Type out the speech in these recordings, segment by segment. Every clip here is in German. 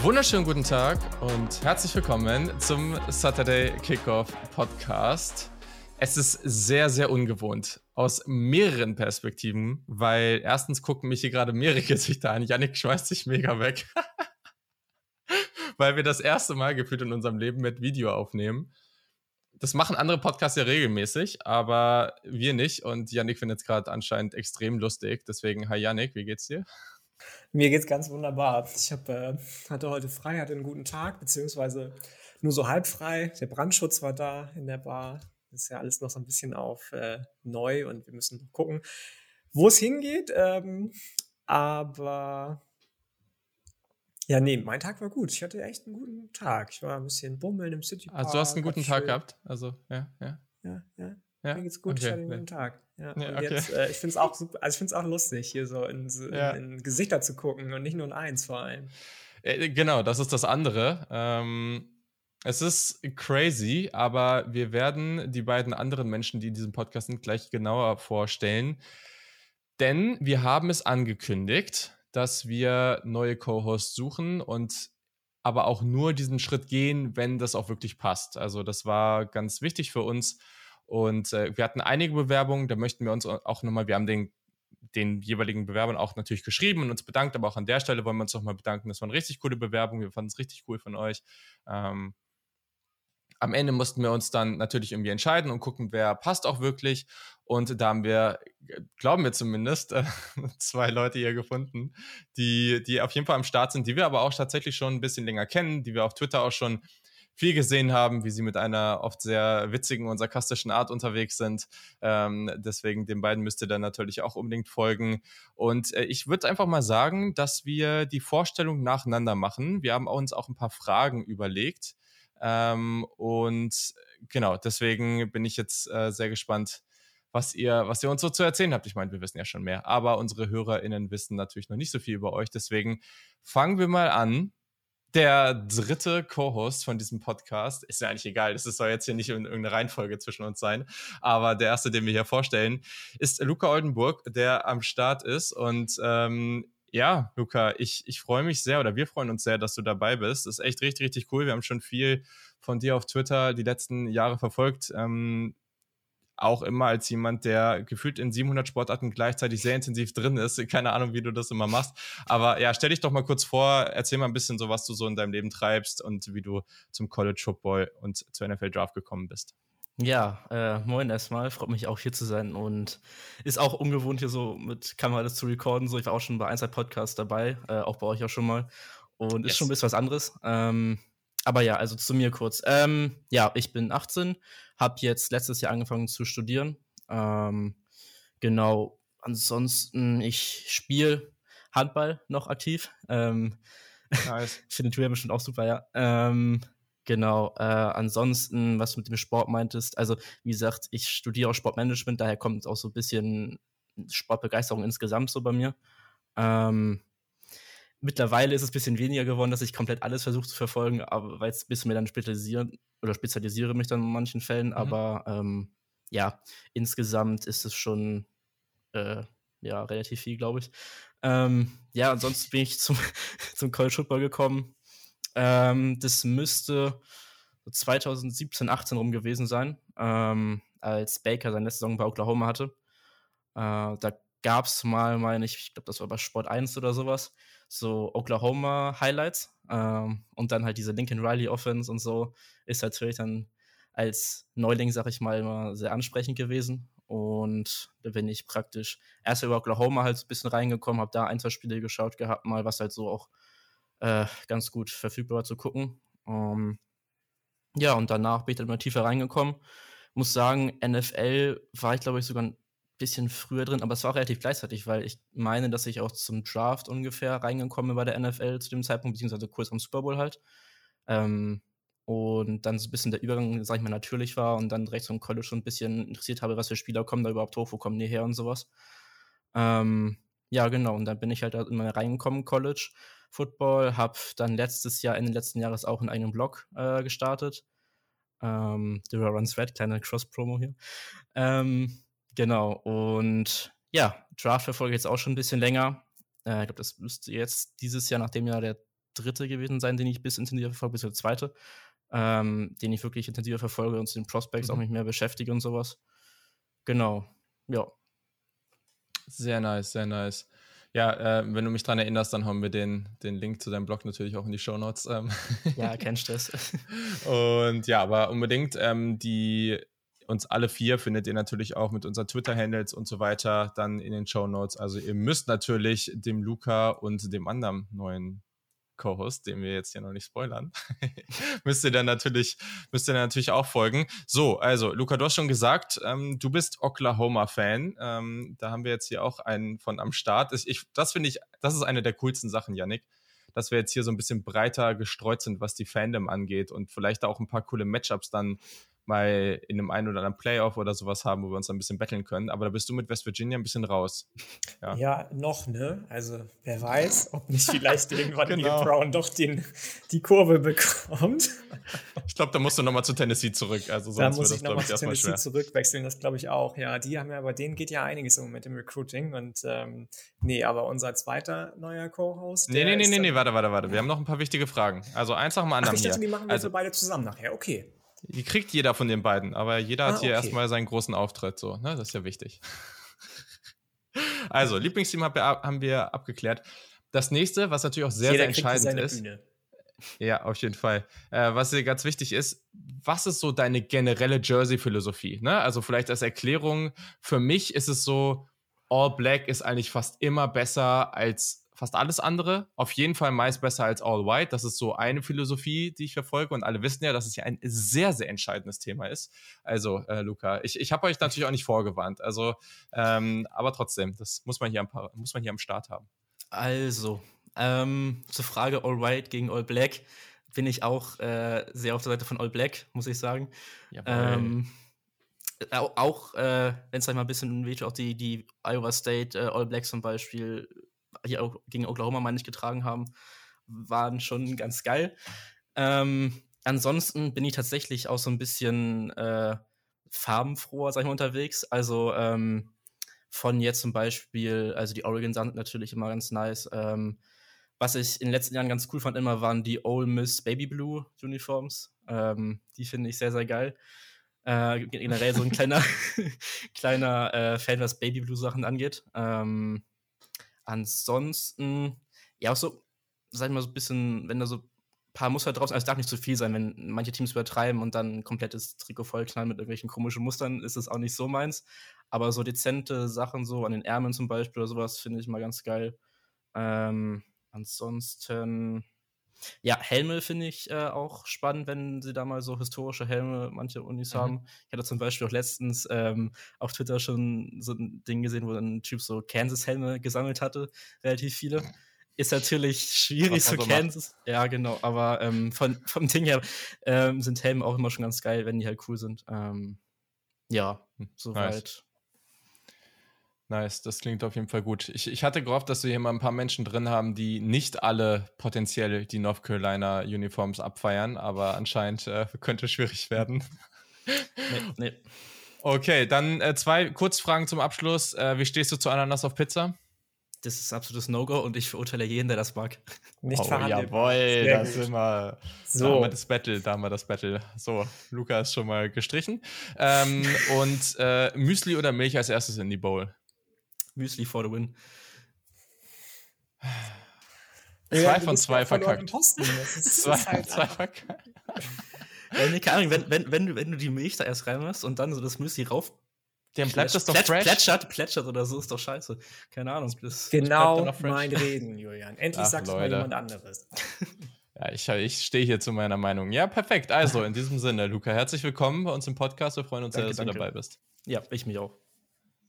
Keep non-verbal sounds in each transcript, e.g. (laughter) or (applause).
Wunderschönen guten Tag und herzlich willkommen zum Saturday Kickoff Podcast. Es ist sehr, sehr ungewohnt aus mehreren Perspektiven, weil erstens gucken mich hier gerade mehrere (laughs) Gesichter an. Yannick schmeißt sich mega weg, (laughs) weil wir das erste Mal gefühlt in unserem Leben mit Video aufnehmen. Das machen andere Podcasts ja regelmäßig, aber wir nicht. Und Yannick findet es gerade anscheinend extrem lustig. Deswegen, hi Yannick, wie geht's dir? Mir geht's ganz wunderbar. Ich hab, äh, hatte heute frei, hatte einen guten Tag, beziehungsweise nur so halb frei. Der Brandschutz war da in der Bar. Das ist ja alles noch so ein bisschen auf äh, neu und wir müssen gucken, wo es hingeht. Ähm, aber ja, nee, mein Tag war gut. Ich hatte echt einen guten Tag. Ich war ein bisschen bummeln im City Park. Also du hast einen guten Tag gehabt. Also, ja, ja. Ja, ja. Ja? Mir geht's gut, okay. ich hatte einen guten Tag. Ja, ja okay. jetzt, äh, ich finde es auch super, also ich finde es auch lustig, hier so in, in, Ja. in Gesichter zu gucken und nicht nur in eins vor allem. Äh, Genau, das ist das andere. Ähm, es ist crazy, aber wir werden die beiden anderen Menschen, die in diesem Podcast sind, gleich genauer vorstellen. Denn wir haben es angekündigt, dass wir neue Co-Hosts suchen und aber auch nur diesen Schritt gehen, wenn das auch wirklich passt. Also das war ganz wichtig für uns. Und äh, wir hatten einige Bewerbungen, da möchten wir uns auch nochmal, wir haben den, den jeweiligen Bewerbern auch natürlich geschrieben und uns bedankt, aber auch an der Stelle wollen wir uns nochmal bedanken. Das waren richtig coole Bewerbungen, wir fanden es richtig cool von euch. Ähm, am Ende mussten wir uns dann natürlich irgendwie entscheiden und gucken, wer passt auch wirklich. Und da haben wir, glauben wir zumindest, äh, (laughs) zwei Leute hier gefunden, die, die auf jeden Fall am Start sind, die wir aber auch tatsächlich schon ein bisschen länger kennen, die wir auf Twitter auch schon viel gesehen haben, wie sie mit einer oft sehr witzigen und sarkastischen Art unterwegs sind. Ähm, deswegen den beiden müsst ihr dann natürlich auch unbedingt folgen. Und äh, ich würde einfach mal sagen, dass wir die Vorstellung nacheinander machen. Wir haben uns auch ein paar Fragen überlegt. Ähm, und genau, deswegen bin ich jetzt äh, sehr gespannt, was ihr, was ihr uns so zu erzählen habt. Ich meine, wir wissen ja schon mehr, aber unsere HörerInnen wissen natürlich noch nicht so viel über euch. Deswegen fangen wir mal an. Der dritte Co-Host von diesem Podcast ist ja eigentlich egal, das soll jetzt hier nicht in irgendeine Reihenfolge zwischen uns sein, aber der erste, den wir hier vorstellen, ist Luca Oldenburg, der am Start ist. Und ähm, ja, Luca, ich, ich freue mich sehr oder wir freuen uns sehr, dass du dabei bist. Das ist echt richtig, richtig cool. Wir haben schon viel von dir auf Twitter die letzten Jahre verfolgt. Ähm, auch immer als jemand, der gefühlt in 700 Sportarten gleichzeitig sehr intensiv drin ist. Keine Ahnung, wie du das immer machst. Aber ja, stell dich doch mal kurz vor, erzähl mal ein bisschen so, was du so in deinem Leben treibst und wie du zum College Football und zur NFL Draft gekommen bist. Ja, äh, moin erstmal. Freut mich auch hier zu sein und ist auch ungewohnt, hier so mit Kamera das zu recorden. So, ich war auch schon bei ein, zwei Podcasts dabei, äh, auch bei euch auch schon mal. Und Yes. ist schon ein bisschen was anderes. Ähm, aber ja, also zu mir kurz. Ähm, ja, ich bin 18, habe jetzt letztes Jahr angefangen zu studieren. Ähm, genau. Ansonsten, ich spiele Handball noch aktiv. Ähm, Nice. (laughs) Findet du ja bestimmt auch super, ja. Ähm, genau. Äh, ansonsten, was du mit dem Sport meintest, also wie gesagt, ich studiere auch Sportmanagement, daher kommt auch so ein bisschen Sportbegeisterung insgesamt so bei mir. Ähm, mittlerweile ist es ein bisschen weniger geworden, dass ich komplett alles versuche zu verfolgen, aber weil es ein bisschen mehr dann spezialisieren oder spezialisiere mich dann in manchen Fällen, aber ähm, ja, insgesamt ist es schon äh, ja, relativ viel, glaube ich. Ähm, ja, ansonsten bin ich (laughs) zum, zum College Football gekommen. Ähm, das müsste so 2017, 18 rum gewesen sein, ähm, als Baker seine letzte Saison bei Oklahoma hatte. Äh, da gab es mal, meine ich, ich glaube, das war bei Sport 1 oder sowas, so Oklahoma Highlights. Ähm, und dann halt diese Lincoln Riley Offense und so ist natürlich dann als Neuling, sag ich mal, immer sehr ansprechend gewesen. Und da bin ich praktisch erst über Oklahoma halt ein bisschen reingekommen, habe da ein, zwei Spiele geschaut gehabt, mal was halt so auch äh, ganz gut verfügbar war zu gucken. Ähm, ja, und danach bin ich dann immer tiefer reingekommen. Muss sagen, NFL war ich, glaube ich, sogar bisschen früher drin, aber es war auch relativ gleichzeitig, weil ich meine, dass ich auch zum Draft ungefähr reingekommen bin bei der NFL zu dem Zeitpunkt, beziehungsweise kurz am Super Bowl halt. Ähm, und dann so ein bisschen der Übergang, sag ich mal, natürlich war und dann direkt so im College so ein bisschen interessiert habe, was für Spieler kommen da überhaupt hoch, wo kommen die her und sowas. Ähm, ja, genau, und dann bin ich halt immer reingekommen, College Football, habe dann letztes Jahr, Ende letzten Jahres auch einen eigenen Blog äh, gestartet. Ähm, The Runs Red, kleine Cross-Promo hier. Ähm, genau, und ja, Draft verfolge ich jetzt auch schon ein bisschen länger. Äh, ich glaube, das müsste jetzt dieses Jahr, nachdem ja der dritte gewesen sein, den ich bis intensiver verfolge, bis der zweite, ähm, den ich wirklich intensiver verfolge und zu den Prospects mhm. auch mich mehr beschäftige und sowas. Genau, ja. Sehr nice, sehr nice. Ja, äh, wenn du mich daran erinnerst, dann haben wir den, den Link zu deinem Blog natürlich auch in die Show Notes. Ähm. Ja, kein Stress. (laughs) und ja, aber unbedingt ähm, die uns alle vier findet ihr natürlich auch mit unseren Twitter-Handles und so weiter dann in den Show Notes. Also ihr müsst natürlich dem Luca und dem anderen neuen Co-Host, den wir jetzt hier noch nicht spoilern, (laughs) müsst ihr dann natürlich, müsst ihr natürlich auch folgen. So, also Luca, du hast schon gesagt, ähm, du bist Oklahoma-Fan. Ähm, da haben wir jetzt hier auch einen von am Start. Ich, das finde ich, das ist eine der coolsten Sachen, Yannick, dass wir jetzt hier so ein bisschen breiter gestreut sind, was die Fandom angeht und vielleicht auch ein paar coole Matchups dann mal in einem einen oder anderen Playoff oder sowas haben, wo wir uns ein bisschen betteln können. Aber da bist du mit West Virginia ein bisschen raus. Ja, ja noch, ne? Also wer weiß, ob nicht vielleicht (laughs) irgendwann genau. Brown doch den, die Kurve bekommt. Ich glaube, da musst du nochmal zu Tennessee zurück. Also sonst da muss ich nochmal zu Tennessee schwer. zurückwechseln, das glaube ich auch. Ja, die haben ja, bei denen geht ja einiges im Moment im Recruiting. Und ähm, nee, aber unser zweiter neuer Co-Host. Nee, nee, nee, nee, nee, warte, warte, warte. Wir haben noch ein paar wichtige Fragen. Also eins nach dem anderen Ach, ich dachte, hier. die machen wir also, beide zusammen nachher. Okay. Die kriegt jeder von den beiden, aber jeder ah, hat hier okay. erstmal seinen großen Auftritt, so, ne? Das ist ja wichtig. (laughs) also, Lieblingsteam haben wir abgeklärt. Das nächste, was natürlich auch sehr, jeder sehr entscheidend ist. Bühne. Ja, auf jeden Fall. Äh, was hier ganz wichtig ist, was ist so deine generelle Jersey-Philosophie? Ne? Also vielleicht als Erklärung, für mich ist es so, All Black ist eigentlich fast immer besser als fast alles andere. Auf jeden Fall meist besser als All White. Das ist so eine Philosophie, die ich verfolge. Und alle wissen ja, dass es ja ein sehr, sehr entscheidendes Thema ist. Also, äh, Luca, ich, ich habe euch natürlich auch nicht vorgewarnt. Also, ähm, aber trotzdem, das muss man hier am, muss man hier am Start haben. Also, ähm, zur Frage All White gegen All Black bin ich auch äh, sehr auf der Seite von All Black, muss ich sagen. Ähm, auch, äh, wenn es mal ein bisschen weht, auch die, die Iowa State äh, All Blacks zum Beispiel hier auch gegen Oklahoma, meine ich, getragen haben, waren schon ganz geil. Ähm, ansonsten bin ich tatsächlich auch so ein bisschen äh, farbenfroher, sag ich mal, unterwegs. Also ähm, von jetzt zum Beispiel, also die Oregon sind natürlich immer ganz nice. Ähm, was ich in den letzten Jahren ganz cool fand immer, waren die Ole Miss Baby Blue Uniforms. Ähm, die finde ich sehr, sehr geil. Äh, generell so ein kleiner, (laughs) kleiner äh, Fan, was Baby Blue Sachen angeht. Ähm, Ansonsten, ja, auch so, sag ich mal, so ein bisschen, wenn da so ein paar Muster drauf sind, also es darf nicht zu viel sein, wenn manche Teams übertreiben und dann ein komplettes Trikot vollknallen mit irgendwelchen komischen Mustern, ist es auch nicht so meins. Aber so dezente Sachen, so an den Ärmeln zum Beispiel oder sowas, finde ich mal ganz geil. Ähm, ansonsten, ja, Helme finde ich äh, auch spannend, wenn sie da mal so historische Helme manche Unis mhm. haben. Ich hatte zum Beispiel auch letztens ähm, auf Twitter schon so ein Ding gesehen, wo ein Typ so Kansas-Helme gesammelt hatte, relativ viele. Ist natürlich schwierig so Kansas. Macht. Ja, genau, aber ähm, von, vom Ding her ähm, sind Helme auch immer schon ganz geil, wenn die halt cool sind. Ähm, ja, hm, soweit. Nice. Nice, das klingt auf jeden Fall gut. Ich, ich hatte gehofft, dass wir hier mal ein paar Menschen drin haben, die nicht alle potenziell die North Carolina Uniforms abfeiern, aber anscheinend äh, könnte schwierig werden. Nee, nee. Okay, dann äh, zwei Kurzfragen zum Abschluss. Äh, wie stehst du zu Ananas auf Pizza? Das ist absolutes No-Go und ich verurteile jeden, der das mag. Nicht oh. Jawohl, Sehr das gut. immer. So. Da haben wir das Battle, da haben wir das Battle. So, Luca ist schon mal gestrichen. Ähm, (laughs) und äh, Müsli oder Milch als erstes in die Bowl? Müsli for the win. Zwei ja, (laughs) von zwei verkackt. Zwei von zwei verkackt. Ja, nee, keine Ahnung, wenn, wenn, wenn, du, wenn du die Milch da erst reinmachst und dann so das Müsli rauf. Dann bleibt das doch fresh. Plätschert, plätschert oder so, ist doch scheiße. Keine Ahnung. Das genau mein (laughs) Reden, Julian. Endlich Ach, sagst du mal jemand anderes. (laughs) Ja, ich, ich stehe hier zu meiner Meinung. Ja, perfekt. Also, in diesem Sinne, Luca, herzlich willkommen bei uns im Podcast. Wir freuen uns danke, sehr, dass danke. du dabei bist. Ja, ich mich auch.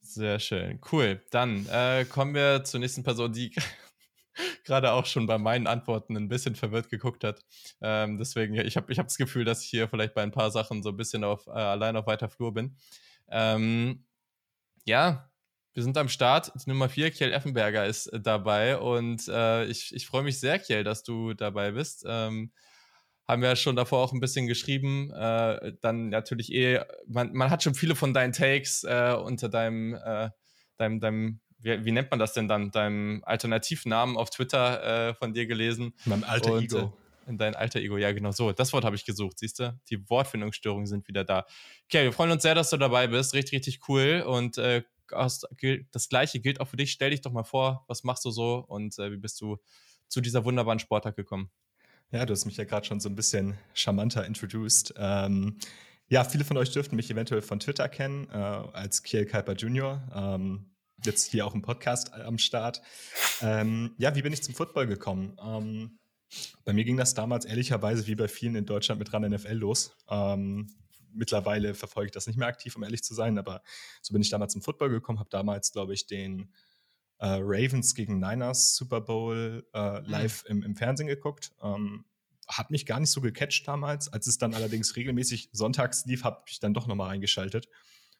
Sehr schön. Cool. Dann äh, kommen wir zur nächsten Person, die (laughs) gerade auch schon bei meinen Antworten ein bisschen verwirrt geguckt hat. Ähm, deswegen, ich habe ich hab das Gefühl, dass ich hier vielleicht bei ein paar Sachen so ein bisschen auf, äh, allein auf weiter Flur bin. Ähm, ja, wir sind am Start. Die Nummer 4, Kjell Effenberger, ist dabei und äh, ich, ich freue mich sehr, Kjell, dass du dabei bist. Ähm, haben wir ja schon davor auch ein bisschen geschrieben. Äh, dann natürlich eh, man, man hat schon viele von deinen Takes äh, unter deinem, äh, deinem, deinem wie, wie, nennt man das denn dann? Deinem Alternativnamen auf Twitter äh, von dir gelesen. Mein alter Und, Ego. Äh, in dein alter Ego, ja, genau so. Das Wort habe ich gesucht, siehst du? Die Wortfindungsstörungen sind wieder da. Okay, wir freuen uns sehr, dass du dabei bist. Richtig, richtig cool. Und äh, das Gleiche gilt auch für dich. Stell dich doch mal vor, was machst du so und wie bist du zu dieser wunderbaren Sportart gekommen? Ja, du hast mich ja gerade schon so ein bisschen charmanter introduced. Ähm, ja, viele von euch dürften mich eventuell von Twitter kennen, äh, als Kiel Kuiper Junior. Ähm, jetzt hier auch im Podcast am Start. Ähm, ja, wie bin ich zum Football gekommen? Ähm, bei mir ging das damals ehrlicherweise wie bei vielen in Deutschland mit RAN NFL los. Ähm, mittlerweile verfolge ich das nicht mehr aktiv, um ehrlich zu sein, aber so bin ich damals zum Football gekommen, habe damals, glaube ich, den äh, Ravens gegen Niners Super Bowl äh, mhm. live mhm. im, im, Fernsehen geguckt. Ähm, hat mich gar nicht so gecatcht damals. Als es dann allerdings regelmäßig sonntags lief, habe ich dann doch nochmal eingeschaltet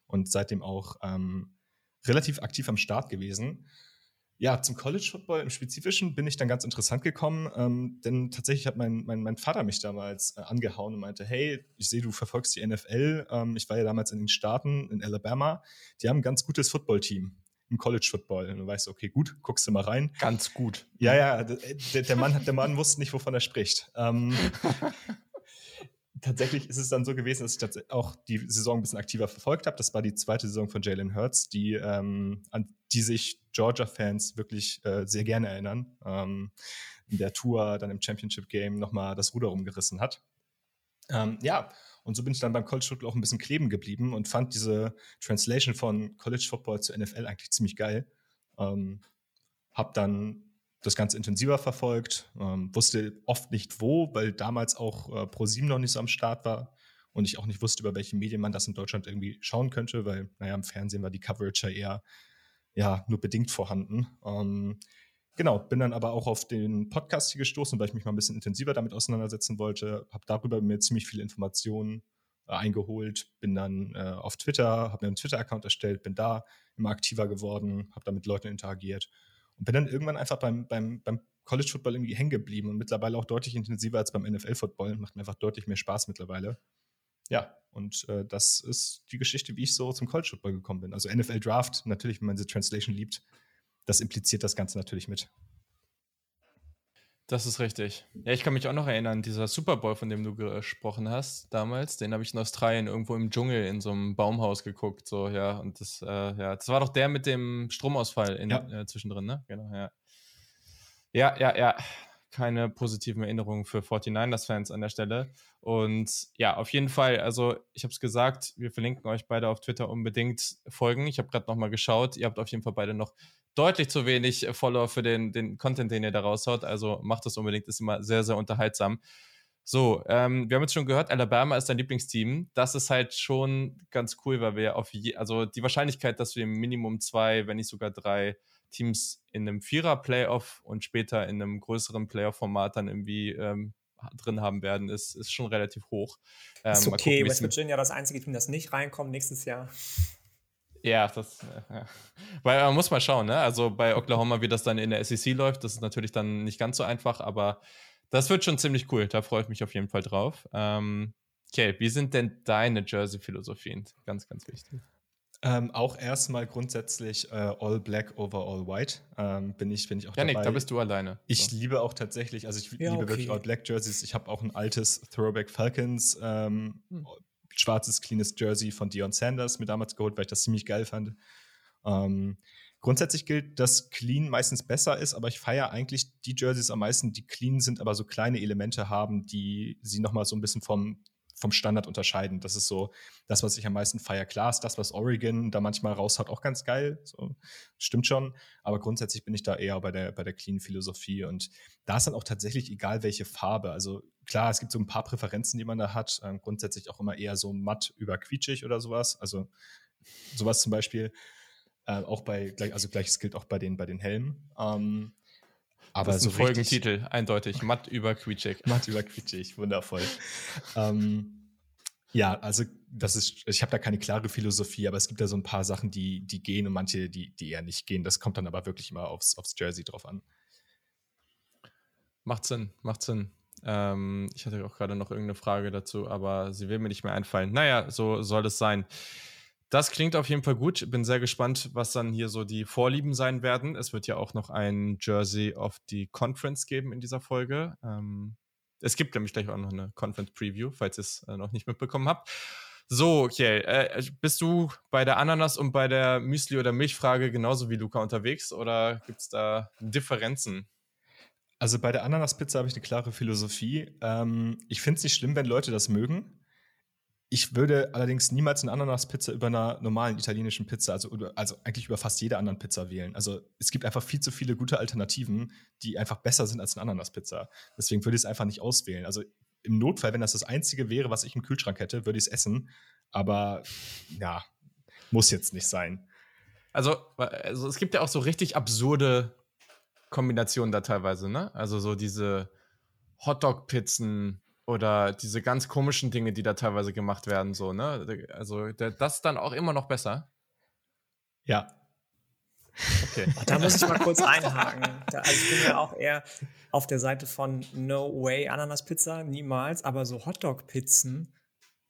und seitdem auch ähm, relativ aktiv am Start gewesen. Ja, zum College Football im Spezifischen bin ich dann ganz interessant gekommen, ähm, denn tatsächlich hat mein, mein, mein Vater mich damals äh, angehauen und meinte, hey, ich sehe, du verfolgst die NFL. Ähm, ich war ja damals in den Staaten, in Alabama. Die haben ein ganz gutes Footballteam im College Football. Und du weißt, okay, gut, guckst du mal rein. Ganz gut. Ja, ja, der, der Mann, der Mann wusste nicht, wovon er spricht. Ähm, (laughs) tatsächlich ist es dann so gewesen, dass ich auch die Saison ein bisschen aktiver verfolgt habe. Das war die zweite Saison von Jalen Hurts, die, ähm, an die sich Georgia-Fans wirklich äh, sehr gerne erinnern. Ähm, in der Tour, dann im Championship-Game nochmal das Ruder rumgerissen hat. Ähm, ja, und so bin ich dann beim College Football auch ein bisschen kleben geblieben und fand diese Translation von College Football zu NFL eigentlich ziemlich geil. Ähm, hab dann das Ganze intensiver verfolgt, ähm, wusste oft nicht wo, weil damals auch äh, ProSieben noch nicht so am Start war und ich auch nicht wusste, über welche Medien man das in Deutschland irgendwie schauen könnte, weil, naja, im Fernsehen war die Coverage ja eher ja, nur bedingt vorhanden. Ähm, Genau, bin dann aber auch auf den Podcast hier gestoßen, weil ich mich mal ein bisschen intensiver damit auseinandersetzen wollte. Habe darüber mir ziemlich viele Informationen äh, eingeholt, bin dann äh, auf Twitter, habe mir einen Twitter-Account erstellt, bin da immer aktiver geworden, habe da mit Leuten interagiert und bin dann irgendwann einfach beim, beim, beim College Football irgendwie hängen geblieben und mittlerweile auch deutlich intensiver als beim NFL Football. Macht mir einfach deutlich mehr Spaß mittlerweile. Ja, und äh, das ist die Geschichte, wie ich so zum College Football gekommen bin. Also NFL Draft, natürlich, wenn man diese Translation liebt, das impliziert das Ganze natürlich mit. Das ist richtig. Ja, ich kann mich auch noch erinnern, dieser Super Bowl, von dem du gesprochen hast, damals, den habe ich in Australien irgendwo im Dschungel in so einem Baumhaus geguckt, so, ja, und das, äh, ja, das war doch der mit dem Stromausfall in, ja. äh, zwischendrin, ne? Genau, ja. Ja, ja, ja. Keine positiven Erinnerungen für 49ers-Fans an der Stelle. Und ja, auf jeden Fall, also ich habe es gesagt, wir verlinken euch beide auf Twitter unbedingt folgen. Ich habe gerade nochmal geschaut, ihr habt auf jeden Fall beide noch deutlich zu wenig äh, Follower für den, den Content, den ihr da raushaut. Also macht das unbedingt, ist immer sehr, sehr unterhaltsam. So, ähm, wir haben jetzt schon gehört, Alabama ist dein Lieblingsteam. Das ist halt schon ganz cool, weil wir auf je, also die Wahrscheinlichkeit, dass wir im Minimum zwei, wenn nicht sogar drei Teams in einem Vierer-Playoff und später in einem größeren Playoff-Format dann irgendwie ähm, drin haben werden, ist, ist schon relativ hoch. Ähm, ist okay, gucken, West Virginia das einzige Team, das nicht reinkommt nächstes Jahr. Ja, das, ja. Weil man muss mal schauen, ne? Also bei Oklahoma, wie das dann in der SEC läuft, das ist natürlich dann nicht ganz so einfach, aber das wird schon ziemlich cool. Da freue ich mich auf jeden Fall drauf. Ähm, okay, wie sind denn deine Jersey-Philosophien? Ganz, ganz wichtig. Ähm, auch erstmal grundsätzlich äh, All Black over All White ähm, bin ich bin ich auch ja, dabei. Nick, da bist du alleine. Ich so. liebe auch tatsächlich, also ich ja, liebe okay. wirklich All Black Jerseys. Ich habe auch ein altes Throwback Falcons ähm, hm schwarzes, cleanes Jersey von Dion Sanders mir damals geholt, weil ich das ziemlich geil fand. Ähm, grundsätzlich gilt, dass clean meistens besser ist, aber ich feiere eigentlich die Jerseys am meisten, die clean sind, aber so kleine Elemente haben, die sie nochmal so ein bisschen vom, vom Standard unterscheiden. Das ist so das, was ich am meisten feiere. Klar ist das, was Oregon da manchmal raus hat, auch ganz geil. So, stimmt schon. Aber grundsätzlich bin ich da eher bei der, bei der Clean-Philosophie. Und da ist dann auch tatsächlich egal, welche Farbe. Also klar, es gibt so ein paar Präferenzen, die man da hat. Ähm, grundsätzlich auch immer eher so matt über quietschig oder sowas. Also sowas zum Beispiel. Äh, auch bei, also gleiches gilt auch bei den, bei den Helmen. Ähm, aber das ist ein so Folgentitel, eindeutig. Matt über quietschig. Matt über quietschig, wundervoll. (laughs) ähm, ja, also das ist, ich habe da keine klare Philosophie, aber es gibt da so ein paar Sachen, die, die gehen und manche, die, die eher nicht gehen. Das kommt dann aber wirklich immer aufs, aufs Jersey drauf an. Macht Sinn, macht Sinn. Ähm, ich hatte auch gerade noch irgendeine Frage dazu, aber sie will mir nicht mehr einfallen. Naja, so soll es sein. Das klingt auf jeden Fall gut. Bin sehr gespannt, was dann hier so die Vorlieben sein werden. Es wird ja auch noch ein Jersey of the Conference geben in dieser Folge. Ähm, es gibt nämlich gleich auch noch eine Conference Preview, falls ihr es äh, noch nicht mitbekommen habt. So, okay. Äh, bist du bei der Ananas und bei der Müsli- oder Milchfrage genauso wie Luca unterwegs oder gibt es da Differenzen? Also bei der Ananaspizza habe ich eine klare Philosophie. Ähm, ich finde es nicht schlimm, wenn Leute das mögen. Ich würde allerdings niemals eine Ananaspizza über einer normalen italienischen Pizza, also, also eigentlich über fast jede anderen Pizza wählen. Also es gibt einfach viel zu viele gute Alternativen, die einfach besser sind als eine Ananaspizza. Deswegen würde ich es einfach nicht auswählen. Also im Notfall, wenn das das Einzige wäre, was ich im Kühlschrank hätte, würde ich es essen. Aber ja, muss jetzt nicht sein. Also, also es gibt ja auch so richtig absurde Kombinationen da teilweise, ne? Also so diese Hotdog-Pizzen oder diese ganz komischen Dinge, die da teilweise gemacht werden, so, ne? Also das ist dann auch immer noch besser. Ja. Okay. (laughs) da muss ich mal kurz (laughs) einhaken. Da, also ich bin ja auch eher auf der Seite von No Way Ananas-Pizza, niemals, aber so Hotdog-Pizzen,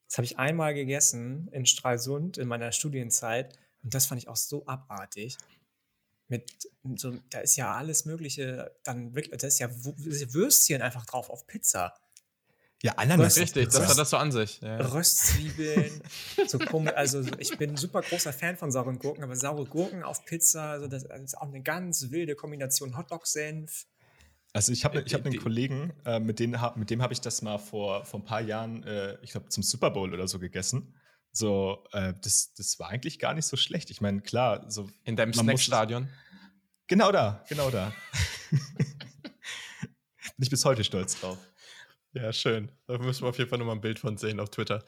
das habe ich einmal gegessen in Stralsund in meiner Studienzeit und das fand ich auch so abartig mit so, da ist ja alles Mögliche, dann wirklich, da ist ja Würstchen einfach drauf auf Pizza. Ja, Ananas. Richtig, das hat das so an sich. Ja. Röstzwiebeln, (laughs) so komisch, also ich bin ein super großer Fan von sauren Gurken, aber saure Gurken auf Pizza, also das ist auch eine ganz wilde Kombination Hotdog-Senf. Also ich habe ich hab einen Kollegen, äh, mit, dem, mit dem habe ich das mal vor, vor ein paar Jahren, äh, ich glaube zum Super Bowl oder so gegessen. So, äh, das, das war eigentlich gar nicht so schlecht. Ich meine, klar, so. In deinem Snackstadion? Genau da, genau da. (laughs) Bin ich bis heute stolz drauf. Ja, schön. Da müssen wir auf jeden Fall nochmal ein Bild von sehen auf Twitter.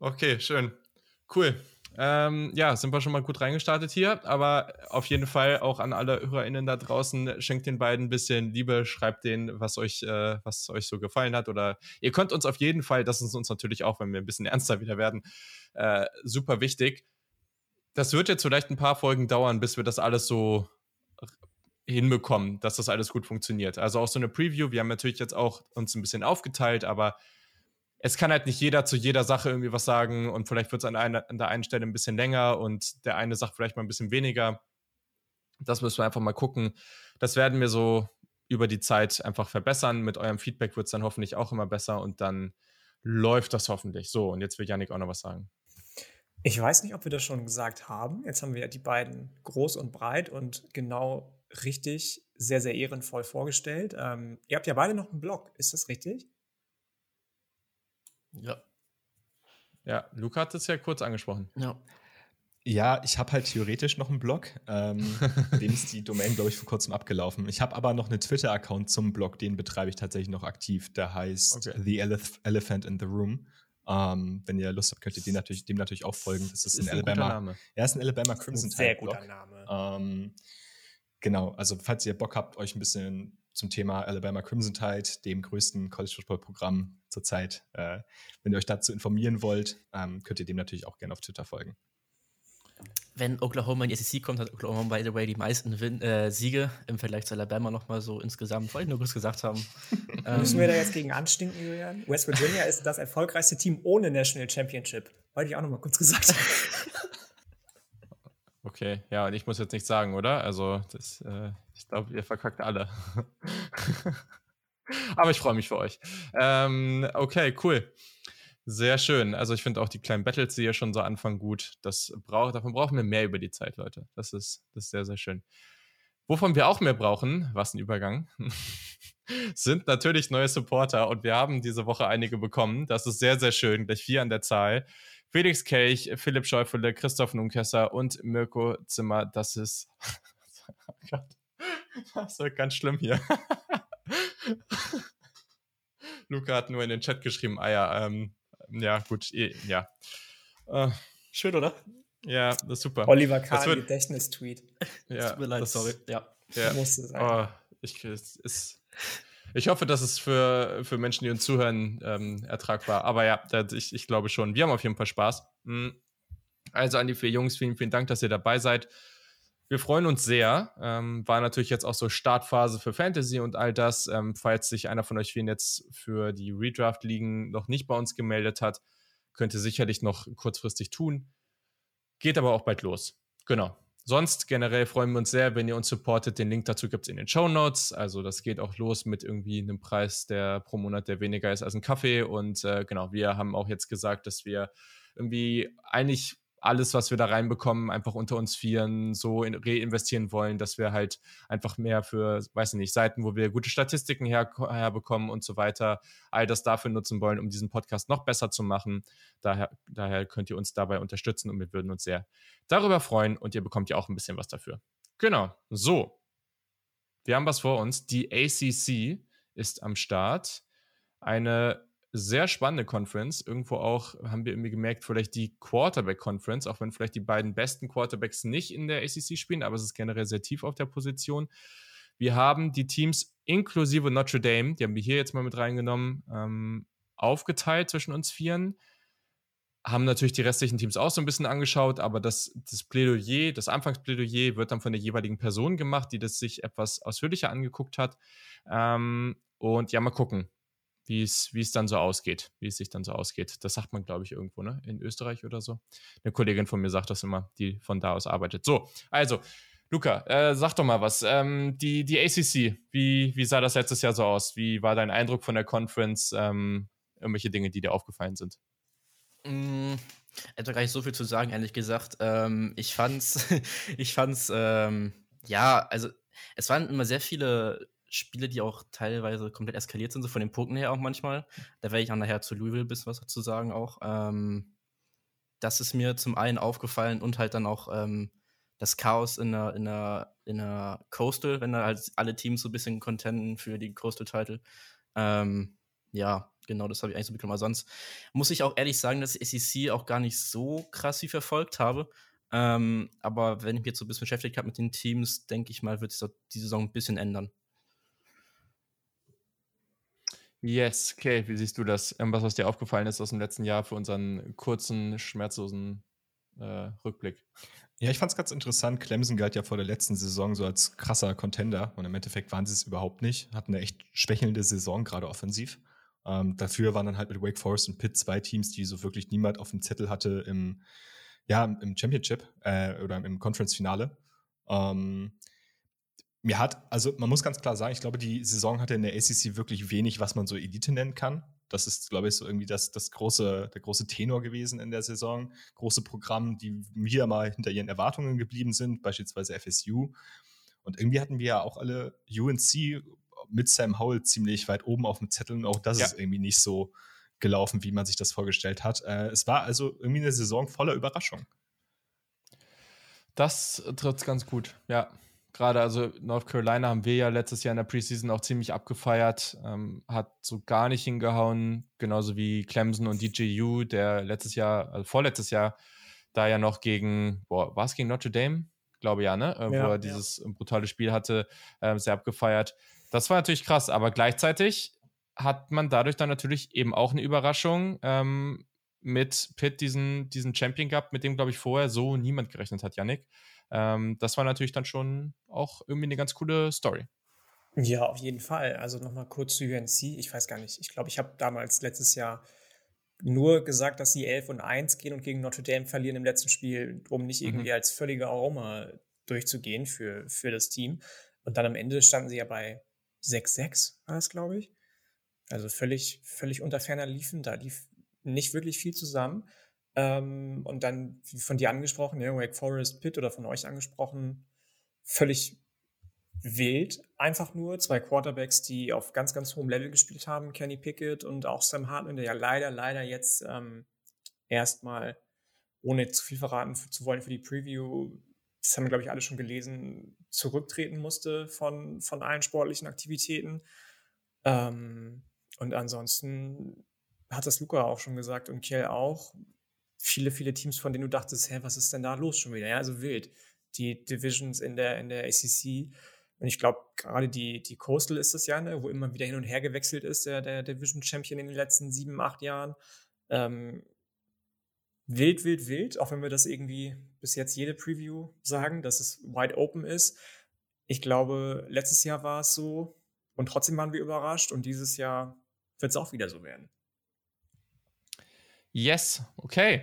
Okay, schön. Cool. Ähm, ja, sind wir schon mal gut reingestartet hier, aber auf jeden Fall auch an alle HörerInnen da draußen, schenkt den beiden ein bisschen Liebe, schreibt denen, was euch, äh, was euch so gefallen hat oder ihr könnt uns auf jeden Fall, das ist uns natürlich auch, wenn wir ein bisschen ernster wieder werden, äh, super wichtig. Das wird jetzt vielleicht ein paar Folgen dauern, bis wir das alles so hinbekommen, dass das alles gut funktioniert. Also auch so eine Preview, wir haben natürlich jetzt auch uns ein bisschen aufgeteilt, aber es kann halt nicht jeder zu jeder Sache irgendwie was sagen und vielleicht wird es an, an der einen Stelle ein bisschen länger und der eine sagt vielleicht mal ein bisschen weniger. Das müssen wir einfach mal gucken. Das werden wir so über die Zeit einfach verbessern. Mit eurem Feedback wird es dann hoffentlich auch immer besser und dann läuft das hoffentlich. So, und jetzt will Janik auch noch was sagen. Ich weiß nicht, ob wir das schon gesagt haben. Jetzt haben wir die beiden groß und breit und genau richtig, sehr, sehr ehrenvoll vorgestellt. Ähm, ihr habt ja beide noch einen Blog, ist das richtig? Ja. Ja, Luca hat es ja kurz angesprochen. Ja. Ja, ich habe halt theoretisch noch einen Blog. Ähm, (laughs) dem ist die Domain, glaube ich, vor kurzem abgelaufen. Ich habe aber noch einen Twitter-Account zum Blog, den betreibe ich tatsächlich noch aktiv. Der heißt okay. The Elef Elephant in the Room. Ähm, wenn ihr Lust habt, könnt ihr dem natürlich, dem natürlich auch folgen. Das ist, ist in Alabama. Name. Ja, ist ein Alabama Crimson Tide. Sehr guter Name. Ähm, genau, also falls ihr Bock habt, euch ein bisschen zum Thema Alabama Crimson Tide, dem größten College Football Programm zurzeit. Äh, wenn ihr euch dazu informieren wollt, ähm, könnt ihr dem natürlich auch gerne auf Twitter folgen. Wenn Oklahoma in die SEC kommt, hat Oklahoma, by the way, die meisten Win äh, Siege im Vergleich zu Alabama nochmal so insgesamt. Wollte ich nur kurz gesagt haben. (laughs) ähm, Müssen wir da jetzt gegen anstinken, Julian? West Virginia ist das erfolgreichste Team ohne National Championship. Wollte ich auch nochmal kurz gesagt haben. (laughs) Okay, ja, und ich muss jetzt nichts sagen, oder? Also, das, äh, ich glaube, ihr verkackt alle. (laughs) Aber ich freue mich für euch. Ähm, okay, cool. Sehr schön. Also ich finde auch die kleinen Battles, die ja schon so anfangen, gut. Das braucht, davon brauchen wir mehr über die Zeit, Leute. Das ist, das ist sehr, sehr schön. Wovon wir auch mehr brauchen, was ein Übergang, (laughs) sind natürlich neue Supporter. Und wir haben diese Woche einige bekommen. Das ist sehr, sehr schön. Gleich vier an der Zahl. Felix Kelch, Philipp Schäufele, Christoph Nunkesser und Mirko Zimmer. Das ist. (laughs) oh Gott. Das ist ganz schlimm hier. (laughs) Luca hat nur in den Chat geschrieben, ah ja, ähm, ja, gut, eh, ja. Äh, Schön, oder? Ja, das ist super. Oliver Kahn, Gedächtnis-Tweet. Ja, Tut mir leid, sorry. Ja. ja. Musste sein. Oh, ich, ist, ich hoffe, dass es für, für Menschen, die uns zuhören, ähm, ertragbar. Aber ja, das, ich, ich glaube schon. Wir haben auf jeden Fall Spaß. Hm. Also an die vier Jungs, vielen, vielen Dank, dass ihr dabei seid. Wir freuen uns sehr. Ähm, war natürlich jetzt auch so Startphase für Fantasy und all das. Ähm, falls sich einer von euch vielen jetzt für die Redraft-Ligen noch nicht bei uns gemeldet hat, könnte sicherlich noch kurzfristig tun. Geht aber auch bald los. Genau. Sonst generell freuen wir uns sehr, wenn ihr uns supportet. Den Link dazu gibt es in den Show Notes. Also das geht auch los mit irgendwie einem Preis, der pro Monat der weniger ist als ein Kaffee. Und äh, genau, wir haben auch jetzt gesagt, dass wir irgendwie eigentlich alles, was wir da reinbekommen, einfach unter uns vieren so in, reinvestieren wollen, dass wir halt einfach mehr für, weiß ich nicht, Seiten, wo wir gute Statistiken her, herbekommen und so weiter, all das dafür nutzen wollen, um diesen Podcast noch besser zu machen. Daher, daher könnt ihr uns dabei unterstützen und wir würden uns sehr darüber freuen und ihr bekommt ja auch ein bisschen was dafür. Genau, so. Wir haben was vor uns. Die ACC ist am Start. Eine sehr spannende Conference. Irgendwo auch haben wir irgendwie gemerkt, vielleicht die Quarterback-Conference, auch wenn vielleicht die beiden besten Quarterbacks nicht in der ACC spielen, aber es ist generell sehr tief auf der Position. Wir haben die Teams inklusive Notre Dame, die haben wir hier jetzt mal mit reingenommen, ähm, aufgeteilt zwischen uns Vieren. Haben natürlich die restlichen Teams auch so ein bisschen angeschaut, aber das, das Plädoyer, das Anfangsplädoyer wird dann von der jeweiligen Person gemacht, die das sich etwas ausführlicher angeguckt hat. Ähm, und ja, mal gucken wie es, wie es dann so ausgeht, wie es sich dann so ausgeht. Das sagt man, glaube ich, irgendwo, ne? In Österreich oder so. Eine Kollegin von mir sagt das immer, die von da aus arbeitet. So, also, Luca, äh, sag doch mal was. Ähm, die, die ACC, wie, wie sah das letztes Jahr so aus? Wie war dein Eindruck von der Conference? Ähm, irgendwelche Dinge, die dir aufgefallen sind? Mm, da gar nicht so viel zu sagen, ehrlich gesagt. Ähm, ich fand's, (laughs) ich fand's, ähm, ja, also es waren immer sehr viele Spiele, die auch teilweise komplett eskaliert sind, so von den Punkten her auch manchmal. Da werde ich auch nachher zu Louisville ein bisschen was dazu sagen auch. Ähm, das ist mir zum einen aufgefallen und halt dann auch ähm, das Chaos in der, in, der, in der Coastal, wenn da halt alle Teams so ein bisschen contenten für die Coastal-Title. Ähm, ja, genau, das habe ich eigentlich so bekommen. Aber sonst muss ich auch ehrlich sagen, dass ich SEC auch gar nicht so krass wie verfolgt habe. Ähm, aber wenn ich mich jetzt so ein bisschen beschäftigt habe mit den Teams, denke ich mal, wird sich die Saison ein bisschen ändern. Yes, okay, wie siehst du das? Was, was dir aufgefallen ist aus dem letzten Jahr für unseren kurzen, schmerzlosen äh, Rückblick? Ja, ich fand es ganz interessant. Clemson galt ja vor der letzten Saison so als krasser Contender und im Endeffekt waren sie es überhaupt nicht. Hatten eine echt schwächelnde Saison, gerade offensiv. Ähm, dafür waren dann halt mit Wake Forest und Pitt zwei Teams, die so wirklich niemand auf dem Zettel hatte im, ja, im Championship äh, oder im Conference-Finale. Ähm, mir hat, also man muss ganz klar sagen, ich glaube, die Saison hatte in der ACC wirklich wenig, was man so Elite nennen kann. Das ist, glaube ich, so irgendwie das, das große, der große Tenor gewesen in der Saison. Große Programme, die wieder mal hinter ihren Erwartungen geblieben sind, beispielsweise FSU. Und irgendwie hatten wir ja auch alle UNC mit Sam Howell ziemlich weit oben auf dem Zettel und auch das ja. ist irgendwie nicht so gelaufen, wie man sich das vorgestellt hat. Äh, es war also irgendwie eine Saison voller Überraschung. Das trifft ganz gut, ja gerade, also North Carolina haben wir ja letztes Jahr in der Preseason auch ziemlich abgefeiert, ähm, hat so gar nicht hingehauen, genauso wie Clemson und DJU, der letztes Jahr, also vorletztes Jahr, da ja noch gegen, boah, war es gegen Notre Dame? Glaube ja, ne? Äh, ja, wo er dieses ja. brutale Spiel hatte, äh, sehr abgefeiert. Das war natürlich krass, aber gleichzeitig hat man dadurch dann natürlich eben auch eine Überraschung ähm, mit Pitt diesen, diesen Champion gehabt, mit dem, glaube ich, vorher so niemand gerechnet hat, Yannick. Ähm, das war natürlich dann schon auch irgendwie eine ganz coole Story. Ja, auf jeden Fall. Also nochmal kurz zu UNC. Ich weiß gar nicht. Ich glaube, ich habe damals letztes Jahr nur gesagt, dass sie 11 und 1 gehen und gegen Notre Dame verlieren im letzten Spiel, um nicht mhm. irgendwie mhm. als völlige Aroma durchzugehen für, für das Team. Und dann am Ende standen sie ja bei 6-6, war das, glaube ich. Also völlig, völlig unter ferner liefen. Da lief nicht wirklich viel zusammen. Ähm, und dann, von dir angesprochen, ja, Wake Forest, Pitt oder von euch angesprochen, völlig wild. Einfach nur zwei Quarterbacks, die auf ganz, ganz hohem Level gespielt haben. Kenny Pickett und auch Sam Hartman, der ja leider, leider jetzt ähm, erstmal, ohne zu viel verraten zu wollen für die Preview, das haben wir, glaube ich, alle schon gelesen, zurücktreten musste von, von allen sportlichen Aktivitäten. Ähm, und ansonsten hat das Luca auch schon gesagt und Kiel auch viele, viele Teams, von denen du dachtest, hä, was ist denn da los schon wieder? Ja, also wild. Die Divisions in der, in der ACC. Und ich glaube, gerade die, die Coastal ist das ja, ne, wo immer wieder hin und her gewechselt ist, der, der Division Champion in den letzten sieben, acht Jahren. Ähm, wild, wild, wild, auch wenn wir das irgendwie bis jetzt jede Preview sagen, dass es wide open ist. Ich glaube, letztes Jahr war es so und trotzdem waren wir überrascht und dieses Jahr wird es auch wieder so werden. Yes, okay.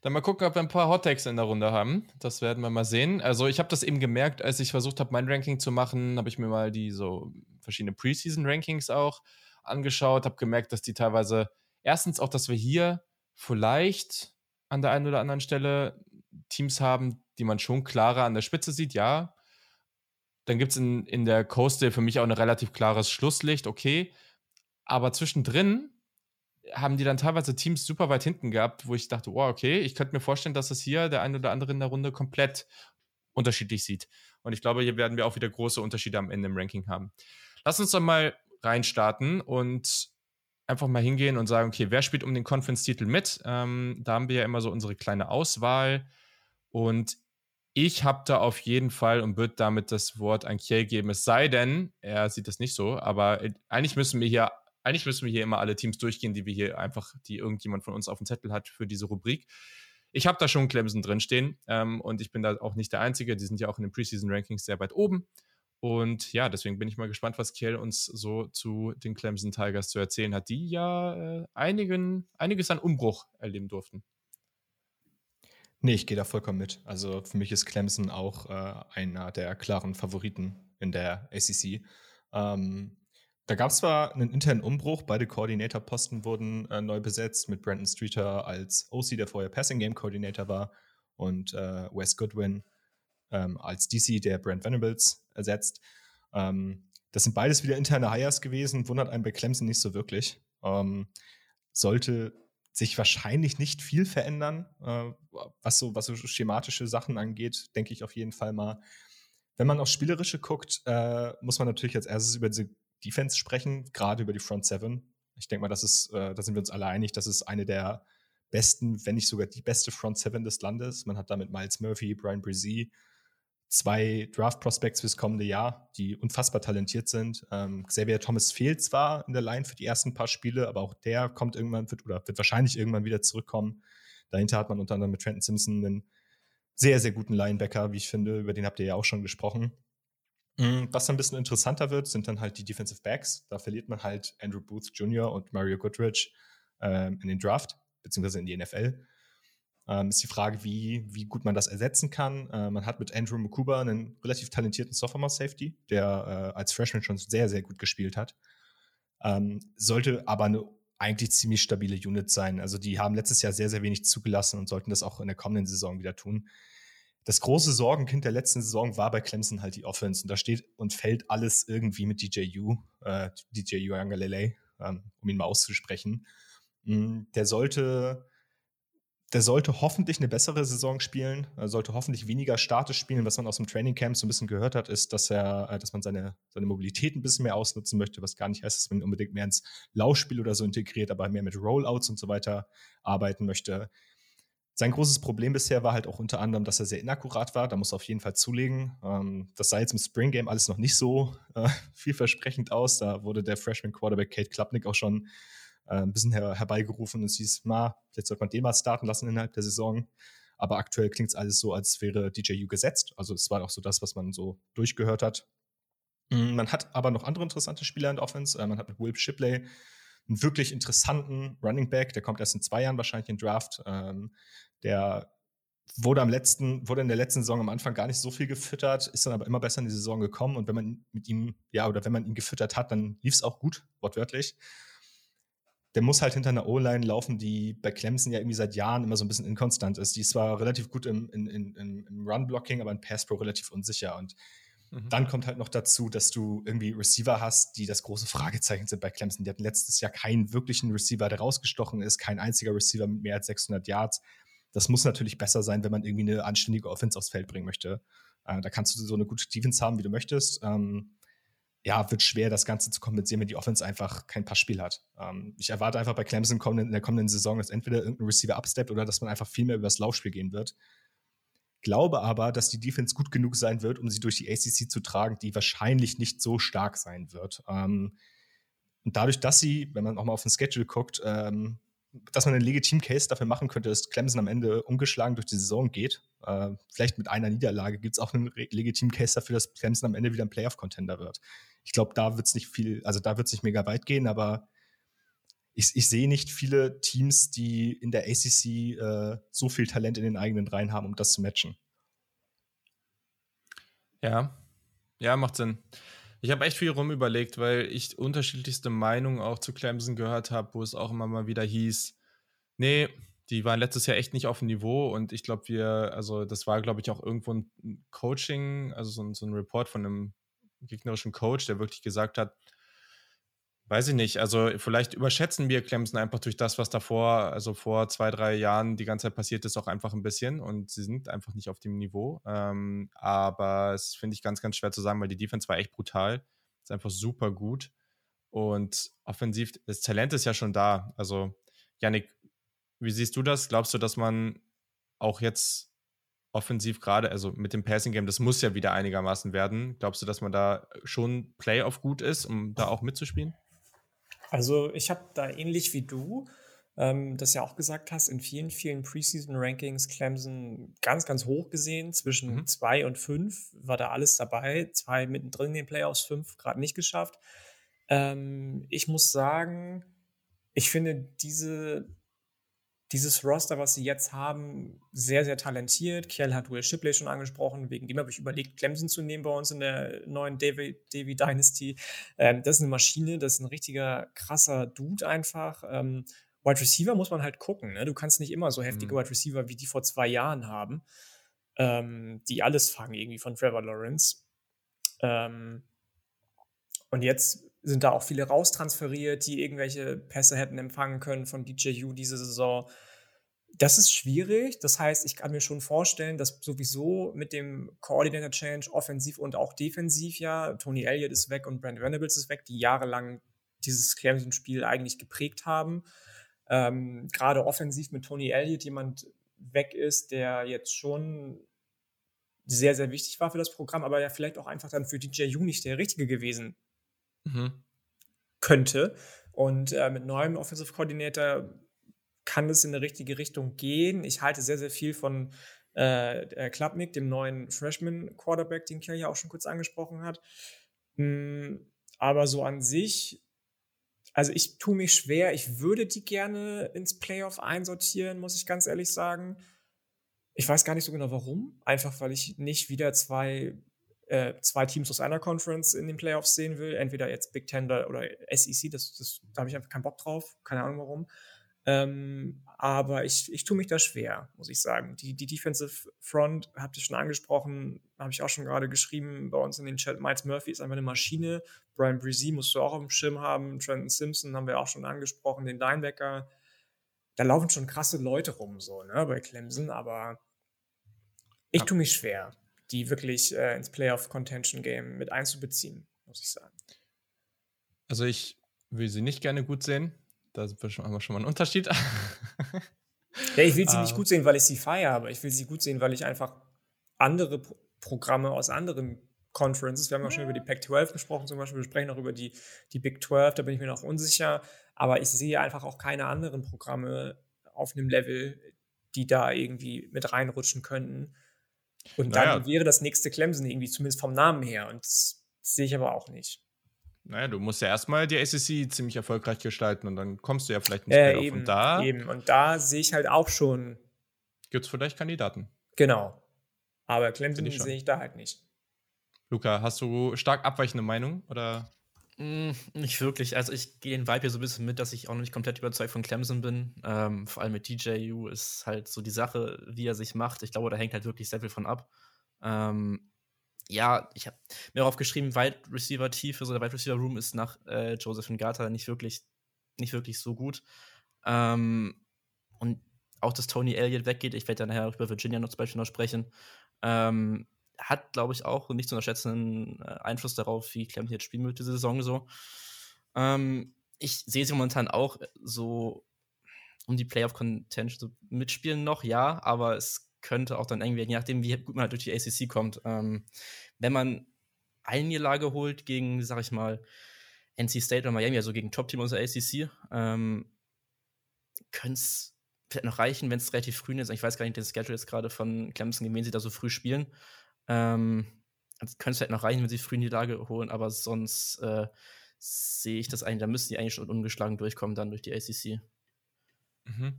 Dann mal gucken, ob wir ein paar Hot Takes in der Runde haben. Das werden wir mal sehen. Also ich habe das eben gemerkt, als ich versucht habe, mein Ranking zu machen, habe ich mir mal die so verschiedene Preseason-Rankings auch angeschaut, habe gemerkt, dass die teilweise erstens auch, dass wir hier vielleicht an der einen oder anderen Stelle Teams haben, die man schon klarer an der Spitze sieht, ja. Dann gibt es in, in der Coastal für mich auch ein relativ klares Schlusslicht, okay. Aber zwischendrin haben die dann teilweise Teams super weit hinten gehabt, wo ich dachte, wow, okay, ich könnte mir vorstellen, dass es hier der ein oder andere in der Runde komplett unterschiedlich sieht. Und ich glaube, hier werden wir auch wieder große Unterschiede am Ende im Ranking haben. Lass uns doch mal reinstarten und einfach mal hingehen und sagen, okay, wer spielt um den Conference-Titel mit? Ähm, da haben wir ja immer so unsere kleine Auswahl. Und ich habe da auf jeden Fall und würde damit das Wort an Kiel geben, es sei denn, er sieht das nicht so, aber eigentlich müssen wir hier eigentlich müssen wir hier immer alle Teams durchgehen, die wir hier einfach, die irgendjemand von uns auf dem Zettel hat für diese Rubrik. Ich habe da schon Clemson drinstehen ähm, und ich bin da auch nicht der Einzige. Die sind ja auch in den Preseason-Rankings sehr weit oben. Und ja, deswegen bin ich mal gespannt, was Kiel uns so zu den Clemson Tigers zu erzählen hat, die ja äh, einigen, einiges an Umbruch erleben durften. Nee, ich gehe da vollkommen mit. Also für mich ist Clemson auch äh, einer der klaren Favoriten in der ACC. Ähm, da gab es zwar einen internen Umbruch, beide Koordinatorposten wurden äh, neu besetzt mit Brandon Streeter als OC, der vorher Passing Game Coordinator war, und äh, Wes Goodwin ähm, als DC, der Brent Venables ersetzt. Ähm, das sind beides wieder interne Hires gewesen, wundert einen bei Clemson nicht so wirklich. Ähm, sollte sich wahrscheinlich nicht viel verändern, äh, was, so, was so schematische Sachen angeht, denke ich auf jeden Fall mal. Wenn man aufs Spielerische guckt, äh, muss man natürlich als erstes über diese Defense sprechen, gerade über die Front Seven. Ich denke mal, das ist, äh, da sind wir uns alle einig, das ist eine der besten, wenn nicht sogar die beste Front Seven des Landes. Man hat damit Miles Murphy, Brian Brzee, zwei Draft Prospects fürs kommende Jahr, die unfassbar talentiert sind. Ähm, Xavier Thomas fehlt zwar in der Line für die ersten paar Spiele, aber auch der kommt irgendwann wird, oder wird wahrscheinlich irgendwann wieder zurückkommen. Dahinter hat man unter anderem mit Trenton Simpson einen sehr, sehr guten Linebacker, wie ich finde. Über den habt ihr ja auch schon gesprochen. Mhm, was ein bisschen interessanter wird, sind dann halt die Defensive Backs. Da verliert man halt Andrew Booth Jr. und Mario Goodrich ähm, in den Draft, beziehungsweise in die NFL. Ähm, ist die Frage, wie, wie gut man das ersetzen kann. Äh, man hat mit Andrew Mukuba einen relativ talentierten Sophomore-Safety, der äh, als Freshman schon sehr, sehr gut gespielt hat. Ähm, sollte aber eine eigentlich ziemlich stabile Unit sein. Also die haben letztes Jahr sehr, sehr wenig zugelassen und sollten das auch in der kommenden Saison wieder tun das große Sorgenkind der letzten Saison war bei Clemson halt die Offense. Und da steht und fällt alles irgendwie mit DJU, äh, DJU Yangalele, ähm, um ihn mal auszusprechen. Mm, der sollte, der sollte hoffentlich eine bessere Saison spielen, er sollte hoffentlich weniger statisch spielen. Was man aus dem Training Camp so ein bisschen gehört hat, ist, dass er, äh, dass man seine, seine Mobilität ein bisschen mehr ausnutzen möchte, was gar nicht heißt, dass man ihn unbedingt mehr ins Laufspiel oder so integriert, aber mehr mit Rollouts und so weiter arbeiten möchte. Sein großes Problem bisher war halt auch unter anderem, dass er sehr inakkurat war. Da muss er auf jeden Fall zulegen. Ähm, das sah jetzt im Spring Game alles noch nicht so äh, (laughs) vielversprechend aus. Da wurde der Freshman Quarterback Kate Klapnick auch schon äh, ein bisschen her herbeigerufen und es hieß, na, vielleicht sollte man den mal starten lassen innerhalb der Saison. Aber aktuell klingt es alles so, als wäre DJU gesetzt. Also es war auch so das, was man so durchgehört hat. Mm, man hat aber noch andere interessante Spieler in der Offense. Äh, man hat mit Will Shipley einen wirklich interessanten Running Back, der kommt erst in zwei Jahren wahrscheinlich in Draft. Ähm, der wurde am letzten, wurde in der letzten Saison am Anfang gar nicht so viel gefüttert, ist dann aber immer besser in die Saison gekommen und wenn man mit ihm, ja, oder wenn man ihn gefüttert hat, dann lief es auch gut, wortwörtlich. Der muss halt hinter einer O-Line laufen, die bei Clemson ja irgendwie seit Jahren immer so ein bisschen inkonstant ist. Die ist zwar relativ gut im, in, in, im Run-Blocking, aber in Pass-Pro relativ unsicher. Und Mhm. Dann kommt halt noch dazu, dass du irgendwie Receiver hast, die das große Fragezeichen sind bei Clemson. Die hatten letztes Jahr keinen wirklichen Receiver, der rausgestochen ist, kein einziger Receiver mit mehr als 600 Yards. Das muss natürlich besser sein, wenn man irgendwie eine anständige Offense aufs Feld bringen möchte. Äh, da kannst du so eine gute Defense haben, wie du möchtest. Ähm, ja, wird schwer, das Ganze zu kompensieren, wenn die Offense einfach kein Passspiel hat. Ähm, ich erwarte einfach bei Clemson in der kommenden Saison, dass entweder irgendein Receiver absteppt oder dass man einfach viel mehr über das Laufspiel gehen wird. Glaube aber, dass die Defense gut genug sein wird, um sie durch die ACC zu tragen, die wahrscheinlich nicht so stark sein wird. Ähm, und dadurch, dass sie, wenn man auch mal auf den Schedule guckt, ähm, dass man einen legitimen Case dafür machen könnte, dass Clemson am Ende ungeschlagen durch die Saison geht. Äh, vielleicht mit einer Niederlage gibt es auch einen legitimen Case dafür, dass Clemson am Ende wieder ein Playoff-Contender wird. Ich glaube, da wird es nicht viel, also da wird es nicht mega weit gehen, aber ich, ich sehe nicht viele Teams, die in der ACC äh, so viel Talent in den eigenen Reihen haben, um das zu matchen. Ja, ja, macht Sinn. Ich habe echt viel rumüberlegt, weil ich unterschiedlichste Meinungen auch zu Clemson gehört habe, wo es auch immer mal wieder hieß, nee, die waren letztes Jahr echt nicht auf dem Niveau und ich glaube, wir, also das war, glaube ich, auch irgendwo ein Coaching, also so ein, so ein Report von einem gegnerischen Coach, der wirklich gesagt hat, Weiß ich nicht. Also vielleicht überschätzen wir Clemson einfach durch das, was davor, also vor zwei, drei Jahren die ganze Zeit passiert ist, auch einfach ein bisschen. Und sie sind einfach nicht auf dem Niveau. Ähm, aber es finde ich ganz, ganz schwer zu sagen, weil die Defense war echt brutal. Ist einfach super gut. Und offensiv, das Talent ist ja schon da. Also, Yannick, wie siehst du das? Glaubst du, dass man auch jetzt offensiv gerade, also mit dem Passing Game, das muss ja wieder einigermaßen werden. Glaubst du, dass man da schon Playoff gut ist, um da auch mitzuspielen? Also ich habe da ähnlich wie du, ähm, das ja auch gesagt hast, in vielen, vielen Preseason-Rankings Clemson ganz, ganz hoch gesehen. Zwischen mhm. zwei und fünf war da alles dabei. Zwei mittendrin in den Playoffs, fünf gerade nicht geschafft. Ähm, ich muss sagen, ich finde diese dieses Roster, was sie jetzt haben, sehr, sehr talentiert. Kiel hat Will Shipley schon angesprochen, wegen dem habe ich überlegt, Clemson zu nehmen bei uns in der neuen Davy, Davy Dynasty. Ähm, das ist eine Maschine, das ist ein richtiger krasser Dude einfach. Ähm, Wide Receiver muss man halt gucken. Ne? Du kannst nicht immer so heftige mhm. Wide Receiver wie die vor zwei Jahren haben, ähm, die alles fangen irgendwie von Trevor Lawrence. Ähm, und jetzt sind da auch viele raustransferiert, die irgendwelche Pässe hätten empfangen können von DJU diese Saison. Das ist schwierig. Das heißt, ich kann mir schon vorstellen, dass sowieso mit dem Coordinator Change offensiv und auch defensiv ja, Tony Elliott ist weg und Brand Venables ist weg, die jahrelang dieses Clemson-Spiel eigentlich geprägt haben. Ähm, Gerade offensiv mit Tony Elliott jemand weg ist, der jetzt schon sehr, sehr wichtig war für das Programm, aber ja vielleicht auch einfach dann für DJU nicht der Richtige gewesen mhm. könnte. Und äh, mit neuem Offensive Coordinator kann es in die richtige Richtung gehen. Ich halte sehr, sehr viel von äh, Klapnik, dem neuen Freshman Quarterback, den Kerl ja auch schon kurz angesprochen hat. Mhm, aber so an sich, also ich tue mich schwer. Ich würde die gerne ins Playoff einsortieren, muss ich ganz ehrlich sagen. Ich weiß gar nicht so genau warum. Einfach weil ich nicht wieder zwei äh, zwei Teams aus einer Conference in den Playoffs sehen will, entweder jetzt Big Ten oder SEC, das, das, da habe ich einfach keinen Bock drauf, keine Ahnung warum. Ähm, aber ich, ich tue mich da schwer, muss ich sagen. Die, die Defensive Front, habt ihr schon angesprochen, habe ich auch schon gerade geschrieben bei uns in den Chat. Miles Murphy ist einfach eine Maschine. Brian Brzee musst du auch auf dem Schirm haben. Trenton Simpson haben wir auch schon angesprochen, den Linebacker. Da laufen schon krasse Leute rum, so, ne, bei Clemson, aber ich tue mich schwer die wirklich äh, ins Playoff-Contention-Game mit einzubeziehen, muss ich sagen. Also ich will sie nicht gerne gut sehen. Da haben wir schon mal einen Unterschied. (laughs) ja, ich will sie nicht ah. gut sehen, weil ich sie feiere, aber ich will sie gut sehen, weil ich einfach andere Pro Programme aus anderen Conferences, wir haben ja schon über die Pac-12 gesprochen zum Beispiel, wir sprechen auch über die, die Big 12, da bin ich mir noch unsicher, aber ich sehe einfach auch keine anderen Programme auf einem Level, die da irgendwie mit reinrutschen könnten. Und dann naja. wäre das nächste Clemson irgendwie, zumindest vom Namen her. Und das sehe ich aber auch nicht. Naja, du musst ja erstmal die ACC ziemlich erfolgreich gestalten und dann kommst du ja vielleicht nicht äh, eben, Und da, eben. Und da sehe ich halt auch schon. Gibt es vielleicht Kandidaten. Genau. Aber Clemson sehe ich da halt nicht. Luca, hast du stark abweichende Meinung oder? Mm, nicht wirklich. Also ich gehe den Vibe hier so ein bisschen mit, dass ich auch noch nicht komplett überzeugt von Clemson bin. Ähm, vor allem mit DJU ist halt so die Sache, wie er sich macht. Ich glaube, da hängt halt wirklich sehr viel von ab. Ähm, ja, ich habe mir auch aufgeschrieben, Wide Receiver Tiefe, so der Wide Receiver Room ist nach äh, Joseph Ngata nicht wirklich, nicht wirklich so gut. Ähm, und auch, dass Tony Elliott weggeht, ich werde dann nachher über Virginia noch zum Beispiel noch sprechen. Ähm, hat, glaube ich, auch nicht zu unterschätzenden äh, Einfluss darauf, wie Clemson jetzt spielen wird diese Saison so. Ähm, ich sehe sie momentan auch so um die Playoff-Contention mitspielen noch, ja, aber es könnte auch dann irgendwie, je nachdem, wie gut man halt durch die ACC kommt, ähm, wenn man eine Niederlage holt gegen, sag ich mal, NC State oder Miami, also gegen Top-Team der ACC, ähm, könnte es vielleicht noch reichen, wenn es relativ früh ist. Ich weiß gar nicht, den Schedule jetzt gerade von Clemson, wen sie da so früh spielen. Ähm, also könnte es halt noch reichen, wenn sie früh in die Lage holen, aber sonst äh, sehe ich das eigentlich, da müssten die eigentlich schon ungeschlagen durchkommen dann durch die ACC. Mhm.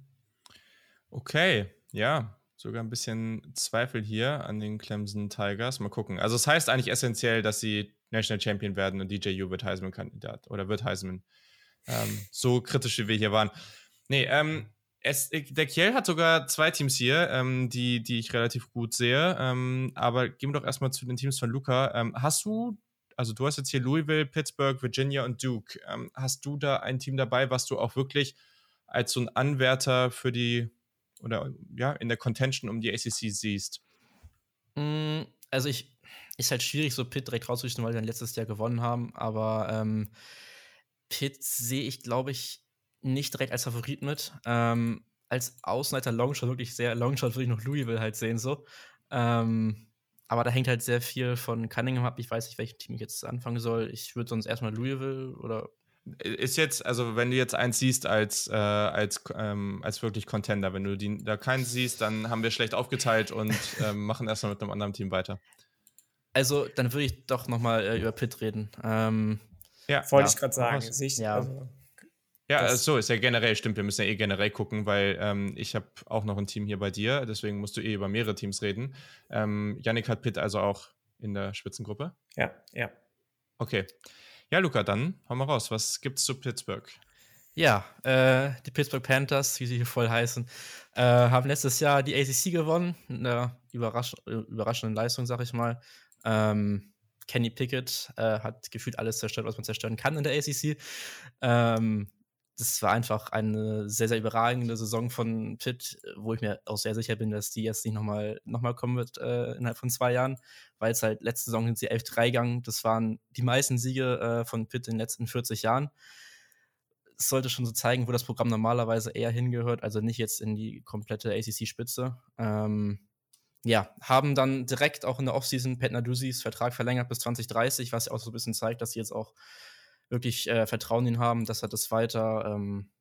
Okay, ja, sogar ein bisschen Zweifel hier an den Clemson Tigers. Mal gucken. Also es heißt eigentlich essentiell, dass sie National Champion werden und DJU wird Heisman-Kandidat oder wird Heisman. Ähm, so kritisch, wie wir hier waren. Nee, ähm, es, der Kiel hat sogar zwei Teams hier, ähm, die, die ich relativ gut sehe. Ähm, aber gehen wir doch erstmal zu den Teams von Luca. Ähm, hast du, also du hast jetzt hier Louisville, Pittsburgh, Virginia und Duke. Ähm, hast du da ein Team dabei, was du auch wirklich als so ein Anwärter für die oder ja, in der Contention um die ACC siehst? Mm, also ich, ist halt schwierig, so Pitt direkt rauszurichten, weil die dann letztes Jahr gewonnen haben, aber ähm, Pitt sehe ich, glaube ich, nicht direkt als Favorit mit. Ähm, als Außenseiter Longshot wirklich sehr, Longshot würde ich noch Louisville halt sehen, so. Ähm, aber da hängt halt sehr viel von Cunningham ab. Ich weiß nicht, welchem Team ich jetzt anfangen soll. Ich würde sonst erstmal Louisville oder ist jetzt, also wenn du jetzt eins siehst als, äh, als, ähm, als wirklich Contender, wenn du die, da keinen siehst, dann haben wir schlecht aufgeteilt und (laughs) ähm, machen erstmal mit einem anderen Team weiter. Also, dann würde ich doch nochmal äh, über Pitt reden. Ähm, ja, wollte ja. ich gerade sagen. Ich, ja. Also, ja, so ist ja generell, stimmt. Wir müssen ja eh generell gucken, weil ähm, ich habe auch noch ein Team hier bei dir, deswegen musst du eh über mehrere Teams reden. Ähm, Yannick hat Pitt also auch in der Spitzengruppe. Ja, ja. Okay. Ja, Luca, dann hau mal raus. Was gibt's zu Pittsburgh? Ja, äh, die Pittsburgh Panthers, wie sie hier voll heißen, äh, haben letztes Jahr die ACC gewonnen. Eine überrasch überraschende Leistung, sag ich mal. Ähm, Kenny Pickett äh, hat gefühlt alles zerstört, was man zerstören kann in der ACC. Ähm, das war einfach eine sehr, sehr überragende Saison von Pitt, wo ich mir auch sehr sicher bin, dass die jetzt nicht nochmal noch mal kommen wird äh, innerhalb von zwei Jahren, weil es halt letzte Saison sind sie 11-3 gegangen. Das waren die meisten Siege äh, von Pitt in den letzten 40 Jahren. Es sollte schon so zeigen, wo das Programm normalerweise eher hingehört, also nicht jetzt in die komplette ACC-Spitze. Ähm, ja, haben dann direkt auch in der Offseason Pat Naduzis Vertrag verlängert bis 2030, was ja auch so ein bisschen zeigt, dass sie jetzt auch wirklich äh, Vertrauen in ihn haben, dass er das weiter, ähm,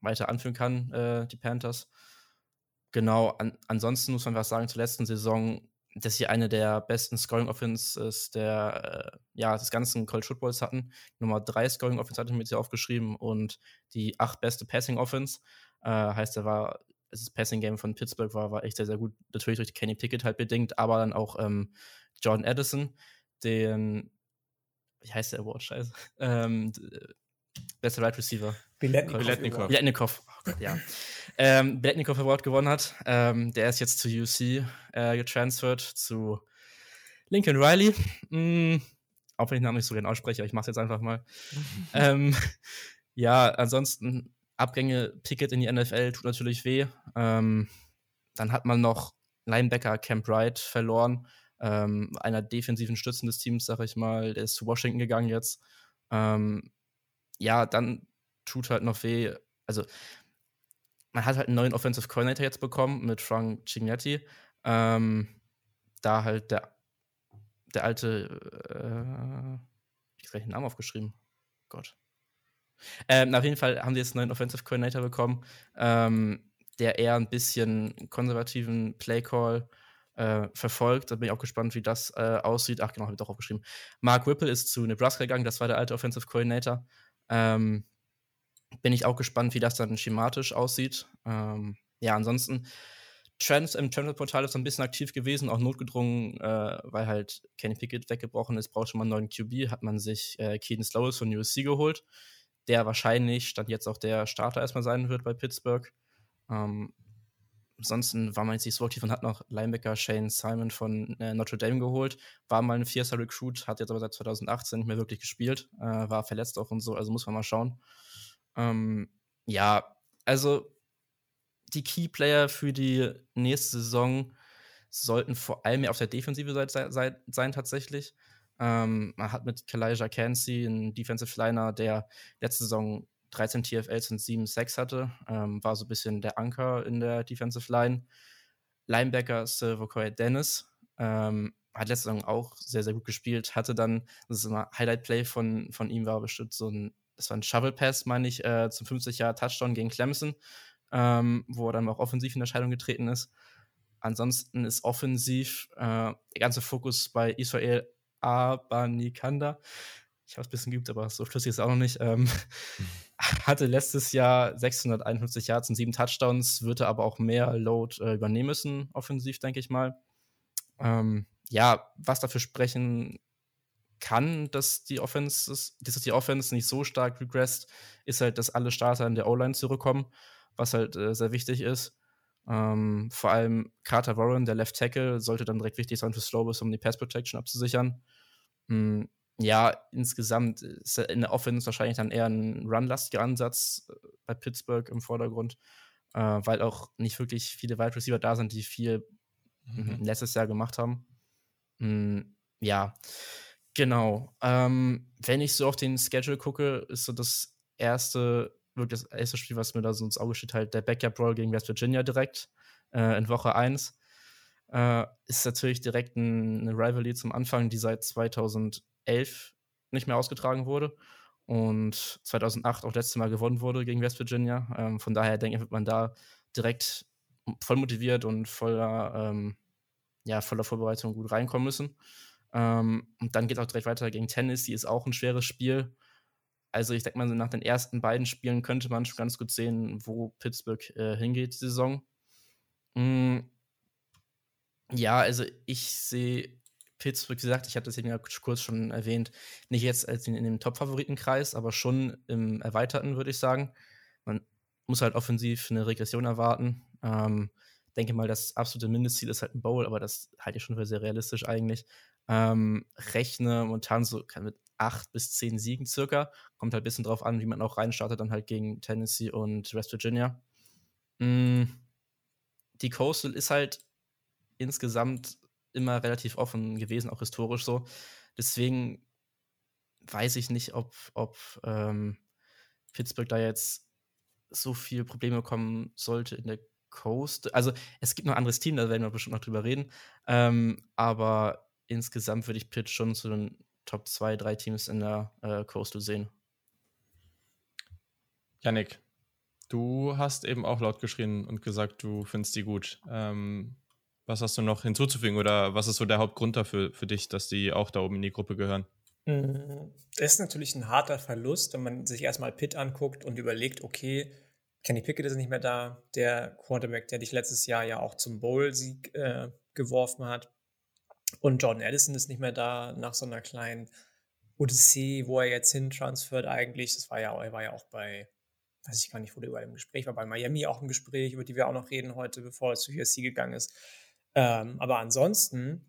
weiter anführen kann, äh, die Panthers. Genau, an, ansonsten muss man was sagen zur letzten Saison, dass sie eine der besten Scoring Offenses der, äh, ja, des ganzen College Footballs hatten. Nummer drei Scoring Offense hatte ich mir jetzt hier aufgeschrieben und die acht beste Passing Offense. Äh, heißt, er war, das Passing Game von Pittsburgh war, war echt sehr, sehr gut. Natürlich durch Kenny Pickett halt bedingt, aber dann auch ähm, Jordan Addison, den wie heißt der Award? Scheiße. Ähm, bester Right Receiver. Biletnikov. Biletnikov. Biletnikov. Oh Gott, ja. ähm, Biletnikov Award gewonnen hat. Ähm, der ist jetzt zu UC äh, getransfert, zu Lincoln Riley. Mm, auch wenn ich den Namen nicht so gerne ausspreche, aber ich mach's jetzt einfach mal. (laughs) ähm, ja, ansonsten Abgänge Pickett in die NFL tut natürlich weh. Ähm, dann hat man noch Linebacker Camp Wright verloren ähm, einer defensiven Stützen des Teams, sag ich mal, der ist zu Washington gegangen jetzt. Ähm, ja, dann tut halt noch weh. Also, man hat halt einen neuen Offensive Coordinator jetzt bekommen mit Frank Cignetti. Ähm, da halt der, der alte, äh, ich habe den Namen aufgeschrieben. Gott. Ähm, auf jeden Fall haben die jetzt einen neuen Offensive Coordinator bekommen, ähm, der eher ein bisschen konservativen Playcall äh, verfolgt. Da bin ich auch gespannt, wie das äh, aussieht. Ach, genau, habe ich doch aufgeschrieben. Mark Whipple ist zu Nebraska gegangen, das war der alte Offensive Coordinator. Ähm, bin ich auch gespannt, wie das dann schematisch aussieht. Ähm, ja, ansonsten, Trends im Channel-Portal ist ein bisschen aktiv gewesen, auch notgedrungen, äh, weil halt Kenny Pickett weggebrochen ist, braucht schon mal einen neuen QB, hat man sich äh, Keaton Slowes von USC geholt, der wahrscheinlich stand jetzt auch der Starter erstmal sein wird bei Pittsburgh. Ähm, ansonsten war man jetzt nicht so aktiv und hat noch Linebacker Shane Simon von äh, Notre Dame geholt. War mal ein Vierter Recruit, hat jetzt aber seit 2018 nicht mehr wirklich gespielt, äh, war verletzt auch und so, also muss man mal schauen. Ähm, ja, also die Key Player für die nächste Saison sollten vor allem mehr auf der defensive Seite sein, sein tatsächlich. Ähm, man hat mit Kalijah Cansey einen Defensive Liner, der letzte Saison 13 TFLs und 7 Sacks hatte. Ähm, war so ein bisschen der Anker in der Defensive Line. Linebacker Silver Dennis ähm, hat letzte Saison auch sehr, sehr gut gespielt. Hatte dann, das ist immer Highlight-Play von, von ihm, war bestimmt so ein, das war ein Shovel-Pass, meine ich, äh, zum 50-Jahr-Touchdown gegen Clemson, ähm, wo er dann auch offensiv in Erscheinung getreten ist. Ansonsten ist offensiv äh, der ganze Fokus bei Israel Abanikanda ich habe es ein bisschen geübt, aber so flüssig ist es auch noch nicht. Ähm, hatte letztes Jahr 651 Yards und sieben Touchdowns, würde aber auch mehr Load äh, übernehmen müssen, offensiv, denke ich mal. Ähm, ja, was dafür sprechen kann, dass die Offense, dass die Offense nicht so stark regresst, ist halt, dass alle Starter in der O-Line zurückkommen, was halt äh, sehr wichtig ist. Ähm, vor allem Carter Warren, der Left Tackle, sollte dann direkt wichtig sein für Slowbus, um die Pass Protection abzusichern. Mhm. Ja, insgesamt ist in der Offense wahrscheinlich dann eher ein run-lastiger Ansatz äh, bei Pittsburgh im Vordergrund, äh, weil auch nicht wirklich viele Wide Receiver da sind, die viel mhm. letztes Jahr gemacht haben. Mhm. Ja, genau. Ähm, wenn ich so auf den Schedule gucke, ist so das erste, wirklich das erste Spiel, was mir da so ins Auge steht, halt der Backup-Roll gegen West Virginia direkt äh, in Woche 1. Äh, ist natürlich direkt ein, eine Rivalry zum Anfang, die seit 2000 2011 nicht mehr ausgetragen wurde und 2008 auch letztes Mal gewonnen wurde gegen West Virginia. Ähm, von daher denke ich, wird man da direkt voll motiviert und voller, ähm, ja, voller Vorbereitung gut reinkommen müssen. Ähm, und dann geht auch direkt weiter gegen Tennessee, ist auch ein schweres Spiel. Also ich denke mal, nach den ersten beiden Spielen könnte man schon ganz gut sehen, wo Pittsburgh äh, hingeht die Saison. Mm, ja, also ich sehe Pittsburgh, wie gesagt, ich hatte das eben ja kurz schon erwähnt, nicht jetzt in, in dem Top-Favoritenkreis, aber schon im Erweiterten, würde ich sagen. Man muss halt offensiv eine Regression erwarten. Ähm, denke mal, das absolute Mindestziel ist halt ein Bowl, aber das halte ich schon für sehr realistisch eigentlich. Ähm, rechne momentan so mit acht bis zehn Siegen circa. Kommt halt ein bisschen drauf an, wie man auch reinstartet, dann halt gegen Tennessee und West Virginia. Mm, die Coastal ist halt insgesamt immer relativ offen gewesen, auch historisch so. Deswegen weiß ich nicht, ob, ob ähm, Pittsburgh da jetzt so viel Probleme kommen sollte in der Coast. Also es gibt noch ein anderes Team, da werden wir bestimmt noch drüber reden. Ähm, aber insgesamt würde ich Pitt schon zu den Top 2, 3 Teams in der äh, Coastal sehen. Yannick, du hast eben auch laut geschrien und gesagt, du findest die gut. Ähm, was hast du noch hinzuzufügen oder was ist so der Hauptgrund dafür für dich, dass die auch da oben in die Gruppe gehören? Mm, das ist natürlich ein harter Verlust, wenn man sich erstmal Pitt anguckt und überlegt, okay, Kenny Pickett ist nicht mehr da, der Quarterback, der dich letztes Jahr ja auch zum Bowl-Sieg äh, geworfen hat. Und Jordan Addison ist nicht mehr da nach so einer kleinen Odyssee, wo er jetzt hintransfert eigentlich. Das war ja, er war ja auch bei, weiß ich gar nicht, wo der überall im Gespräch war, bei Miami auch im Gespräch, über die wir auch noch reden heute, bevor er zu USC gegangen ist. Ähm, aber ansonsten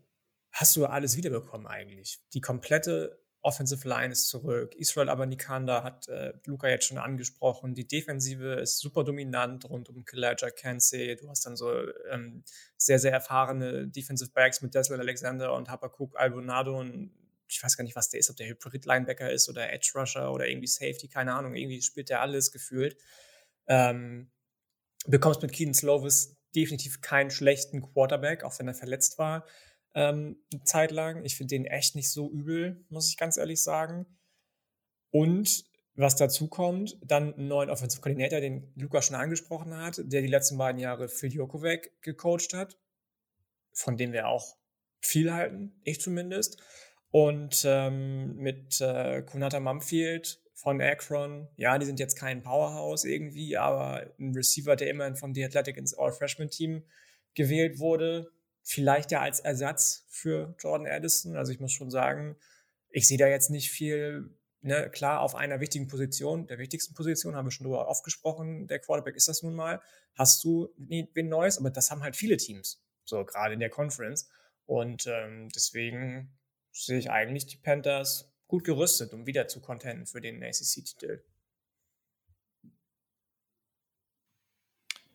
hast du alles wiederbekommen eigentlich. Die komplette Offensive Line ist zurück. Israel Abanikanda hat äh, Luca jetzt schon angesprochen. Die Defensive ist super dominant rund um Kalaja Kensey. Du hast dann so ähm, sehr, sehr erfahrene Defensive Backs mit Desmond Alexander und Habakkuk Albonado und ich weiß gar nicht, was der ist, ob der Hybrid-Linebacker ist oder Edge Rusher oder irgendwie Safety, keine Ahnung. Irgendwie spielt der alles gefühlt. Ähm, bekommst mit Keaton Slovis definitiv keinen schlechten Quarterback, auch wenn er verletzt war, ähm, eine Zeit lang. Ich finde den echt nicht so übel, muss ich ganz ehrlich sagen. Und was dazu kommt, dann einen neuen Offensive Coordinator, den Luca schon angesprochen hat, der die letzten beiden Jahre Phil Jokovic gecoacht hat, von dem wir auch viel halten, ich zumindest. Und ähm, mit äh, Kunata Mumfield von Akron. Ja, die sind jetzt kein Powerhouse irgendwie, aber ein Receiver, der immerhin von The Athletic ins All-Freshman-Team gewählt wurde. Vielleicht ja als Ersatz für Jordan Addison. Also ich muss schon sagen, ich sehe da jetzt nicht viel, ne, klar, auf einer wichtigen Position, der wichtigsten Position, haben wir schon drüber aufgesprochen, der Quarterback ist das nun mal, hast du wen Neues, aber das haben halt viele Teams, so gerade in der Conference. Und ähm, deswegen sehe ich eigentlich die Panthers gut gerüstet, um wieder zu contenten für den ACC-Titel.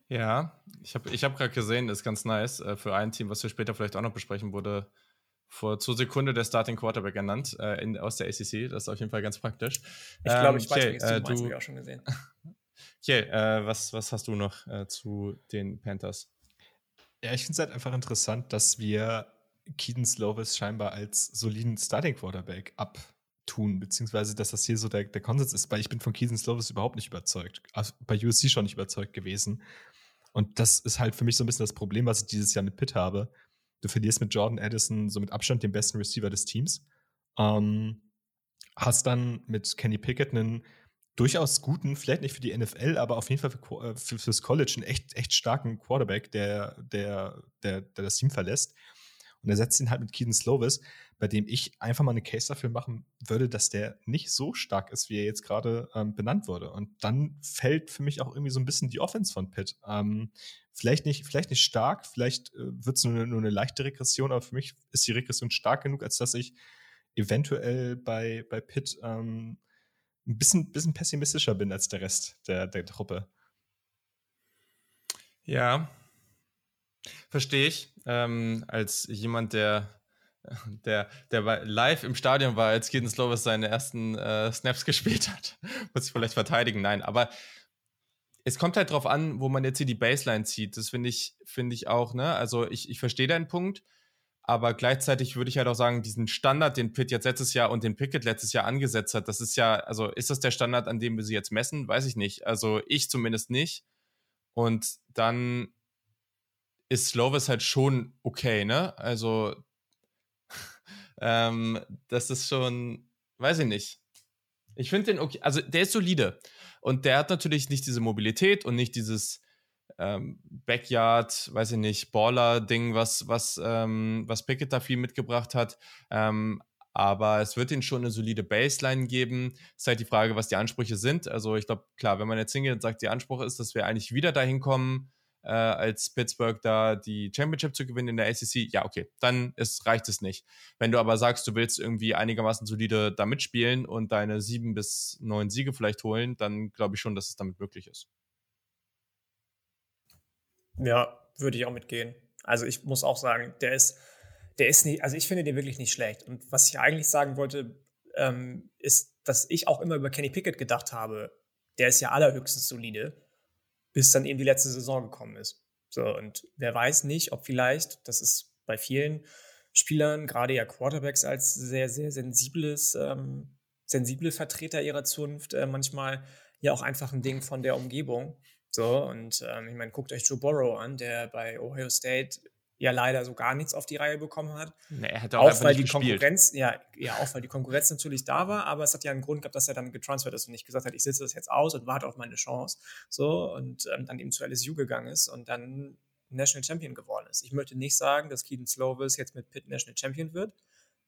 Ja, ich habe ich hab gerade gesehen, ist ganz nice. Äh, für ein Team, was wir später vielleicht auch noch besprechen, wurde vor zur Sekunde der Starting Quarterback ernannt äh, in, aus der ACC. Das ist auf jeden Fall ganz praktisch. Ich glaube, ähm, ich weiß, okay, äh, du auch schon gesehen. (laughs) Okay, äh, was, was hast du noch äh, zu den Panthers? Ja, ich finde es halt einfach interessant, dass wir Keaton Slovis scheinbar als soliden Starting Quarterback ab tun, beziehungsweise dass das hier so der, der Konsens ist, weil ich bin von Keaton Slovis überhaupt nicht überzeugt. Also bei USC schon nicht überzeugt gewesen. Und das ist halt für mich so ein bisschen das Problem, was ich dieses Jahr mit Pitt habe. Du verlierst mit Jordan Addison so mit Abstand den besten Receiver des Teams. Ähm, hast dann mit Kenny Pickett einen durchaus guten, vielleicht nicht für die NFL, aber auf jeden Fall für, äh, für, fürs College einen echt, echt starken Quarterback, der, der, der, der das Team verlässt. Und er setzt ihn halt mit Keaton Slovis, bei dem ich einfach mal eine Case dafür machen würde, dass der nicht so stark ist, wie er jetzt gerade ähm, benannt wurde. Und dann fällt für mich auch irgendwie so ein bisschen die Offense von Pitt. Ähm, vielleicht, nicht, vielleicht nicht stark, vielleicht äh, wird es nur, nur, eine leichte Regression, aber für mich ist die Regression stark genug, als dass ich eventuell bei, bei Pitt ähm, ein bisschen, bisschen pessimistischer bin als der Rest der, der Truppe. Ja, verstehe ich. Ähm, als jemand, der, der, der live im Stadion war, als Keaton Slovis seine ersten äh, Snaps gespielt hat, (laughs) muss ich vielleicht verteidigen. Nein, aber es kommt halt drauf an, wo man jetzt hier die Baseline zieht. Das finde ich, finde ich auch, ne? Also ich, ich verstehe deinen Punkt. Aber gleichzeitig würde ich halt auch sagen, diesen Standard, den Pitt jetzt letztes Jahr und den Pickett letztes Jahr angesetzt hat, das ist ja, also ist das der Standard, an dem wir sie jetzt messen? Weiß ich nicht. Also ich zumindest nicht. Und dann ist Slovis halt schon okay, ne? Also (laughs) ähm, das ist schon, weiß ich nicht. Ich finde den okay, also der ist solide. Und der hat natürlich nicht diese Mobilität und nicht dieses, ähm, Backyard, weiß ich nicht, Baller-Ding, was, was, ähm, was Pickett da viel mitgebracht hat. Ähm, aber es wird ihnen schon eine solide Baseline geben. Ist halt die Frage, was die Ansprüche sind. Also ich glaube, klar, wenn man jetzt hingeht und sagt, die Anspruch ist, dass wir eigentlich wieder dahin kommen, äh, als Pittsburgh da die Championship zu gewinnen in der ACC, ja, okay, dann ist, reicht es nicht. Wenn du aber sagst, du willst irgendwie einigermaßen solide da mitspielen und deine sieben bis neun Siege vielleicht holen, dann glaube ich schon, dass es damit möglich ist. Ja, würde ich auch mitgehen. Also ich muss auch sagen, der ist, der ist nicht, also ich finde den wirklich nicht schlecht. Und was ich eigentlich sagen wollte, ähm, ist, dass ich auch immer über Kenny Pickett gedacht habe, der ist ja allerhöchstens solide, bis dann eben die letzte Saison gekommen ist. So, und wer weiß nicht, ob vielleicht, das ist bei vielen Spielern, gerade ja Quarterbacks als sehr, sehr sensibles, ähm, sensible Vertreter ihrer Zunft, äh, manchmal ja auch einfach ein Ding von der Umgebung. So, und ähm, ich meine, guckt euch Joe Burrow an, der bei Ohio State ja leider so gar nichts auf die Reihe bekommen hat. Nee, er hat auch, auch weil die gespielt. Konkurrenz, ja, ja, auch weil die Konkurrenz natürlich da war, aber es hat ja einen Grund gehabt, dass er dann getransfert ist und nicht gesagt hat, ich sitze das jetzt aus und warte auf meine Chance. So, und ähm, dann eben zu LSU gegangen ist und dann National Champion geworden ist. Ich möchte nicht sagen, dass Keaton Slovis jetzt mit Pitt National Champion wird,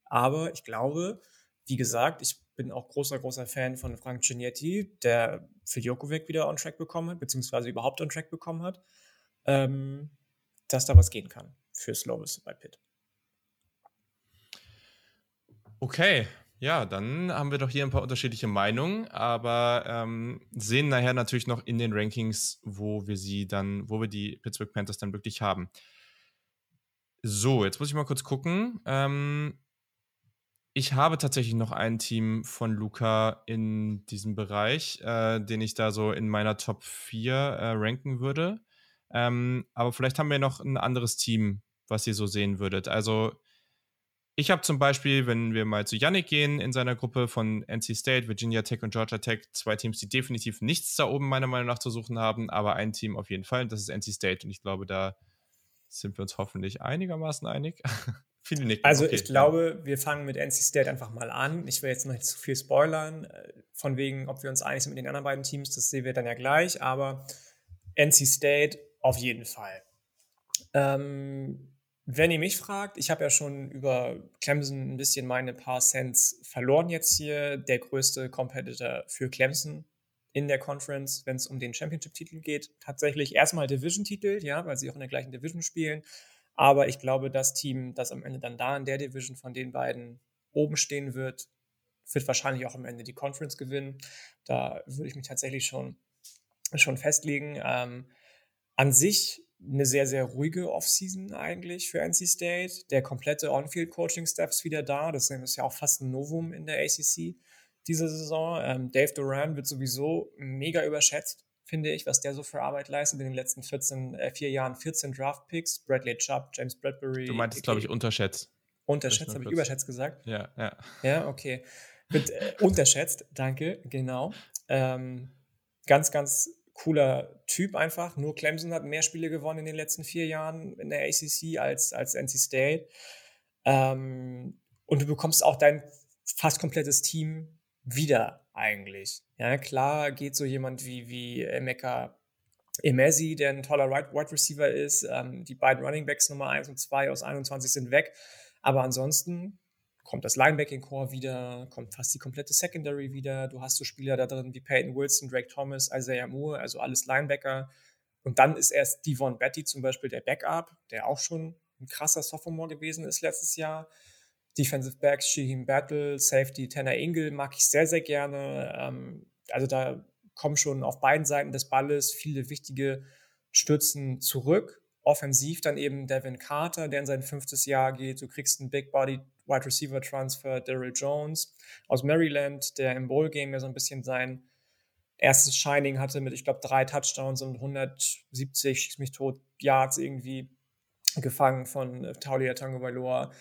aber ich glaube, wie gesagt, ich bin auch großer, großer Fan von Frank Ginetti, der für Djokovic wieder on track bekommen hat, beziehungsweise überhaupt on track bekommen hat, ähm, dass da was gehen kann für Slovis bei Pitt. Okay, ja, dann haben wir doch hier ein paar unterschiedliche Meinungen, aber ähm, sehen nachher natürlich noch in den Rankings, wo wir sie dann, wo wir die Pittsburgh Panthers dann wirklich haben. So, jetzt muss ich mal kurz gucken. Ähm, ich habe tatsächlich noch ein Team von Luca in diesem Bereich, äh, den ich da so in meiner Top 4 äh, ranken würde. Ähm, aber vielleicht haben wir noch ein anderes Team, was ihr so sehen würdet. Also ich habe zum Beispiel, wenn wir mal zu Yannick gehen in seiner Gruppe von NC State, Virginia Tech und Georgia Tech, zwei Teams, die definitiv nichts da oben meiner Meinung nach zu suchen haben, aber ein Team auf jeden Fall, das ist NC State. Und ich glaube, da sind wir uns hoffentlich einigermaßen einig. (laughs) Viele nicken. Also okay, ich glaube, wir fangen mit NC State einfach mal an. Ich will jetzt noch nicht zu viel spoilern, äh, von wegen, ob wir uns einig sind mit den anderen beiden Teams, das sehen wir dann ja gleich, aber NC State auf jeden Fall. Ähm, wenn ihr mich fragt, ich habe ja schon über Clemson ein bisschen meine paar Cents verloren jetzt hier. Der größte Competitor für Clemson in der Conference, wenn es um den Championship-Titel geht. Tatsächlich erstmal Division-Titel, ja, weil sie auch in der gleichen Division spielen. Aber ich glaube, das Team, das am Ende dann da in der Division von den beiden oben stehen wird, wird wahrscheinlich auch am Ende die Conference gewinnen. Da würde ich mich tatsächlich schon, schon festlegen. Ähm, an sich eine sehr, sehr ruhige Offseason eigentlich für NC State. Der komplette On-Field-Coaching-Staff ist wieder da. Das ist ja auch fast ein Novum in der ACC diese Saison. Ähm, Dave Duran wird sowieso mega überschätzt finde ich, was der so für Arbeit leistet in den letzten 14, äh, vier Jahren. 14 Draft-Picks, Bradley Chubb, James Bradbury. Du meintest, glaube ich, unterschätzt. Unterschätzt, habe ich überschätzt gesagt? Ja, ja. Ja, okay. Wird, äh, (laughs) unterschätzt, danke, genau. Ähm, ganz, ganz cooler Typ einfach. Nur Clemson hat mehr Spiele gewonnen in den letzten vier Jahren in der ACC als, als NC State. Ähm, und du bekommst auch dein fast komplettes Team wieder eigentlich. Ja, klar geht so jemand wie, wie Emeka Emesi, der ein toller Wide Receiver ist. Ähm, die beiden Running Backs Nummer 1 und 2 aus 21 sind weg. Aber ansonsten kommt das Linebacking-Core wieder, kommt fast die komplette Secondary wieder. Du hast so Spieler da drin wie Peyton Wilson, Drake Thomas, Isaiah Moore, also alles Linebacker. Und dann ist erst Devon Betty zum Beispiel der Backup, der auch schon ein krasser Sophomore gewesen ist letztes Jahr. Defensive Backs, Shaheen Battle, Safety, Tanner Ingle mag ich sehr, sehr gerne. Ähm, also da kommen schon auf beiden Seiten des Balles viele wichtige Stützen zurück. Offensiv dann eben Devin Carter, der in sein fünftes Jahr geht. Du kriegst einen Big Body Wide Receiver Transfer, Daryl Jones aus Maryland, der im Bowl Game ja so ein bisschen sein erstes Shining hatte mit, ich glaube, drei Touchdowns und 170, schieß mich tot, Yards irgendwie gefangen von Taulia Tango Bailoa.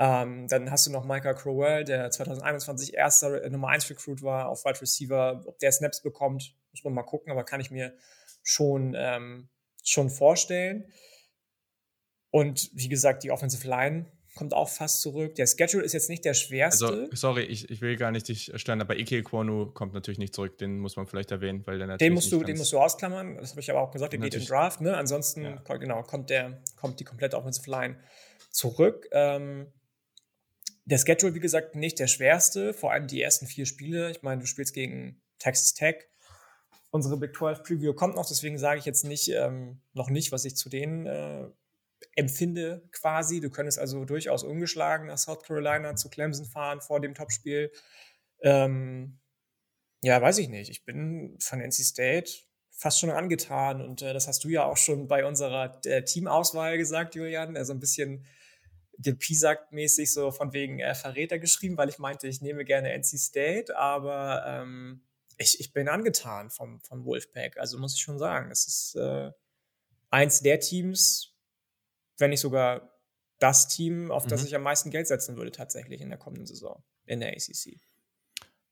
Ähm, dann hast du noch Micah Crowell, der 2021 erster äh, Nummer 1 Recruit war auf Wide Receiver. Ob der Snaps bekommt, muss man mal gucken, aber kann ich mir schon, ähm, schon vorstellen. Und wie gesagt, die Offensive Line kommt auch fast zurück. Der Schedule ist jetzt nicht der schwerste. Also, sorry, ich, ich will gar nicht dich stören, aber Ike Kwonu kommt natürlich nicht zurück. Den muss man vielleicht erwähnen, weil der natürlich. Den musst, du, den musst du ausklammern. Das habe ich aber auch gesagt. Der geht in Draft. Ne? Ansonsten, ja. genau, kommt, der, kommt die komplette Offensive Line zurück. Ähm, der Schedule, wie gesagt, nicht der schwerste, vor allem die ersten vier Spiele. Ich meine, du spielst gegen Texas Tech. Unsere Big 12 Preview kommt noch, deswegen sage ich jetzt nicht, ähm, noch nicht, was ich zu denen äh, empfinde quasi. Du könntest also durchaus ungeschlagen nach South Carolina zu Clemson fahren vor dem Topspiel. Ähm, ja, weiß ich nicht. Ich bin von NC State fast schon angetan und äh, das hast du ja auch schon bei unserer äh, Teamauswahl gesagt, Julian. Also ein bisschen gepiesackt-mäßig so von wegen äh, Verräter geschrieben, weil ich meinte, ich nehme gerne NC State, aber ähm, ich, ich bin angetan vom, vom Wolfpack. Also muss ich schon sagen, es ist äh, eins der Teams, wenn nicht sogar das Team, auf das mhm. ich am meisten Geld setzen würde, tatsächlich in der kommenden Saison in der ACC.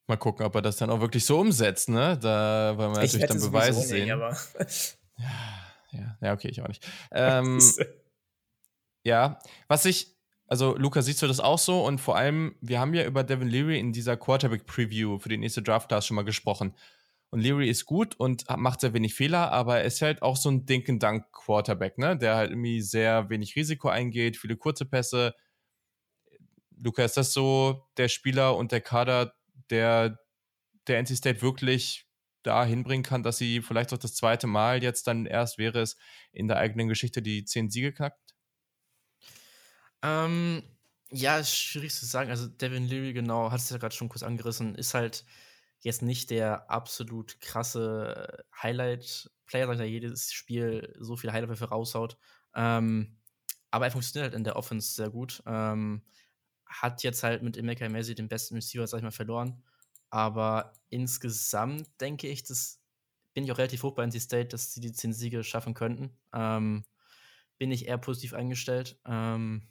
Mal gucken, ob er das dann auch wirklich so umsetzt, ne? Da wollen wir natürlich dann Beweise sehen. Nicht, aber ja, ja, ja, okay, ich auch nicht. (laughs) Ähm, ja, was ich also, Luca, siehst du das auch so? Und vor allem, wir haben ja über Devin Leary in dieser Quarterback-Preview für die nächste Draft-Class schon mal gesprochen. Und Leary ist gut und macht sehr wenig Fehler, aber er ist halt auch so ein Dink-and-Dunk-Quarterback, ne? Der halt irgendwie sehr wenig Risiko eingeht, viele kurze Pässe. Luca, ist das so der Spieler und der Kader, der der NC State wirklich da hinbringen kann, dass sie vielleicht auch das zweite Mal jetzt dann erst wäre es in der eigenen Geschichte die zehn Siege knackt? Ähm, ja, ist schwierig zu sagen. Also Devin Leary, genau, hat es ja gerade schon kurz angerissen, ist halt jetzt nicht der absolut krasse Highlight-Player, der jedes Spiel so viele Highlight-Würfe raushaut. Ähm, aber er funktioniert halt in der Offense sehr gut. Ähm, hat jetzt halt mit Emeka Messi den besten Receiver, sag ich mal, verloren. Aber insgesamt denke ich, das bin ich auch relativ hoch bei NC State, dass sie die 10 Siege schaffen könnten. Ähm, bin ich eher positiv eingestellt. Ähm,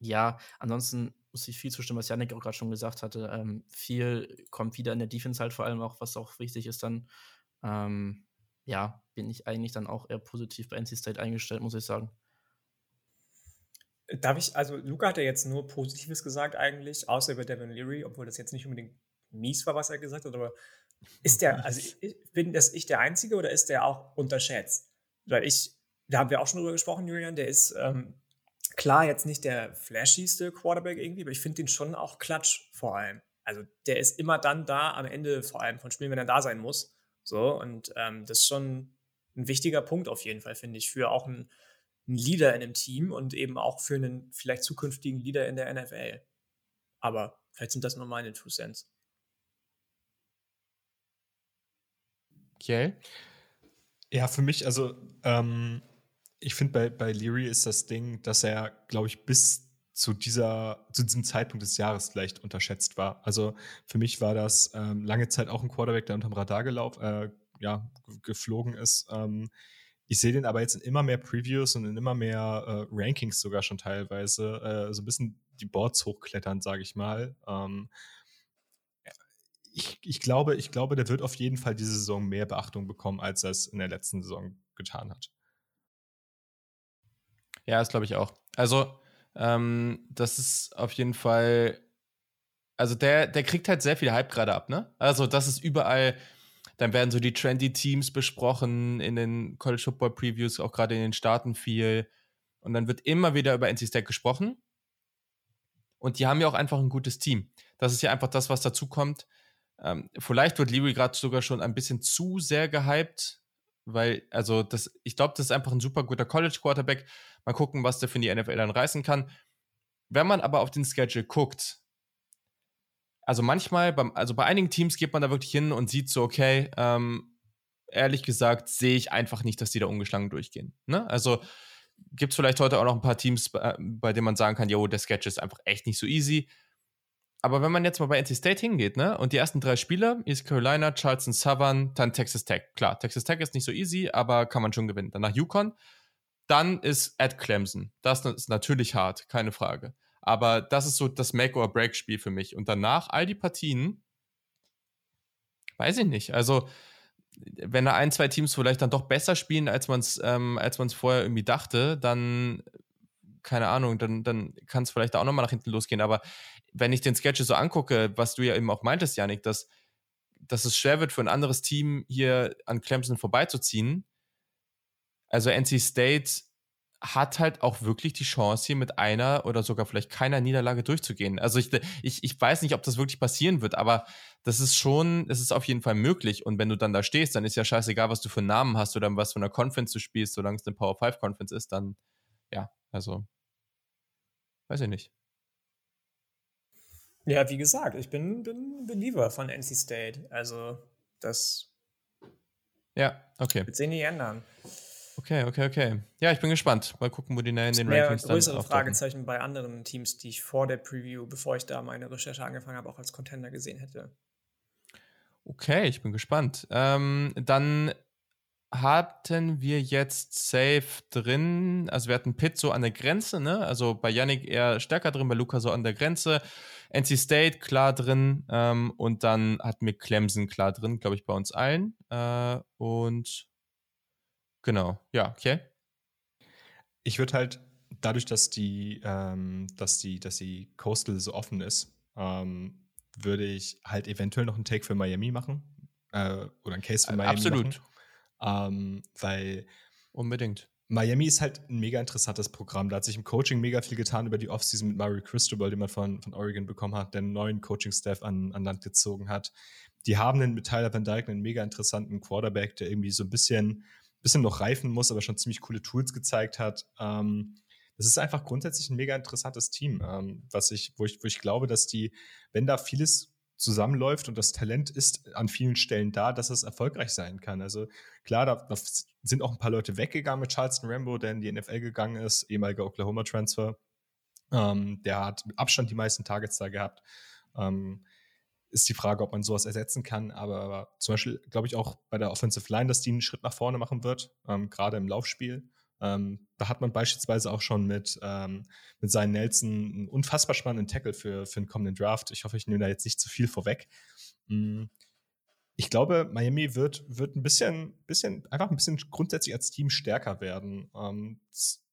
ja, ansonsten muss ich viel zustimmen, was Janik auch gerade schon gesagt hatte. Ähm, viel kommt wieder in der Defense halt vor allem auch, was auch wichtig ist dann. Ähm, ja, bin ich eigentlich dann auch eher positiv bei NC State eingestellt, muss ich sagen. Darf ich, also Luca hat ja jetzt nur Positives gesagt eigentlich, außer über Devin Leary, obwohl das jetzt nicht unbedingt mies war, was er gesagt hat, aber ist der, also (laughs) bin das ich der Einzige oder ist der auch unterschätzt? Weil ich, da haben wir auch schon drüber gesprochen, Julian, der ist ähm, Klar, jetzt nicht der flashigste Quarterback irgendwie, aber ich finde den schon auch klatsch vor allem. Also der ist immer dann da am Ende vor allem von Spielen, wenn er da sein muss. So, und ähm, das ist schon ein wichtiger Punkt auf jeden Fall, finde ich, für auch einen, einen Leader in einem Team und eben auch für einen vielleicht zukünftigen Leader in der NFL. Aber vielleicht sind das nur meine Two Cents. Okay. Ja, für mich, also ähm, ich finde, bei, bei Leary ist das Ding, dass er, glaube ich, bis zu dieser, zu diesem Zeitpunkt des Jahres vielleicht unterschätzt war. Also für mich war das ähm, lange Zeit auch ein Quarterback, der unterm Radar gelaufen, äh, ja, geflogen ist. Ähm, ich sehe den aber jetzt in immer mehr Previews und in immer mehr äh, Rankings sogar schon teilweise äh, so ein bisschen die Boards hochklettern, sage ich mal. Ähm, ich, ich, glaube, ich glaube, der wird auf jeden Fall diese Saison mehr Beachtung bekommen, als er es in der letzten Saison getan hat. Ja, das glaube ich auch. Also, ähm, das ist auf jeden Fall also der, der kriegt halt sehr viel Hype gerade ab, ne? Also, das ist überall, dann werden so die trendy Teams besprochen in den College Football Previews, auch gerade in den Staaten viel. Und dann wird immer wieder über NC State gesprochen. Und die haben ja auch einfach ein gutes Team. Das ist ja einfach das, was dazu kommt. Ähm, vielleicht wird Leary gerade sogar schon ein bisschen zu sehr gehypt, weil, also, das, ich glaube, das ist einfach ein super guter College Quarterback. Mal gucken, was der für die NFL dann reißen kann. Wenn man aber auf den Schedule guckt, also manchmal, beim, also bei einigen Teams geht man da wirklich hin und sieht so, okay, ähm, ehrlich gesagt, sehe ich einfach nicht, dass die da ungeschlagen durchgehen. Ne? Also gibt es vielleicht heute auch noch ein paar Teams, bei, bei denen man sagen kann, jo, der Sketch ist einfach echt nicht so easy. Aber wenn man jetzt mal bei NC State hingeht, ne, und die ersten drei Spiele, East Carolina, Charleston Southern, dann Texas Tech. Klar, Texas Tech ist nicht so easy, aber kann man schon gewinnen. Dann nach Yukon, dann ist at Clemson. Das ist natürlich hart, keine Frage. Aber das ist so das Make-or-Break-Spiel für mich. Und danach all die Partien, weiß ich nicht. Also, wenn da ein, zwei Teams vielleicht dann doch besser spielen, als man es ähm, vorher irgendwie dachte, dann, keine Ahnung, dann, dann kann es vielleicht auch nochmal nach hinten losgehen. Aber wenn ich den Sketch so angucke, was du ja eben auch meintest, Janik, dass, dass es schwer wird für ein anderes Team hier an Clemson vorbeizuziehen. Also NC State hat halt auch wirklich die Chance, hier mit einer oder sogar vielleicht keiner Niederlage durchzugehen. Also ich, ich, ich weiß nicht, ob das wirklich passieren wird, aber das ist schon, es ist auf jeden Fall möglich. Und wenn du dann da stehst, dann ist ja scheißegal, was du für einen Namen hast oder was für eine Conference du spielst, solange es eine Power 5 Conference ist, dann ja, also weiß ich nicht. Ja, wie gesagt, ich bin, bin Believer von NC State. Also, das. Ja, okay. Wird sich nicht ändern. Okay, okay, okay. Ja, ich bin gespannt. Mal gucken, wo die in den mehr Rankings dann größere Fragezeichen bei anderen Teams, die ich vor der Preview, bevor ich da meine Recherche angefangen habe, auch als Contender gesehen hätte. Okay, ich bin gespannt. Ähm, dann hatten wir jetzt Safe drin, also wir hatten Pitt so an der Grenze, ne? Also bei Yannick eher stärker drin, bei Luca so an der Grenze. NC State klar drin ähm, und dann hatten wir Clemson klar drin, glaube ich, bei uns allen. Äh, und genau, ja, okay. Ich würde halt dadurch, dass die, ähm, dass die, dass die Coastal so offen ist, ähm, würde ich halt eventuell noch einen Take für Miami machen. Äh, oder einen Case für Miami Absolut. machen. Ähm, weil unbedingt. Miami ist halt ein mega interessantes Programm. Da hat sich im Coaching mega viel getan über die Offseason mit Mario Cristobal, den man von, von Oregon bekommen hat, der einen neuen Coaching-Staff an, an Land gezogen hat. Die haben einen mit Tyler Van Dyke einen mega interessanten Quarterback, der irgendwie so ein bisschen, bisschen noch reifen muss, aber schon ziemlich coole Tools gezeigt hat. Ähm, das ist einfach grundsätzlich ein mega interessantes Team, ähm, was ich, wo ich, wo ich glaube, dass die, wenn da vieles zusammenläuft und das Talent ist an vielen Stellen da, dass es erfolgreich sein kann. Also klar, da, da sind auch ein paar Leute weggegangen mit Charleston Rambo, der in die NFL gegangen ist, ehemaliger Oklahoma-Transfer. Ähm, der hat mit Abstand die meisten Targets da gehabt. Ähm, ist die Frage, ob man sowas ersetzen kann. Aber, zum Beispiel glaube ich auch bei der Offensive Line, dass die einen Schritt nach vorne machen wird, ähm, gerade im Laufspiel. Ähm, da hat man beispielsweise auch schon mit, ähm, mit seinen Nelson einen unfassbar spannenden Tackle für, für den kommenden Draft. Ich hoffe, ich nehme da jetzt nicht zu viel vorweg. Mhm. Ich glaube, Miami wird, wird ein bisschen, bisschen, einfach ein bisschen grundsätzlich als Team stärker werden. Ähm,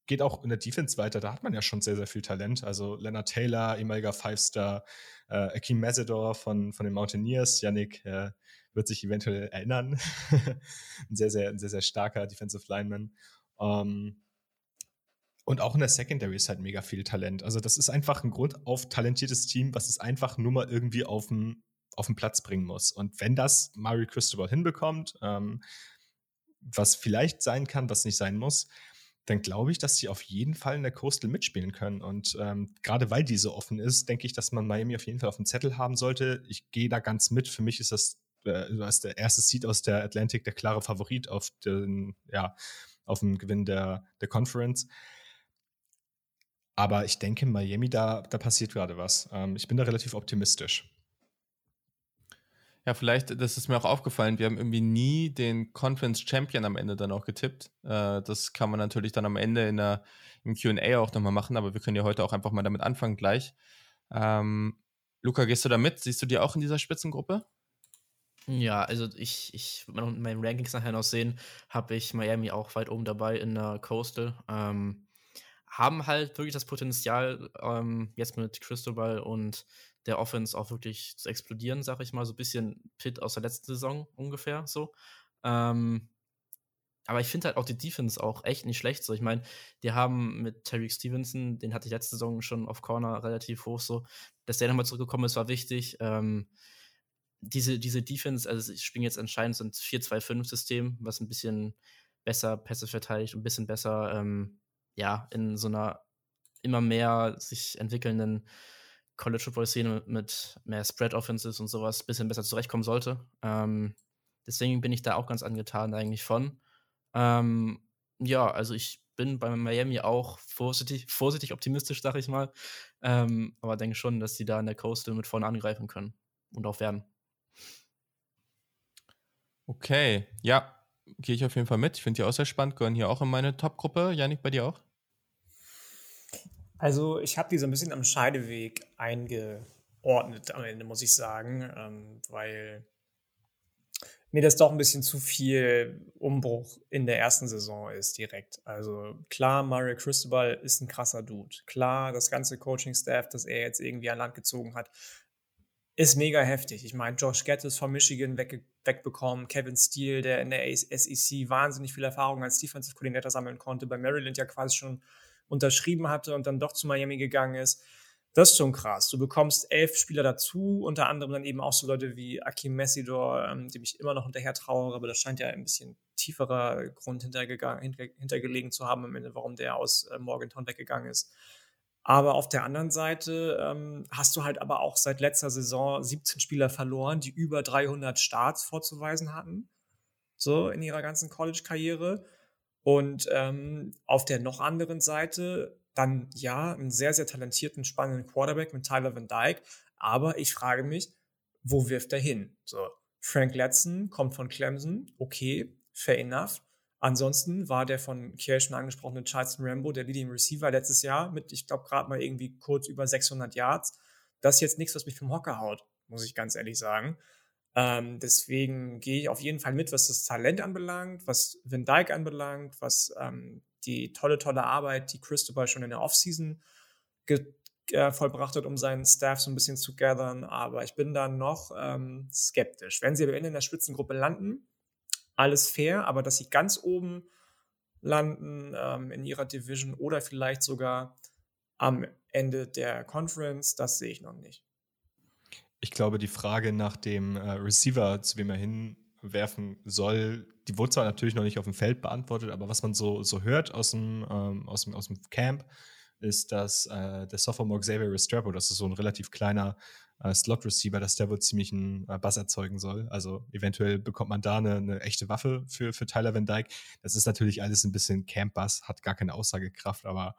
geht auch in der Defense weiter. Da hat man ja schon sehr, sehr viel Talent. Also Leonard Taylor, ehemaliger Five-Star, äh, Akeem Mazador von, von den Mountaineers. Yannick äh, wird sich eventuell erinnern. (laughs) ein sehr, sehr, ein sehr, sehr starker Defensive Lineman. Ähm, und auch in der Secondary ist halt mega viel Talent. Also das ist einfach ein Grund auf talentiertes Team, was es einfach nur mal irgendwie auf den, auf den Platz bringen muss. Und wenn das Mario Cristobal hinbekommt, ähm, was vielleicht sein kann, was nicht sein muss, dann glaube ich, dass sie auf jeden Fall in der Coastal mitspielen können. Und ähm, gerade weil die so offen ist, denke ich, dass man Miami auf jeden Fall auf dem Zettel haben sollte. Ich gehe da ganz mit. Für mich ist das, äh, das der erste Seed aus der Atlantic der klare Favorit auf den, ja, auf den Gewinn der, der Conference. Aber ich denke, Miami, da, da passiert gerade was. Ähm, ich bin da relativ optimistisch. Ja, vielleicht, das ist mir auch aufgefallen, wir haben irgendwie nie den Conference Champion am Ende dann auch getippt. Äh, das kann man natürlich dann am Ende in der, im QA auch nochmal machen, aber wir können ja heute auch einfach mal damit anfangen gleich. Ähm, Luca, gehst du da mit? Siehst du dir auch in dieser Spitzengruppe? Ja, also ich, ich wird man in meinen Rankings nachher noch sehen, habe ich Miami auch weit oben dabei in der Coastal. Ähm, haben halt wirklich das Potenzial, ähm, jetzt mit Cristobal und der Offense auch wirklich zu explodieren, sag ich mal. So ein bisschen Pitt aus der letzten Saison ungefähr so. Ähm, aber ich finde halt auch die Defense auch echt nicht schlecht. So, ich meine, die haben mit Terry Stevenson, den hatte ich letzte Saison schon auf Corner relativ hoch, so, dass der nochmal zurückgekommen ist, war wichtig. Ähm, diese, diese Defense, also ich spiele jetzt anscheinend so ein 4-2-5-System, was ein bisschen besser Pässe verteidigt ein bisschen besser, ähm, ja, in so einer immer mehr sich entwickelnden College Football Szene mit mehr Spread Offenses und sowas ein bisschen besser zurechtkommen sollte. Ähm, deswegen bin ich da auch ganz angetan eigentlich von. Ähm, ja, also ich bin bei Miami auch vorsichtig, vorsichtig optimistisch, sag ich mal. Ähm, aber denke schon, dass sie da in der Coastal mit vorne angreifen können und auch werden. Okay, ja, gehe ich auf jeden Fall mit. Ich finde die auch sehr spannend, gehören hier auch in meine Top-Gruppe. Janik, bei dir auch? Also, ich habe die so ein bisschen am Scheideweg eingeordnet am Ende, muss ich sagen, ähm, weil mir das doch ein bisschen zu viel Umbruch in der ersten Saison ist direkt. Also klar, Mario Cristobal ist ein krasser Dude. Klar, das ganze Coaching-Staff, das er jetzt irgendwie an Land gezogen hat, ist mega heftig. Ich meine, Josh Gattis von Michigan weg, wegbekommen, Kevin Steele, der in der SEC wahnsinnig viel Erfahrung als Defensive Coordinator sammeln konnte, bei Maryland ja quasi schon unterschrieben hatte und dann doch zu Miami gegangen ist. Das ist schon krass. Du bekommst elf Spieler dazu, unter anderem dann eben auch so Leute wie Akim Messidor, ähm, dem ich immer noch hinterher trauere, aber das scheint ja ein bisschen tieferer Grund hintergelegen zu haben warum der aus äh, Morgantown weggegangen ist. Aber auf der anderen Seite ähm, hast du halt aber auch seit letzter Saison 17 Spieler verloren, die über 300 Starts vorzuweisen hatten, so in ihrer ganzen College-Karriere. Und ähm, auf der noch anderen Seite dann ja einen sehr, sehr talentierten, spannenden Quarterback mit Tyler Van Dyke. Aber ich frage mich, wo wirft er hin? So, Frank Letson kommt von Clemson, okay, fair enough. Ansonsten war der von Kiel schon angesprochene Charleston Rambo, der Leading Receiver letztes Jahr mit, ich glaube, gerade mal irgendwie kurz über 600 Yards. Das ist jetzt nichts, was mich vom Hocker haut, muss ich ganz ehrlich sagen. Ähm, deswegen gehe ich auf jeden Fall mit, was das Talent anbelangt, was Van Dyke anbelangt, was ähm, die tolle, tolle Arbeit, die Cristobal schon in der Offseason äh, vollbracht hat, um seinen Staff so ein bisschen zu gathern. Aber ich bin da noch ähm, skeptisch. Wenn sie am Ende in der Spitzengruppe landen, alles fair, aber dass sie ganz oben landen ähm, in ihrer Division oder vielleicht sogar am Ende der Conference, das sehe ich noch nicht. Ich glaube, die Frage nach dem äh, Receiver, zu wem er hinwerfen soll, die wurde zwar natürlich noch nicht auf dem Feld beantwortet, aber was man so, so hört aus dem, ähm, aus, dem, aus dem Camp, ist, dass äh, der Sophomore Xavier Restrepo, das ist so ein relativ kleiner äh, Slot-Receiver, dass der wohl ziemlich einen äh, Bass erzeugen soll. Also eventuell bekommt man da eine, eine echte Waffe für, für Tyler Van Dyke. Das ist natürlich alles ein bisschen Camp-Bass, hat gar keine Aussagekraft, aber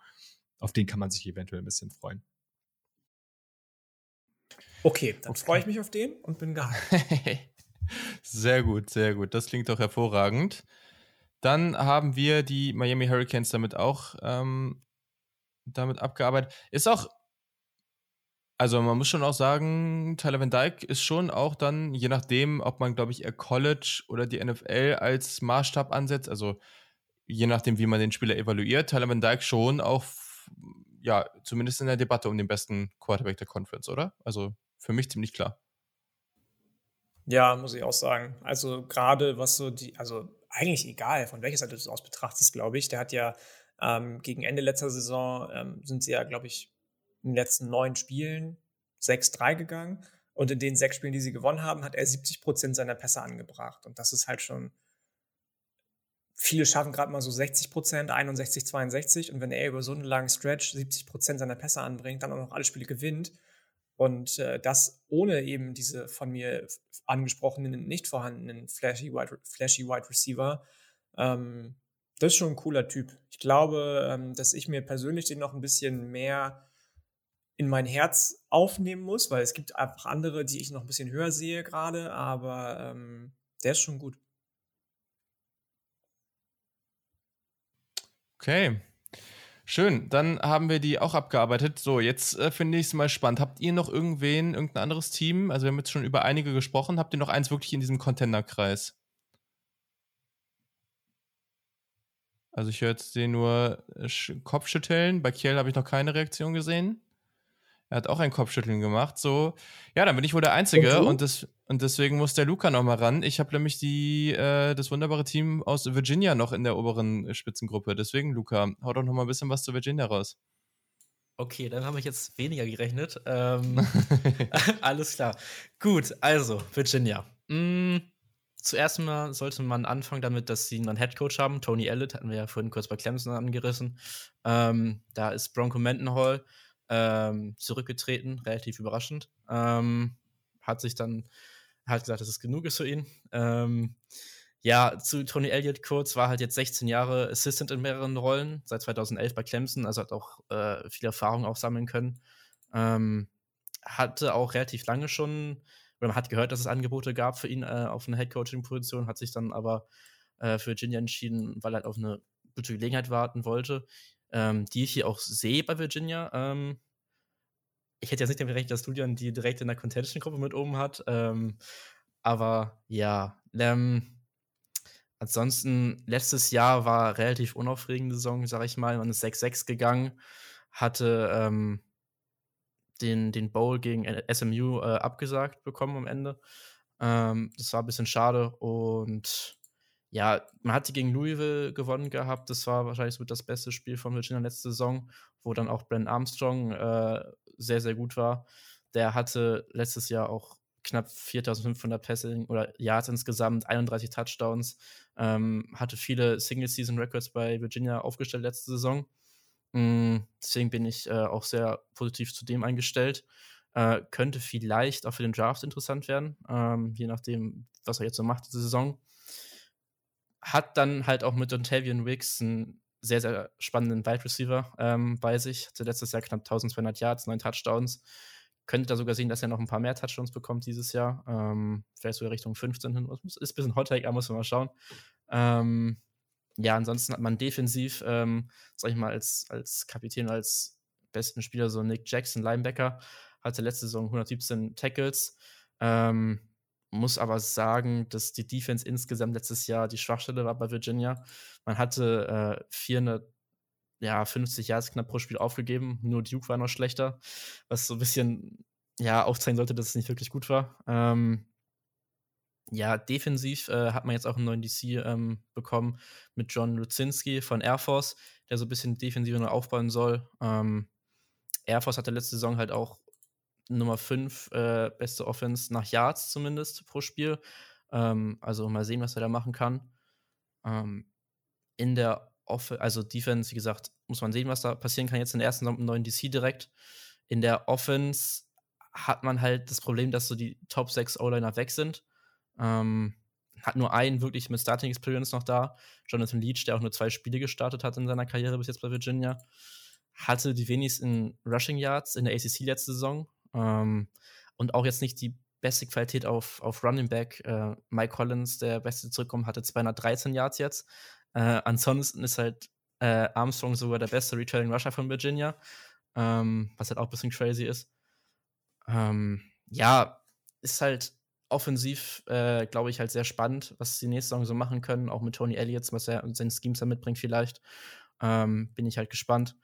auf den kann man sich eventuell ein bisschen freuen. Okay, dann okay. freue ich mich auf den und bin gehypt. (laughs) sehr gut, sehr gut. Das klingt doch hervorragend. Dann haben wir die Miami Hurricanes damit auch ähm, damit abgearbeitet. Ist auch, also man muss schon auch sagen, Tyler Van Dyke ist schon auch dann, je nachdem, ob man, glaube ich, eher College oder die NFL als Maßstab ansetzt, also je nachdem, wie man den Spieler evaluiert, Tyler Van Dyke schon auch, ja, zumindest in der Debatte um den besten Quarterback der Conference, oder? Also für mich ziemlich klar. Ja, muss ich auch sagen. Also gerade was so die, also eigentlich egal, von welcher Seite du es aus betrachtest, glaube ich. Der hat ja ähm, gegen Ende letzter Saison ähm, sind sie ja, glaube ich, in den letzten neun Spielen 6-3 gegangen. Und in den sechs Spielen, die sie gewonnen haben, hat er 70 Prozent seiner Pässe angebracht. Und das ist halt schon. Viele schaffen gerade mal so 60 Prozent, 61, 62. Und wenn er über so einen langen Stretch 70 Prozent seiner Pässe anbringt, dann auch noch alle Spiele gewinnt, und äh, das ohne eben diese von mir angesprochenen, nicht vorhandenen flashy Wide, flashy Wide Receiver. Ähm, das ist schon ein cooler Typ. Ich glaube, ähm, dass ich mir persönlich den noch ein bisschen mehr in mein Herz aufnehmen muss, weil es gibt einfach andere, die ich noch ein bisschen höher sehe gerade, aber ähm, der ist schon gut. Okay, Schön, dann haben wir die auch abgearbeitet. So, jetzt äh, finde ich es mal spannend. Habt ihr noch irgendwen, irgendein anderes Team? Also wir haben jetzt schon über einige gesprochen. Habt ihr noch eins wirklich in diesem Contender-Kreis? Also ich höre jetzt den nur äh, Kopfschütteln. Bei Kiel habe ich noch keine Reaktion gesehen. Er hat auch ein Kopfschütteln gemacht. So, ja, dann bin ich wohl der Einzige und, das, und deswegen muss der Luca nochmal ran. Ich habe nämlich die, äh, das wunderbare Team aus Virginia noch in der oberen Spitzengruppe. Deswegen, Luca, hau doch nochmal ein bisschen was zu Virginia raus. Okay, dann habe ich jetzt weniger gerechnet. Ähm, (laughs) alles klar. Gut, also, Virginia. Mm, zuerst mal sollte man anfangen damit, dass sie einen Headcoach haben. Tony Elliott hatten wir ja vorhin kurz bei Clemson angerissen. Ähm, da ist Bronco Mendenhall ähm, zurückgetreten, relativ überraschend. Ähm, hat sich dann hat gesagt, dass es genug ist für ihn. Ähm, ja, zu Tony Elliott kurz, war halt jetzt 16 Jahre Assistant in mehreren Rollen, seit 2011 bei Clemson, also hat auch äh, viel Erfahrung auch sammeln können. Ähm, hatte auch relativ lange schon, oder man hat gehört, dass es Angebote gab für ihn äh, auf eine Headcoaching-Position, hat sich dann aber äh, für Virginia entschieden, weil er halt auf eine gute Gelegenheit warten wollte ähm, die ich hier auch sehe bei Virginia. Ähm, ich hätte jetzt nicht damit gerechnet, dass Julian die direkt in der Contention-Gruppe mit oben hat. Ähm, aber ja, ähm, ansonsten, letztes Jahr war relativ unaufregende Saison, sag ich mal. Man ist 6-6 gegangen, hatte ähm, den, den Bowl gegen SMU äh, abgesagt bekommen am Ende. Ähm, das war ein bisschen schade und ja, man hatte gegen Louisville gewonnen gehabt. Das war wahrscheinlich so das beste Spiel von Virginia letzte Saison, wo dann auch Brent Armstrong äh, sehr, sehr gut war. Der hatte letztes Jahr auch knapp 4500 Pässe oder Yards insgesamt, 31 Touchdowns, ähm, hatte viele Single-Season-Records bei Virginia aufgestellt letzte Saison. Mm, deswegen bin ich äh, auch sehr positiv zu dem eingestellt. Äh, könnte vielleicht auch für den Draft interessant werden, ähm, je nachdem, was er jetzt so macht diese Saison hat dann halt auch mit Dontavian Wicks einen sehr, sehr spannenden Wide Receiver ähm, bei sich. Hatte letztes Jahr knapp 1200 Yards, 9 Touchdowns. Könnte da sogar sehen, dass er noch ein paar mehr Touchdowns bekommt dieses Jahr. Ähm, vielleicht sogar Richtung 15 hin. Ist ein bisschen Hot Take, muss man mal schauen. Ähm, ja, ansonsten hat man defensiv, ähm, sag ich mal, als, als Kapitän, als besten Spieler so Nick Jackson, Linebacker, hatte letzte Saison 117 Tackles. Ähm, muss aber sagen, dass die Defense insgesamt letztes Jahr die Schwachstelle war bei Virginia. Man hatte äh, 400, ja, 50 Yards knapp pro Spiel aufgegeben. Nur Duke war noch schlechter, was so ein bisschen, ja, aufzeigen sollte, dass es nicht wirklich gut war. Ähm, ja, defensiv äh, hat man jetzt auch einen neuen DC ähm, bekommen mit John Luzinski von Air Force, der so ein bisschen defensiver noch aufbauen soll. Ähm, Air Force hatte letzte Saison halt auch Nummer 5 äh, beste Offense nach Yards zumindest pro Spiel. Ähm, also mal sehen, was er da machen kann. Ähm, in der Off also Defense, wie gesagt, muss man sehen, was da passieren kann. Jetzt in der ersten Saison neuen DC direkt. In der Offense hat man halt das Problem, dass so die Top 6 O-Liner weg sind. Ähm, hat nur einen wirklich mit Starting Experience noch da. Jonathan Leach, der auch nur zwei Spiele gestartet hat in seiner Karriere bis jetzt bei Virginia. Hatte die wenigsten Rushing Yards in der ACC letzte Saison. Ähm, und auch jetzt nicht die beste Qualität auf, auf Running Back. Äh, Mike Collins, der beste zurückkommen, hatte 213 Yards jetzt. Äh, ansonsten ist halt äh, Armstrong sogar der beste Returning Rusher von Virginia, ähm, was halt auch ein bisschen crazy ist. Ähm, ja, ist halt offensiv, äh, glaube ich, halt sehr spannend, was sie nächste Saison so machen können, auch mit Tony Elliott, was er und seinen Schemes da mitbringt vielleicht. Ähm, bin ich halt gespannt.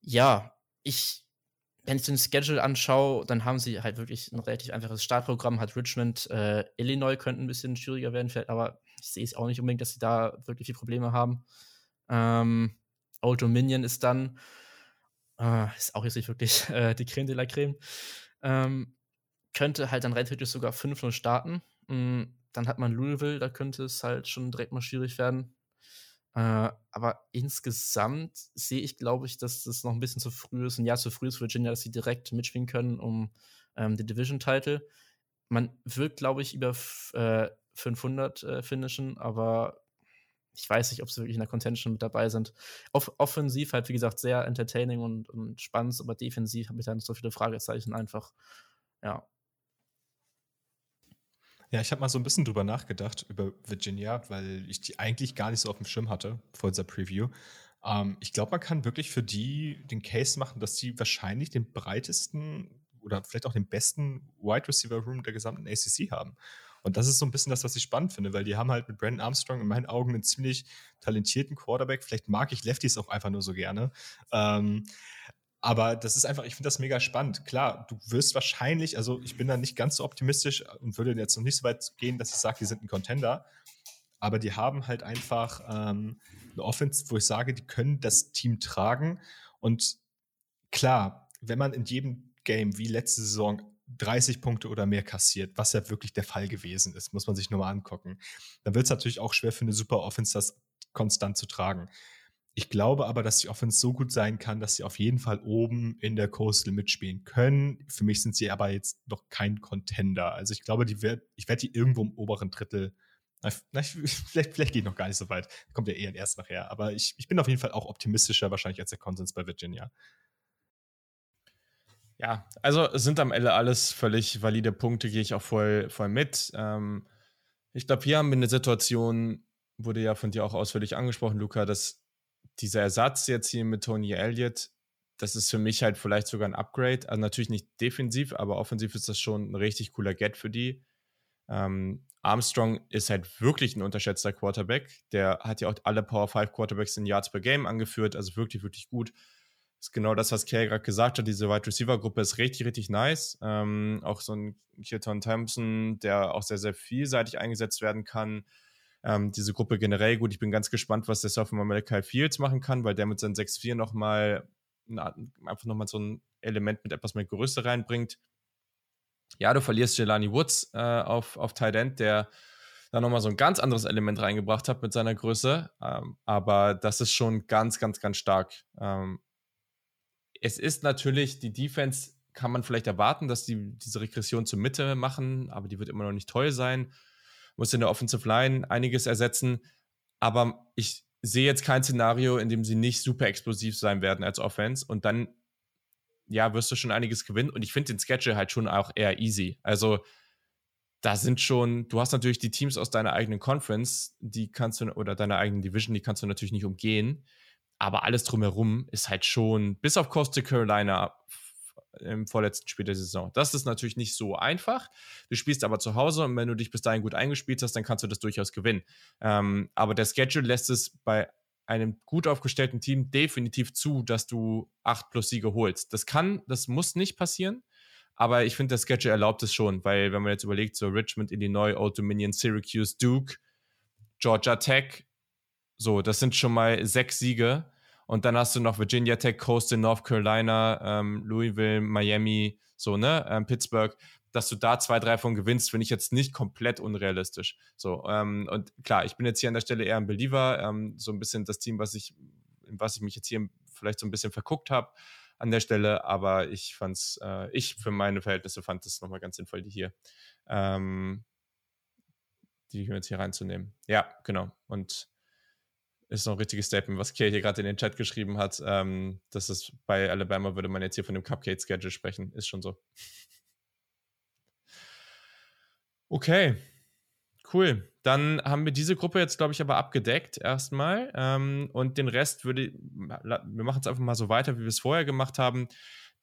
Ja, ich wenn ich den Schedule anschaue, dann haben sie halt wirklich ein relativ einfaches Startprogramm. Hat Richmond, äh, Illinois könnte ein bisschen schwieriger werden, vielleicht, aber ich sehe es auch nicht unbedingt, dass sie da wirklich viele Probleme haben. Ähm, Old Dominion ist dann, äh, ist auch jetzt nicht wirklich (laughs) äh, die Creme de la Creme. Ähm, könnte halt dann theoretisch sogar 5-0 starten. Mhm, dann hat man Louisville, da könnte es halt schon direkt mal schwierig werden. Äh, aber insgesamt sehe ich, glaube ich, dass das noch ein bisschen zu früh ist, ein Jahr zu früh ist für Virginia, dass sie direkt mitspielen können um ähm, den Division-Title. Man wird, glaube ich, über äh, 500 äh, finishen, aber ich weiß nicht, ob sie wirklich in der Contention mit dabei sind. Off offensiv halt, wie gesagt, sehr entertaining und, und spannend, aber defensiv habe ich da so viele Fragezeichen einfach. Ja, ja, ich habe mal so ein bisschen drüber nachgedacht, über Virginia, weil ich die eigentlich gar nicht so auf dem Schirm hatte vor dieser Preview. Ähm, ich glaube, man kann wirklich für die den Case machen, dass die wahrscheinlich den breitesten oder vielleicht auch den besten Wide Receiver Room der gesamten ACC haben. Und das ist so ein bisschen das, was ich spannend finde, weil die haben halt mit Brandon Armstrong in meinen Augen einen ziemlich talentierten Quarterback. Vielleicht mag ich Lefties auch einfach nur so gerne. Ähm, Aber das ist einfach, ich finde das mega spannend. Klar, du wirst wahrscheinlich, also ich bin da nicht ganz so optimistisch und würde jetzt noch nicht so weit gehen, dass ich sage, die sind ein Contender. Aber die haben halt einfach ähm, eine Offense, wo ich sage, die können das Team tragen. Und klar, wenn man in jedem Game wie letzte Saison 30 Punkte oder mehr kassiert, was ja wirklich der Fall gewesen ist, muss man sich nur mal angucken, dann wird es natürlich auch schwer für eine super Offense, das konstant zu tragen. Ich glaube aber, dass die Offense so gut sein kann, dass sie auf jeden Fall oben in der Coastal mitspielen können. Für mich sind sie aber jetzt noch kein Contender. Also ich glaube, die werd, ich werde die irgendwo im oberen Drittel. Na, (laughs) vielleicht, vielleicht geht noch gar nicht so weit. Kommt ja eher erst nachher. Aber ich, ich bin auf jeden Fall auch optimistischer wahrscheinlich als der Konsens bei Virginia. Ja, also sind am Ende alles völlig valide Punkte, gehe ich auch voll, voll mit. Ähm, ich glaube, hier haben wir eine Situation, wurde ja von dir auch ausführlich angesprochen, Luca, dass dieser Ersatz jetzt hier mit Tony Elliott, das ist für mich halt vielleicht sogar ein Upgrade. Also natürlich nicht defensiv, aber offensiv ist das schon ein richtig cooler Get für die. Ähm, Armstrong ist halt wirklich ein unterschätzter Quarterback. Der hat ja auch alle Power 5 Quarterbacks in Yards per Game angeführt, also wirklich, wirklich gut. Ist genau das, was Kay gerade gesagt hat. Diese Wide Receiver Gruppe ist richtig, richtig nice. Ähm, auch so ein Kirton Thompson, der auch sehr, sehr vielseitig eingesetzt werden kann. Ähm, diese Gruppe generell gut. Ich bin ganz gespannt, was der Sophomore Malachi Fields machen kann, weil der mit seinen 6-4 nochmal einfach nochmal so ein Element mit etwas mehr Größe reinbringt. Ja, du verlierst Jelani Woods äh, auf, auf Tight End, der da nochmal so ein ganz anderes Element reingebracht hat mit seiner Größe. Ähm, aber das ist schon ganz, ganz, ganz stark. Ähm, es ist natürlich, die Defense kann man vielleicht erwarten, dass die diese Regression zur Mitte machen, aber die wird immer noch nicht toll sein muss in der Offensive Line einiges ersetzen. Aber ich sehe jetzt kein Szenario, in dem sie nicht super explosiv sein werden als Offense. Und dann, ja, wirst du schon einiges gewinnen. Und ich finde den Schedule halt schon auch eher easy. Also, da sind schon, du hast natürlich die Teams aus deiner eigenen Conference, die kannst du, oder deiner eigenen Division, die kannst du natürlich nicht umgehen. Aber alles drumherum ist halt schon, bis auf Coastal Carolina, im vorletzten Spiel der Saison. Das ist natürlich nicht so einfach. Du spielst aber zu Hause und wenn du dich bis dahin gut eingespielt hast, dann kannst du das durchaus gewinnen. Ähm, aber der Schedule lässt es bei einem gut aufgestellten Team definitiv zu, dass du acht plus Siege holst. Das kann, das muss nicht passieren. Aber ich finde, der Schedule erlaubt es schon, weil wenn man jetzt überlegt, so Richmond, Illinois, Old Dominion, Syracuse, Duke, Georgia Tech, so, das sind schon mal sechs Siege und dann hast du noch Virginia Tech, Coastal, North Carolina, ähm, Louisville, Miami, so, ne, ähm, Pittsburgh, dass du da zwei, drei von gewinnst, finde ich jetzt nicht komplett unrealistisch. So, ähm, und klar, ich bin jetzt hier an der Stelle eher ein Believer, ähm, so ein bisschen das Team, was ich, in was ich mich jetzt hier vielleicht so ein bisschen verguckt habe an der Stelle, aber ich fand's, äh, ich für meine Verhältnisse fand es nochmal ganz sinnvoll, die hier, ähm, die jetzt hier reinzunehmen. Ja, genau. Und ist noch ein richtiges Statement, was Kay hier gerade in den Chat geschrieben hat. Ähm, dass es bei Alabama würde man jetzt hier von dem Cupcake-Schedule sprechen. Ist schon so. Okay, cool. Dann haben wir diese Gruppe jetzt, glaube ich, aber abgedeckt erstmal. Ähm, und den Rest würde, wir machen es einfach mal so weiter, wie wir es vorher gemacht haben.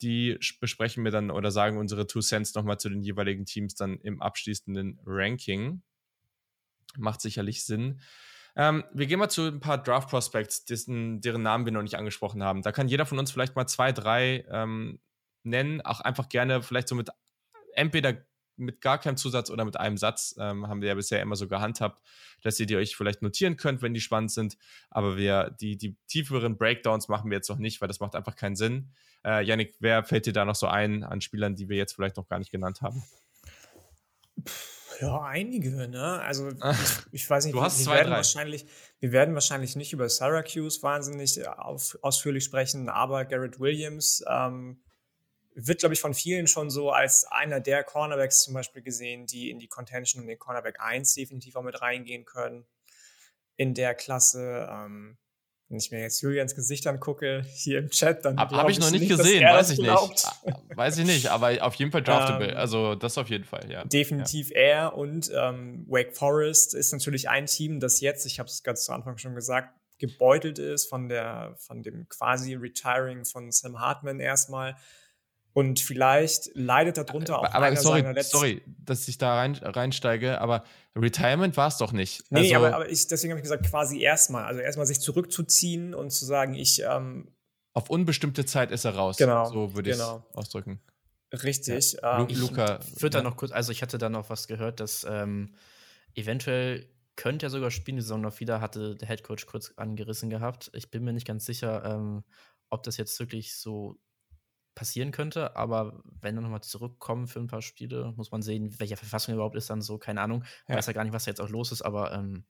Die besprechen wir dann oder sagen unsere Two Cents nochmal zu den jeweiligen Teams dann im abschließenden Ranking. Macht sicherlich Sinn. Ähm, wir gehen mal zu ein paar Draft Prospects, dessen, deren Namen wir noch nicht angesprochen haben. Da kann jeder von uns vielleicht mal zwei, drei ähm, nennen. Auch einfach gerne vielleicht so mit entweder mit gar keinem Zusatz oder mit einem Satz. Ähm, haben wir ja bisher immer so gehandhabt, dass ihr die euch vielleicht notieren könnt, wenn die spannend sind. Aber wir, die, die tieferen Breakdowns machen wir jetzt noch nicht, weil das macht einfach keinen Sinn. Äh, Yannick, wer fällt dir da noch so ein an Spielern, die wir jetzt vielleicht noch gar nicht genannt haben? Ja, einige, ne? Also (laughs) ich, ich weiß nicht, du hast wir, zwei, werden drei. wahrscheinlich, wir werden wahrscheinlich nicht über Syracuse wahnsinnig äh, auf, ausführlich sprechen, aber Garrett Williams ähm, wird, glaube ich, von vielen schon so als einer der Cornerbacks zum Beispiel gesehen, die in die Contention und den Cornerback 1 definitiv auch mit reingehen können in der Klasse. Ähm, wenn ich mir jetzt Julians Gesicht angucke, hier im Chat, dann. Habe hab ich noch nicht gesehen, weiß ich nicht. Ah, weiß ich nicht, aber auf jeden Fall (laughs) draftable. Ähm, also, das auf jeden Fall, ja. Definitiv ja. er und ähm, Wake Forest ist natürlich ein Team, das jetzt, ich habe es ganz zu Anfang schon gesagt, gebeutelt ist von, der, von dem quasi Retiring von Sam Hartman erstmal. Und vielleicht leidet darunter auch aber, aber sorry, sorry, dass ich da rein, reinsteige, aber Retirement war es doch nicht. Nee, also, aber, aber ich, deswegen habe ich gesagt, quasi erstmal. Also erstmal sich zurückzuziehen und zu sagen, ich, ähm, auf unbestimmte Zeit ist er raus. Genau. So würde ich genau. es ausdrücken. Richtig. Ja. Ähm, Ich Luca, würde ja. da noch kurz, also ich hatte da noch was gehört, dass ähm, eventuell könnte er sogar spielen, die Saison noch wieder, hatte der Headcoach kurz angerissen gehabt. Ich bin mir nicht ganz sicher, ähm, ob das jetzt wirklich so passieren könnte, aber wenn er nochmal zurückkommen für ein paar Spiele, muss man sehen, welche Verfassung er überhaupt ist, dann so, keine Ahnung. Ja. Weiß ja gar nicht, was da jetzt auch los ist, aber ähm,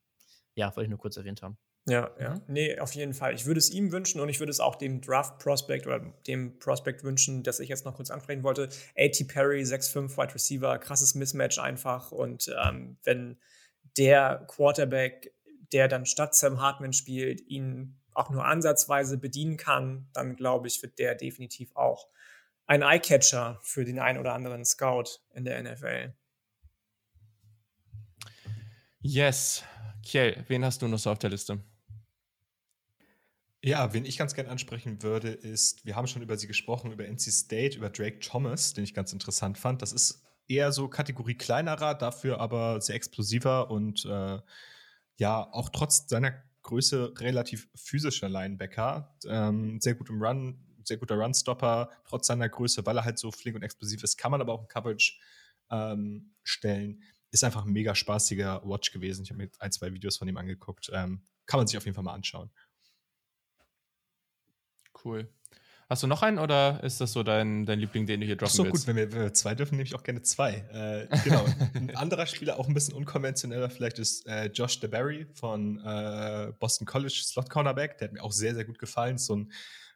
ja, wollte ich nur kurz erwähnt haben. Ja, ja. Nee, auf jeden Fall. Ich würde es ihm wünschen und ich würde es auch dem Draft Prospect oder dem Prospect wünschen, das ich jetzt noch kurz ansprechen wollte. A.T. Perry, 6'5 Wide Receiver, krasses Mismatch einfach. Und ähm, wenn der Quarterback, der dann statt Sam Hartman spielt, ihn auch nur ansatzweise bedienen kann, dann glaube ich, wird der definitiv auch ein Eyecatcher für den einen oder anderen Scout in der NFL. Yes. Kiel, wen hast du noch so auf der Liste? Ja, wen ich ganz gerne ansprechen würde, ist, wir haben schon über sie gesprochen, über NC State, über Drake Thomas, den ich ganz interessant fand. Das ist eher so Kategorie kleinerer, dafür aber sehr explosiver und äh, ja, auch trotz seiner Größe relativ physischer Linebacker. Ähm, sehr gut im Run, sehr guter Runstopper, trotz seiner Größe, weil er halt so flink und explosiv ist, kann man aber auch in Coverage ähm, stellen. Ist einfach ein mega spaßiger Watch gewesen. Ich habe mir ein, zwei Videos von ihm angeguckt. Ähm, kann man sich auf jeden Fall mal anschauen. Cool. Hast du noch einen oder ist das so dein, dein Liebling, den du hier Ach droppen so, willst? gut, wenn wir, wenn wir zwei dürfen, nehme ich auch gerne zwei. Äh, genau. (laughs) Ein anderer Spieler, auch ein bisschen unkonventioneller, vielleicht ist äh, Josh DeBerry von äh, Boston College, Slot Cornerback. Der hat mir auch sehr, sehr gut gefallen. So ein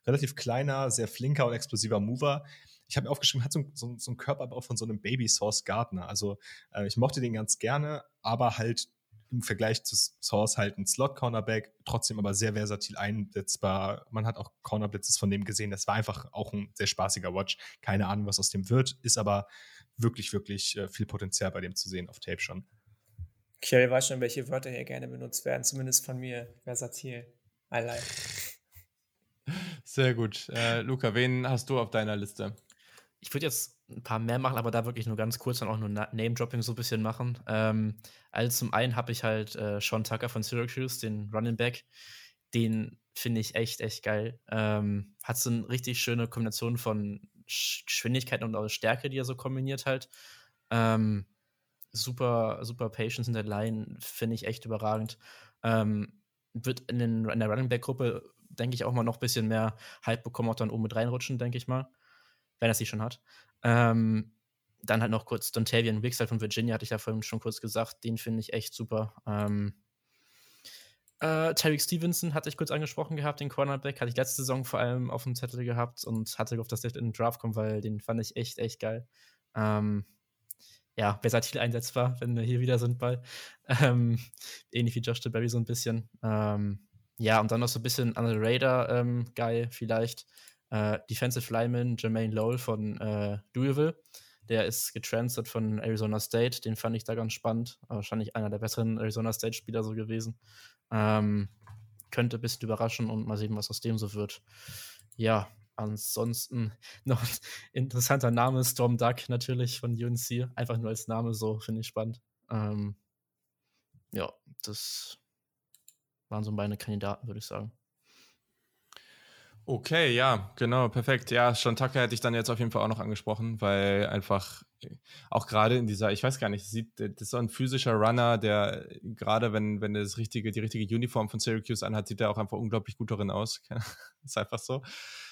relativ kleiner, sehr flinker und explosiver Mover. Ich habe mir aufgeschrieben, hat so, so, so einen Körperbau von so einem Baby Source Gardner. Also äh, ich mochte den ganz gerne, aber halt im Vergleich zu Source halt ein Slot-Cornerback, trotzdem aber sehr versatil einsetzbar. Man hat auch Cornerblitzes von dem gesehen. Das war einfach auch ein sehr spaßiger Watch. Keine Ahnung, was aus dem wird, ist aber wirklich, wirklich äh, viel Potenzial bei dem zu sehen auf Tape schon. Kiel weiß schon, welche Wörter hier gerne benutzt werden, zumindest von mir. Versatil. I like. Sehr gut. Äh, Luca, wen hast du auf deiner Liste? Ich würde jetzt ein paar mehr machen, aber da wirklich nur ganz kurz dann auch nur Na- Name-Dropping so ein bisschen machen. Ähm, also zum einen habe ich halt äh, Sean Tucker von Syracuse, den Running Back. Den finde ich echt, echt geil. Ähm, hat so eine richtig schöne Kombination von Sch- Geschwindigkeit und auch Stärke, die er so kombiniert halt. Ähm, super, super Patience in der Line, finde ich echt überragend. Ähm, wird in, den, in der Running Back-Gruppe, denke ich, auch mal noch ein bisschen mehr Hype bekommen, auch dann oben mit reinrutschen, denke ich mal wenn er sie schon hat. Ähm, dann halt noch kurz Dontavian Wicks von Virginia, hatte ich ja vorhin schon kurz gesagt, den finde ich echt super. Ähm, äh, Tyreek Stevenson hatte ich kurz angesprochen gehabt, den Cornerback, hatte ich letzte Saison vor allem auf dem Zettel gehabt und hatte gehofft, dass der in den Draft kommt, weil den fand ich echt, echt geil. Ähm, ja, versatil einsetzbar, wenn wir hier wieder sind bei. (laughs) Ähm, ähnlich wie Josh DeBerry so ein bisschen. Ähm, ja, und dann noch so ein bisschen Under the Radar ähm, geil vielleicht. Äh, Defensive Lineman Jermaine Lowell von äh, Louisville. Der ist getransfert von Arizona State. Den fand ich da ganz spannend. Wahrscheinlich einer der besseren Arizona State-Spieler so gewesen. Ähm, könnte ein bisschen überraschen und mal sehen, was aus dem so wird. Ja, ansonsten (laughs) noch ein interessanter Name, Storm Duck natürlich von UNC. Einfach nur als Name so, finde ich spannend. Ähm, ja, das waren so meine Kandidaten, würde ich sagen. Okay, ja, genau, perfekt. Ja, Sean Tucker hätte ich dann jetzt auf jeden Fall auch noch angesprochen, weil einfach auch gerade in dieser, ich weiß gar nicht, sieht, das ist so ein physischer Runner, der gerade wenn, wenn er das richtige, die richtige Uniform von Syracuse anhat, sieht er auch einfach unglaublich gut darin aus. (laughs) ist einfach so.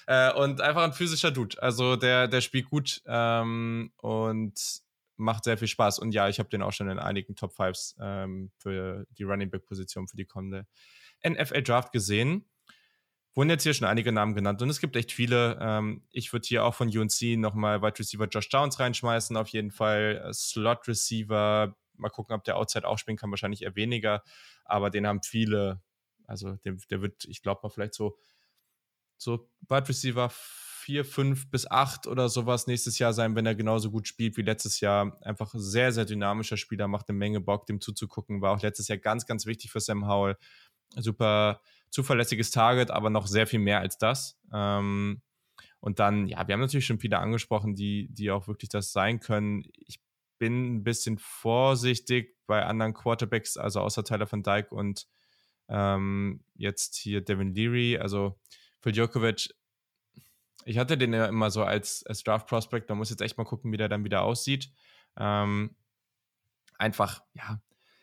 Äh, und einfach ein physischer Dude. Also der, der spielt gut ähm, und macht sehr viel Spaß. Und ja, ich habe den auch schon in einigen Top Fives ähm, für die Running Back Position für die kommende NFL Draft gesehen wurden jetzt hier schon einige Namen genannt und es gibt echt viele. Ähm, ich würde hier auch von UNC nochmal Wide Receiver Josh Downs reinschmeißen, auf jeden Fall. Äh, Slot Receiver, mal gucken, ob der Outside auch spielen kann, wahrscheinlich eher weniger, aber den haben viele. Also der, der wird, ich glaube mal, vielleicht so, so Wide Receiver 4, 5 bis 8 oder sowas nächstes Jahr sein, wenn er genauso gut spielt wie letztes Jahr. Einfach sehr, sehr dynamischer Spieler, macht eine Menge Bock, dem zuzugucken. War auch letztes Jahr ganz, ganz wichtig für Sam Howell. Super zuverlässiges Target, aber noch sehr viel mehr als das. Ähm, und dann, ja, wir haben natürlich schon viele angesprochen, die, die auch wirklich das sein können. Ich bin ein bisschen vorsichtig bei anderen Quarterbacks, also außer Tyler von Dyke und ähm, jetzt hier Devin Leary. Also für Djokovic ich hatte den ja immer so als, als Draft-Prospect. Man muss jetzt echt mal gucken, wie der dann wieder aussieht. Ähm, einfach, ja,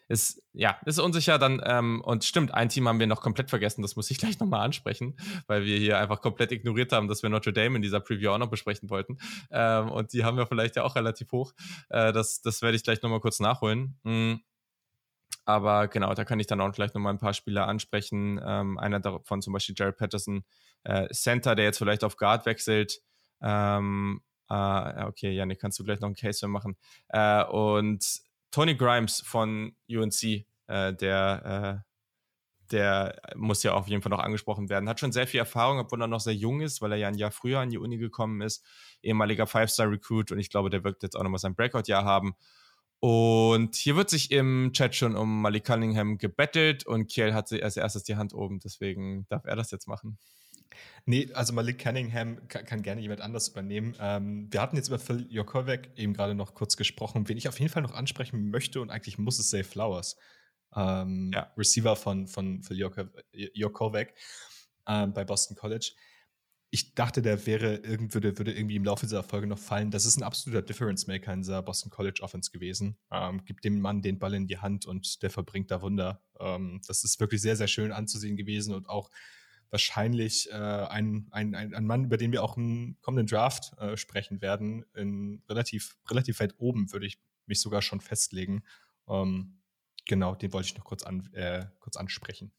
ist, ja, ist unsicher dann, ähm, und stimmt, ein Team haben wir noch komplett vergessen, das muss ich (laughs) gleich nochmal ansprechen, weil wir hier einfach komplett ignoriert haben, dass wir Notre Dame in dieser Preview auch noch besprechen wollten. Ähm, und die haben wir vielleicht ja auch relativ hoch. Äh, das, das werde ich gleich nochmal kurz nachholen. Mhm. Aber genau, da kann ich dann auch gleich nochmal ein paar Spieler ansprechen. Ähm, einer davon zum Beispiel Jared Patterson, äh, Center, der jetzt vielleicht auf Guard wechselt. Ähm, äh, okay, Janik, kannst du gleich noch einen Case machen. Äh, und Tony Grimes von UNC, äh, der, äh, der muss ja auf jeden Fall noch angesprochen werden. Hat schon sehr viel Erfahrung, obwohl er noch sehr jung ist, weil er ja ein Jahr früher an die Uni gekommen ist. Ehemaliger Five-Star-Recruit und ich glaube, der wird jetzt auch nochmal sein Breakout-Jahr haben. Und hier wird sich im Chat schon um Malik Cunningham gebettelt und Kiel hat als erstes die Hand oben, deswegen darf er das jetzt machen. Nee, also Malik Cunningham kann, kann gerne jemand anders übernehmen. Ähm, wir hatten jetzt über Phil Jokovic eben gerade noch kurz gesprochen. Wen ich auf jeden Fall noch ansprechen möchte und eigentlich muss es Say Flowers, ähm, ja. Receiver von, von Phil Jokovic ähm, bei Boston College. Ich dachte, der wäre irgend, würde, würde irgendwie im Laufe dieser Folge noch fallen. Das ist ein absoluter Difference Maker in dieser Boston College Offense gewesen. Ähm, gibt dem Mann den Ball in die Hand und der verbringt da Wunder. Ähm, das ist wirklich sehr, sehr schön anzusehen gewesen und auch wahrscheinlich äh, ein, ein, ein, Mann, über den wir auch im kommenden Draft äh, sprechen werden, in relativ, relativ weit oben, würde ich mich sogar schon festlegen. Ähm, genau, den wollte ich noch kurz, an, äh, kurz ansprechen.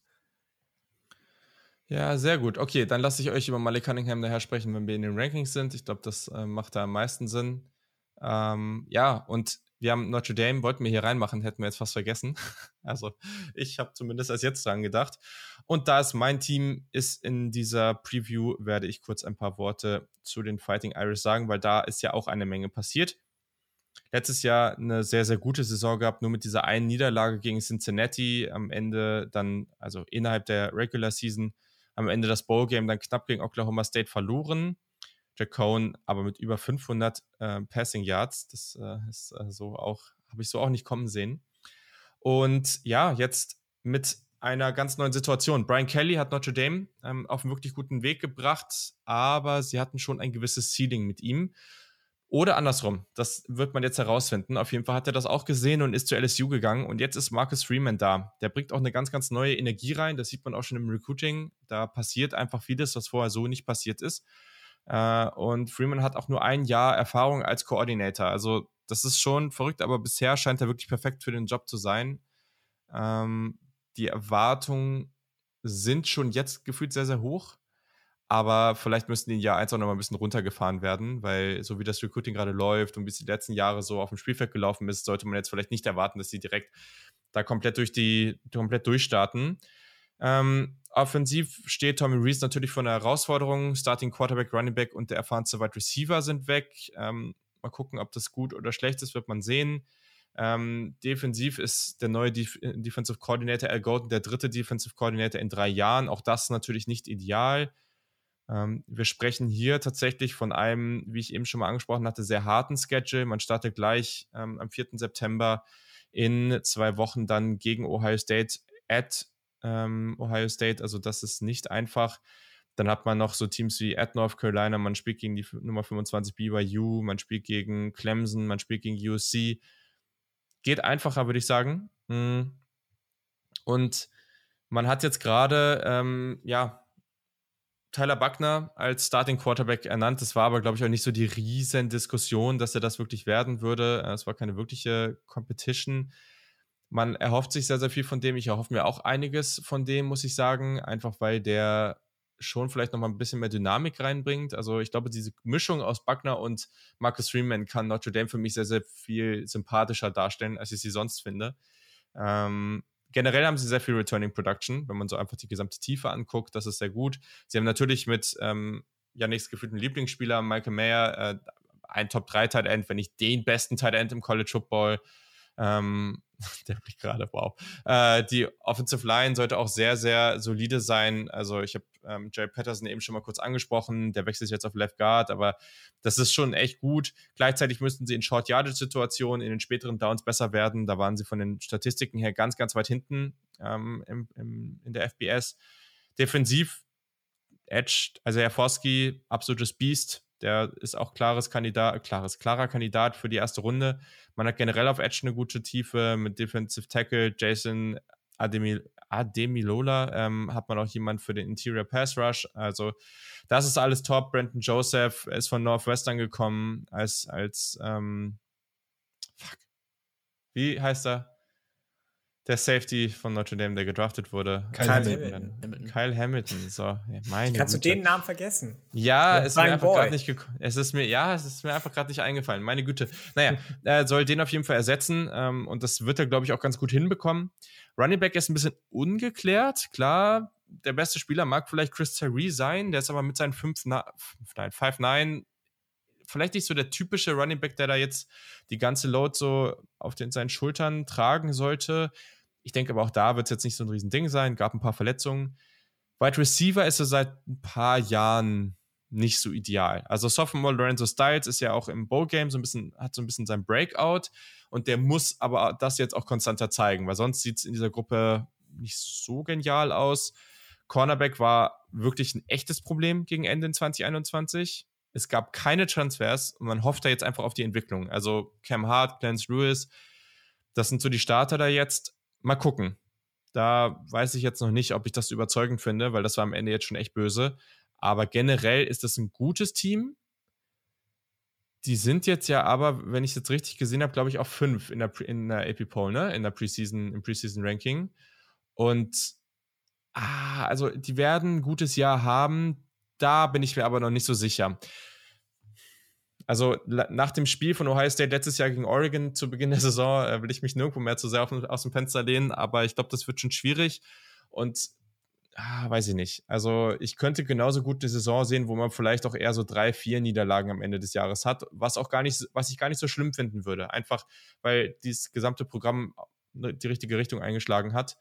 Ja, sehr gut. Okay, dann lasse ich euch über Malik Cunningham nachher sprechen, wenn wir in den Rankings sind. Ich glaube, das äh, macht da am meisten Sinn. Ähm, ja, und wir haben Notre Dame, wollten wir hier reinmachen, hätten wir jetzt fast vergessen. (laughs) Also ich habe zumindest erst jetzt dran gedacht. Und da es mein Team ist in dieser Preview, werde ich kurz ein paar Worte zu den Fighting Irish sagen, weil da ist ja auch eine Menge passiert. Letztes Jahr eine sehr, sehr gute Saison gehabt, nur mit dieser einen Niederlage gegen Cincinnati am Ende dann, also innerhalb der Regular Season, am Ende das Bowl Game dann knapp gegen Oklahoma State verloren Jack Cohn aber mit über 500 äh, Passing Yards. Das äh, ist äh, so auch, habe ich so auch nicht kommen sehen. Und ja, jetzt mit einer ganz neuen Situation. Brian Kelly hat Notre Dame ähm, auf einen wirklich guten Weg gebracht, aber sie hatten schon ein gewisses Ceiling mit ihm. Oder andersrum, das wird man jetzt herausfinden. Auf jeden Fall hat er das auch gesehen und ist zu LSU gegangen. Und jetzt ist Marcus Freeman da. Der bringt auch eine ganz, ganz neue Energie rein. Das sieht man auch schon im Recruiting. Da passiert einfach vieles, was vorher so nicht passiert ist. Äh, und Freeman hat auch nur ein Jahr Erfahrung als Koordinator. Also das ist schon verrückt, aber bisher scheint er wirklich perfekt für den Job zu sein. Ähm, die Erwartungen sind schon jetzt gefühlt sehr, sehr hoch. Aber vielleicht müssten die in Jahr 1 auch noch mal ein bisschen runtergefahren werden, weil so wie das Recruiting gerade läuft und wie es die letzten Jahre so auf dem Spielfeld gelaufen ist, sollte man jetzt vielleicht nicht erwarten, dass sie direkt da komplett durch die, komplett durchstarten. Ähm, offensiv steht Tommy Reese natürlich vor einer Herausforderung. Starting Quarterback, Running Back und der erfahrenste Wide Receiver sind weg. Ähm, mal gucken, ob das gut oder schlecht ist, wird man sehen. Ähm, defensiv ist der neue Def Defensive Coordinator Al Golden der dritte Defensive Coordinator in drei Jahren. Auch das natürlich nicht ideal. Ähm, wir sprechen hier tatsächlich von einem, wie ich eben schon mal angesprochen hatte, sehr harten Schedule. Man startet gleich ähm, am 4. September in zwei Wochen dann gegen Ohio State at ähm, Ohio State. Also das ist nicht einfach. Dann hat man noch so Teams wie at North Carolina, man spielt gegen die Nummer 25 BYU, man spielt gegen Clemson, man spielt gegen USC. Geht einfacher, würde ich sagen. Hm. Und man hat jetzt gerade, ähm, ja, Tyler Buckner als Starting Quarterback ernannt. Das war aber, glaube ich, auch nicht so die riesen Diskussion, dass er das wirklich werden würde. Es war keine wirkliche Competition man erhofft sich sehr, sehr viel von dem. Ich erhoffe mir auch einiges von dem, muss ich sagen, einfach weil der schon vielleicht nochmal ein bisschen mehr Dynamik reinbringt. Also ich glaube, diese Mischung aus Buckner und Marcus Freeman kann Notre Dame für mich sehr, sehr viel sympathischer darstellen, als ich sie sonst finde. Ähm, generell haben sie sehr viel Returning Production, wenn man so einfach die gesamte Tiefe anguckt, das ist sehr gut. Sie haben natürlich mit ähm, ja nächst gefühlten Lieblingsspieler Michael Mayer äh, ein Top 3 Tight End, wenn nicht den besten Tight End im College Football. Ähm, (laughs) der Blick gerade, wow. Äh, die Offensive Line sollte auch sehr, sehr solide sein. Also ich habe ähm, Jay Patterson eben schon mal kurz angesprochen, der wechselt jetzt auf Left Guard, aber das ist schon echt gut. Gleichzeitig müssten sie in Short-Yardage-Situationen in den späteren Downs besser werden. Da waren sie von den Statistiken her ganz, ganz weit hinten ähm, im, im, in der FBS. Defensiv Edge, also Jaforski, absolutes Beast. Der ist auch klares Kandidat, klares, klarer Kandidat für die erste Runde. Man hat generell auf Edge eine gute Tiefe mit Defensive Tackle, Jason Ademil Ademilola ähm, hat man auch jemand für den Interior Pass Rush. Also das ist alles top. Brandon Joseph ist von Northwestern gekommen als, als ähm, fuck. Wie heißt er? Der Safety von Notre Dame, der gedraftet wurde. Kyle, Kyle Hamilton. Hamilton. Kyle Hamilton. So, meine Kannst Güte. du den Namen vergessen? Ja, es ist mir einfach gerade nicht es ist mir ja, es ist mir einfach gerade nicht eingefallen. Meine Güte. Naja, er (laughs) soll den auf jeden Fall ersetzen ähm, und das wird er glaube ich auch ganz gut hinbekommen. Running Back ist ein bisschen ungeklärt. Klar, der beste Spieler mag vielleicht Chris Terry sein, der ist aber mit seinen 5 nein, 5 9 vielleicht nicht so der typische Running Back, der da jetzt die ganze Load so auf den, seinen Schultern tragen sollte. Ich denke aber auch da wird es jetzt nicht so ein Riesending sein. Gab ein paar Verletzungen. Wide Receiver ist er seit ein paar Jahren nicht so ideal. Also Sophomore Lorenzo Styles ist ja auch im Bowl Game so ein bisschen, hat so ein bisschen sein Breakout und der muss aber das jetzt auch konstanter zeigen, weil sonst sieht es in dieser Gruppe nicht so genial aus. Cornerback war wirklich ein echtes Problem gegen Ende in 2021. Es gab keine Transfers und man hofft da jetzt einfach auf die Entwicklung. Also Cam Hart, Clarence Lewis, das sind so die Starter da jetzt. Mal gucken. Da weiß ich jetzt noch nicht, ob ich das überzeugend finde, weil das war am Ende jetzt schon echt böse. Aber generell ist das ein gutes Team. Die sind jetzt ja aber, wenn ich es jetzt richtig gesehen habe, glaube ich, auch fünf in der, in der AP Poll, ne? In der Preseason, im Preseason Ranking. Und ah, also die werden ein gutes Jahr haben. Da bin ich mir aber noch nicht so sicher. Also nach dem Spiel von Ohio State letztes Jahr gegen Oregon zu Beginn der Saison äh, will ich mich nirgendwo mehr zu sehr auf, aus dem Fenster lehnen, aber ich glaube, das wird schon schwierig und ah, weiß ich nicht. Also ich könnte genauso gut eine Saison sehen, wo man vielleicht auch eher so drei, vier Niederlagen am Ende des Jahres hat, was auch gar nicht, was ich gar nicht so schlimm finden würde. Einfach, weil dieses gesamte Programm die richtige Richtung eingeschlagen hat.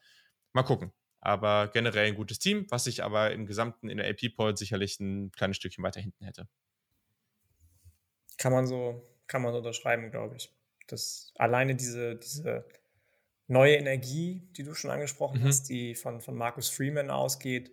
Mal gucken. Aber generell ein gutes Team, was ich aber im Gesamten in der AP-Poll sicherlich ein kleines Stückchen weiter hinten hätte. Kann man so, kann man so unterschreiben, glaube ich. Das alleine diese, diese neue Energie, die du schon angesprochen mhm. hast, die von, von Marcus Freeman ausgeht,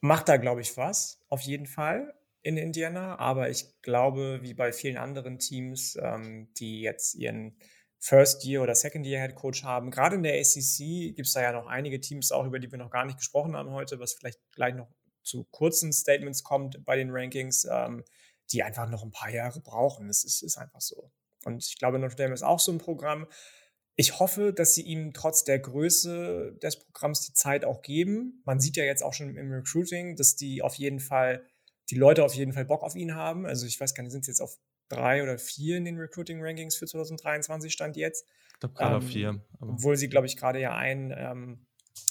macht da, glaube ich, was, auf jeden Fall in Indiana. Aber ich glaube, wie bei vielen anderen Teams, ähm, die jetzt ihren First Year oder Second Year Head Coach haben, gerade in der ACC gibt es da ja noch einige Teams auch, über die wir noch gar nicht gesprochen haben heute, was vielleicht gleich noch zu kurzen Statements kommt bei den Rankings. Ähm, die einfach noch ein paar Jahre brauchen. Das ist, ist einfach so. Und ich glaube, Notre Dame ist auch so ein Programm. Ich hoffe, dass sie ihm trotz der Größe des Programms die Zeit auch geben. Man sieht ja jetzt auch schon im Recruiting, dass die auf jeden Fall, die Leute auf jeden Fall Bock auf ihn haben. Also ich weiß gar nicht, sind sie jetzt auf drei oder vier in den Recruiting-Rankings für 2023 stand jetzt. Ich glaube gerade ähm, auf vier. Obwohl sie, glaube ich, gerade ja einen ähm,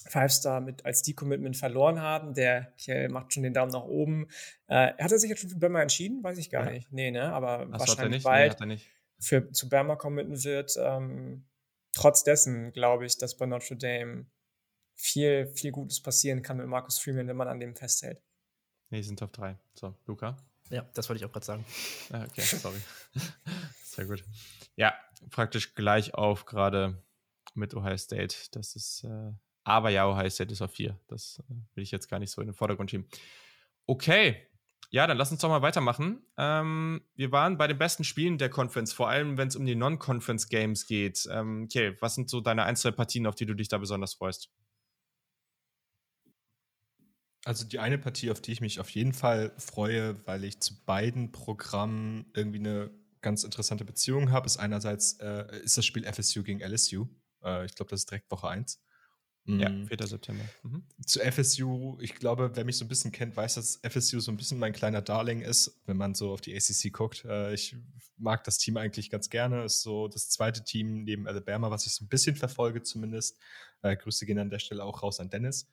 Five-Star mit als D-Commitment verloren haben. Der Kerl macht schon den Daumen nach oben. Äh, hat er sich jetzt schon für Burma entschieden? Weiß ich gar ja. nicht. Nee, ne? Aber Ach, wahrscheinlich bald nee, für, zu Burma committen wird. Ähm, trotz dessen glaube ich, dass bei Notre Dame viel, viel Gutes passieren kann mit Marcus Freeman, wenn man an dem festhält. Nee, sind Top 3. So, Luca? Ja, das wollte ich auch gerade sagen. Ah, okay, sorry. (laughs) Sehr gut. Ja, praktisch gleich auf gerade mit Ohio State. Das ist äh, aber ja, Ohio State ist auf 4. Das äh, will ich jetzt gar nicht so in den Vordergrund schieben. Okay. Ja, dann lass uns doch mal weitermachen. Ähm, wir waren bei den besten Spielen der Conference, vor allem wenn es um die Non-Conference Games geht. Ähm, okay, was sind so deine ein, zwei Partien, auf die du dich da besonders freust? Also die eine Partie, auf die ich mich auf jeden Fall freue, weil ich zu beiden Programmen irgendwie eine ganz interessante Beziehung habe, ist einerseits äh, ist das Spiel FSU gegen LSU. Äh, ich glaube, das ist direkt Woche 1. Ja, 4. Mhm. September. Mhm. Zu FSU, ich glaube, wer mich so ein bisschen kennt, weiß, dass FSU so ein bisschen mein kleiner Darling ist, wenn man so auf die ACC guckt. Äh, ich mag das Team eigentlich ganz gerne. Ist so das zweite Team neben Alabama, was ich so ein bisschen verfolge zumindest. Äh, Grüße gehen an der Stelle auch raus an Dennis.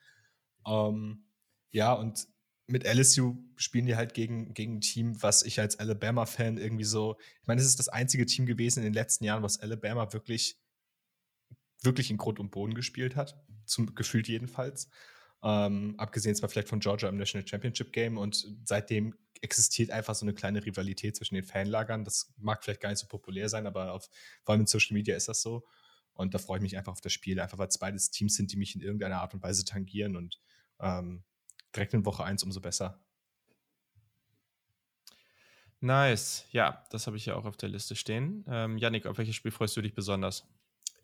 Ähm, ja, und mit LSU spielen die halt gegen, gegen ein Team, was ich als Alabama-Fan irgendwie so, ich meine, es ist das einzige Team gewesen in den letzten Jahren, was Alabama wirklich wirklich in Grund und Boden gespielt hat, zum gefühlt jedenfalls. Ähm, abgesehen zwar vielleicht von Georgia im National Championship Game und seitdem existiert einfach so eine kleine Rivalität zwischen den Fanlagern. Das mag vielleicht gar nicht so populär sein, aber auf, vor allem in Social Media ist das so. Und da freue ich mich einfach auf das Spiel, einfach weil es beides Teams sind, die mich in irgendeiner Art und Weise tangieren und ähm, direkt in Woche 1 umso besser. Nice. Ja, das habe ich ja auch auf der Liste stehen. Ähm, Yannick, auf welches Spiel freust du dich besonders?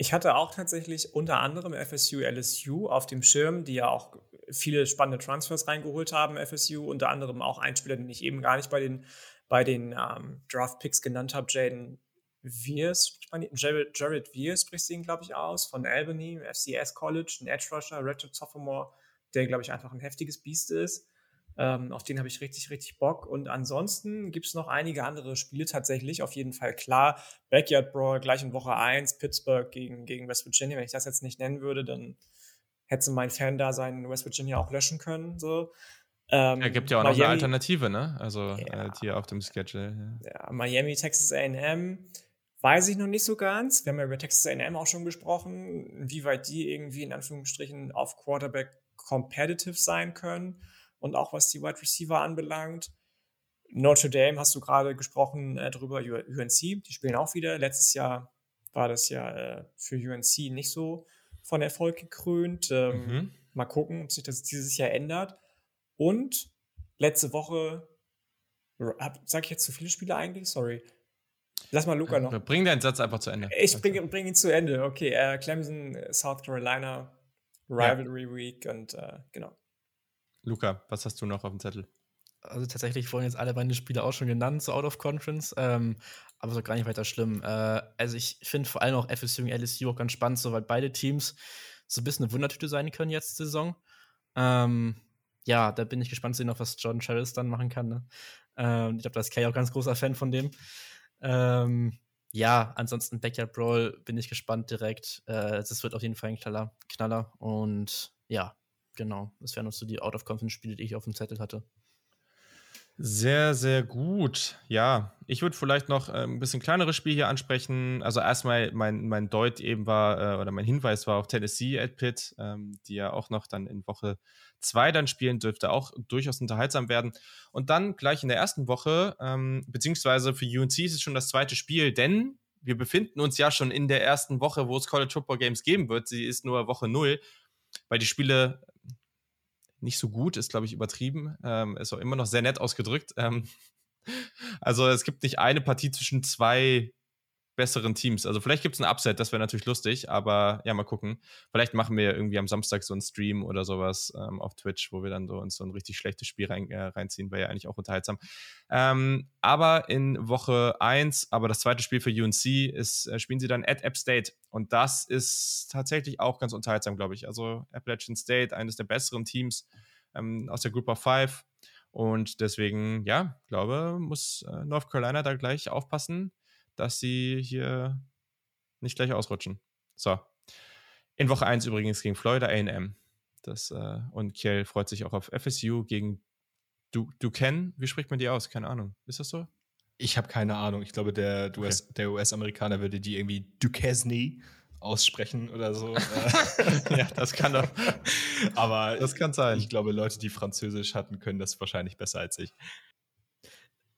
Ich hatte auch tatsächlich unter anderem FSU, LSU auf dem Schirm, die ja auch viele spannende Transfers reingeholt haben, FSU, unter anderem auch ein Spieler, den ich eben gar nicht bei den, bei den ähm, Draft-Picks genannt habe, Jaden Viers, Jared, Jared Viers spricht ihn, glaube ich, aus, von Albany, FCS College, ein Edge Rusher, Redshirt Sophomore, der, glaube ich, einfach ein heftiges Biest ist. Ähm, auf den habe ich richtig, richtig Bock. Und ansonsten gibt es noch einige andere Spiele tatsächlich. Auf jeden Fall klar. Backyard Brawl gleich in Woche 1, Pittsburgh gegen, gegen West Virginia. Wenn ich das jetzt nicht nennen würde, dann hätte mein Fan da sein West Virginia auch löschen können. So. Ähm, er gibt ja auch Miami, noch eine Alternative, ne? Also ja. halt hier auf dem Schedule. Ja. ja, Miami, Texas AM. Weiß ich noch nicht so ganz. Wir haben ja über Texas AM auch schon gesprochen, inwieweit die irgendwie in Anführungsstrichen auf Quarterback competitive sein können und auch was die Wide Receiver anbelangt. Notre Dame hast du gerade gesprochen äh, drüber, UNC, die spielen auch wieder. Letztes Jahr war das ja äh, für UNC nicht so von Erfolg gekrönt. Ähm, mhm. Mal gucken, ob sich das dieses Jahr ändert. Und letzte Woche, hab, sag ich jetzt zu viele Spiele eigentlich? Sorry. Lass mal Luca noch. Bring deinen Satz einfach zu Ende. Ich bringe bring ihn zu Ende. Okay, äh, Clemson, South Carolina, Rivalry ja. Week und äh, genau. Luca, was hast du noch auf dem Zettel? Also tatsächlich wurden jetzt alle meine Spiele auch schon genannt, so out of conference, ähm, aber so gar nicht weiter schlimm. Äh, also ich finde vor allem auch FSU und LSU auch ganz spannend, so weil beide Teams so ein bisschen eine Wundertüte sein können jetzt Saison. Ähm, ja, da bin ich gespannt zu sehen, was John Charles dann machen kann. Ne? Ähm, ich glaube, da ist Kay auch ganz großer Fan von dem. Ähm, ja, ansonsten Backyard Brawl bin ich gespannt direkt. Äh, das wird auf jeden Fall ein Knaller. Knaller. Und ja, genau. Das wären noch so die Out-of-Conference-Spiele, die ich auf dem Zettel hatte. Sehr, sehr gut. Ja, ich würde vielleicht noch äh, ein bisschen kleineres Spiel hier ansprechen. Also erstmal mein, mein Deut eben war, äh, oder mein Hinweis war auf Tennessee at Pitt, ähm, die ja auch noch dann in Woche zwei dann spielen, dürfte auch durchaus unterhaltsam werden. Und dann gleich in der ersten Woche, ähm, beziehungsweise für UNC ist es schon das zweite Spiel, denn wir befinden uns ja schon in der ersten Woche, wo es College Football Games geben wird. Sie ist nur Woche null, weil die Spiele nicht so gut, ist, glaube ich, übertrieben. Ähm, ist auch immer noch sehr nett ausgedrückt. Ähm, (laughs) also es gibt nicht eine Partie zwischen zwei besseren Teams. Also vielleicht gibt es ein Upset, das wäre natürlich lustig, aber ja, mal gucken. Vielleicht machen wir irgendwie am Samstag so einen Stream oder sowas ähm, auf Twitch, wo wir dann so uns so ein richtig schlechtes Spiel rein, äh, reinziehen, wäre ja eigentlich auch unterhaltsam. Ähm, aber in Woche 1, aber das zweite Spiel für UNC ist, äh, spielen sie dann at App State und das ist tatsächlich auch ganz unterhaltsam, glaube ich. Also Appalachian State, eines der besseren Teams ähm, aus der Group of Five. Und deswegen, ja, glaube, muss äh, North Carolina da gleich aufpassen dass sie hier nicht gleich ausrutschen. So. In Woche 1 übrigens gegen Florida AM. Das, äh, und Kiel freut sich auch auf FSU gegen du Duquesne. Wie spricht man die aus? Keine Ahnung. Ist das so? Ich habe keine Ahnung. Ich glaube, der, okay. US, der US-Amerikaner würde die irgendwie Duquesne aussprechen oder so. (laughs) ja, das kann doch. Aber das kann sein. Ich glaube, Leute, die Französisch hatten, können das wahrscheinlich besser als ich.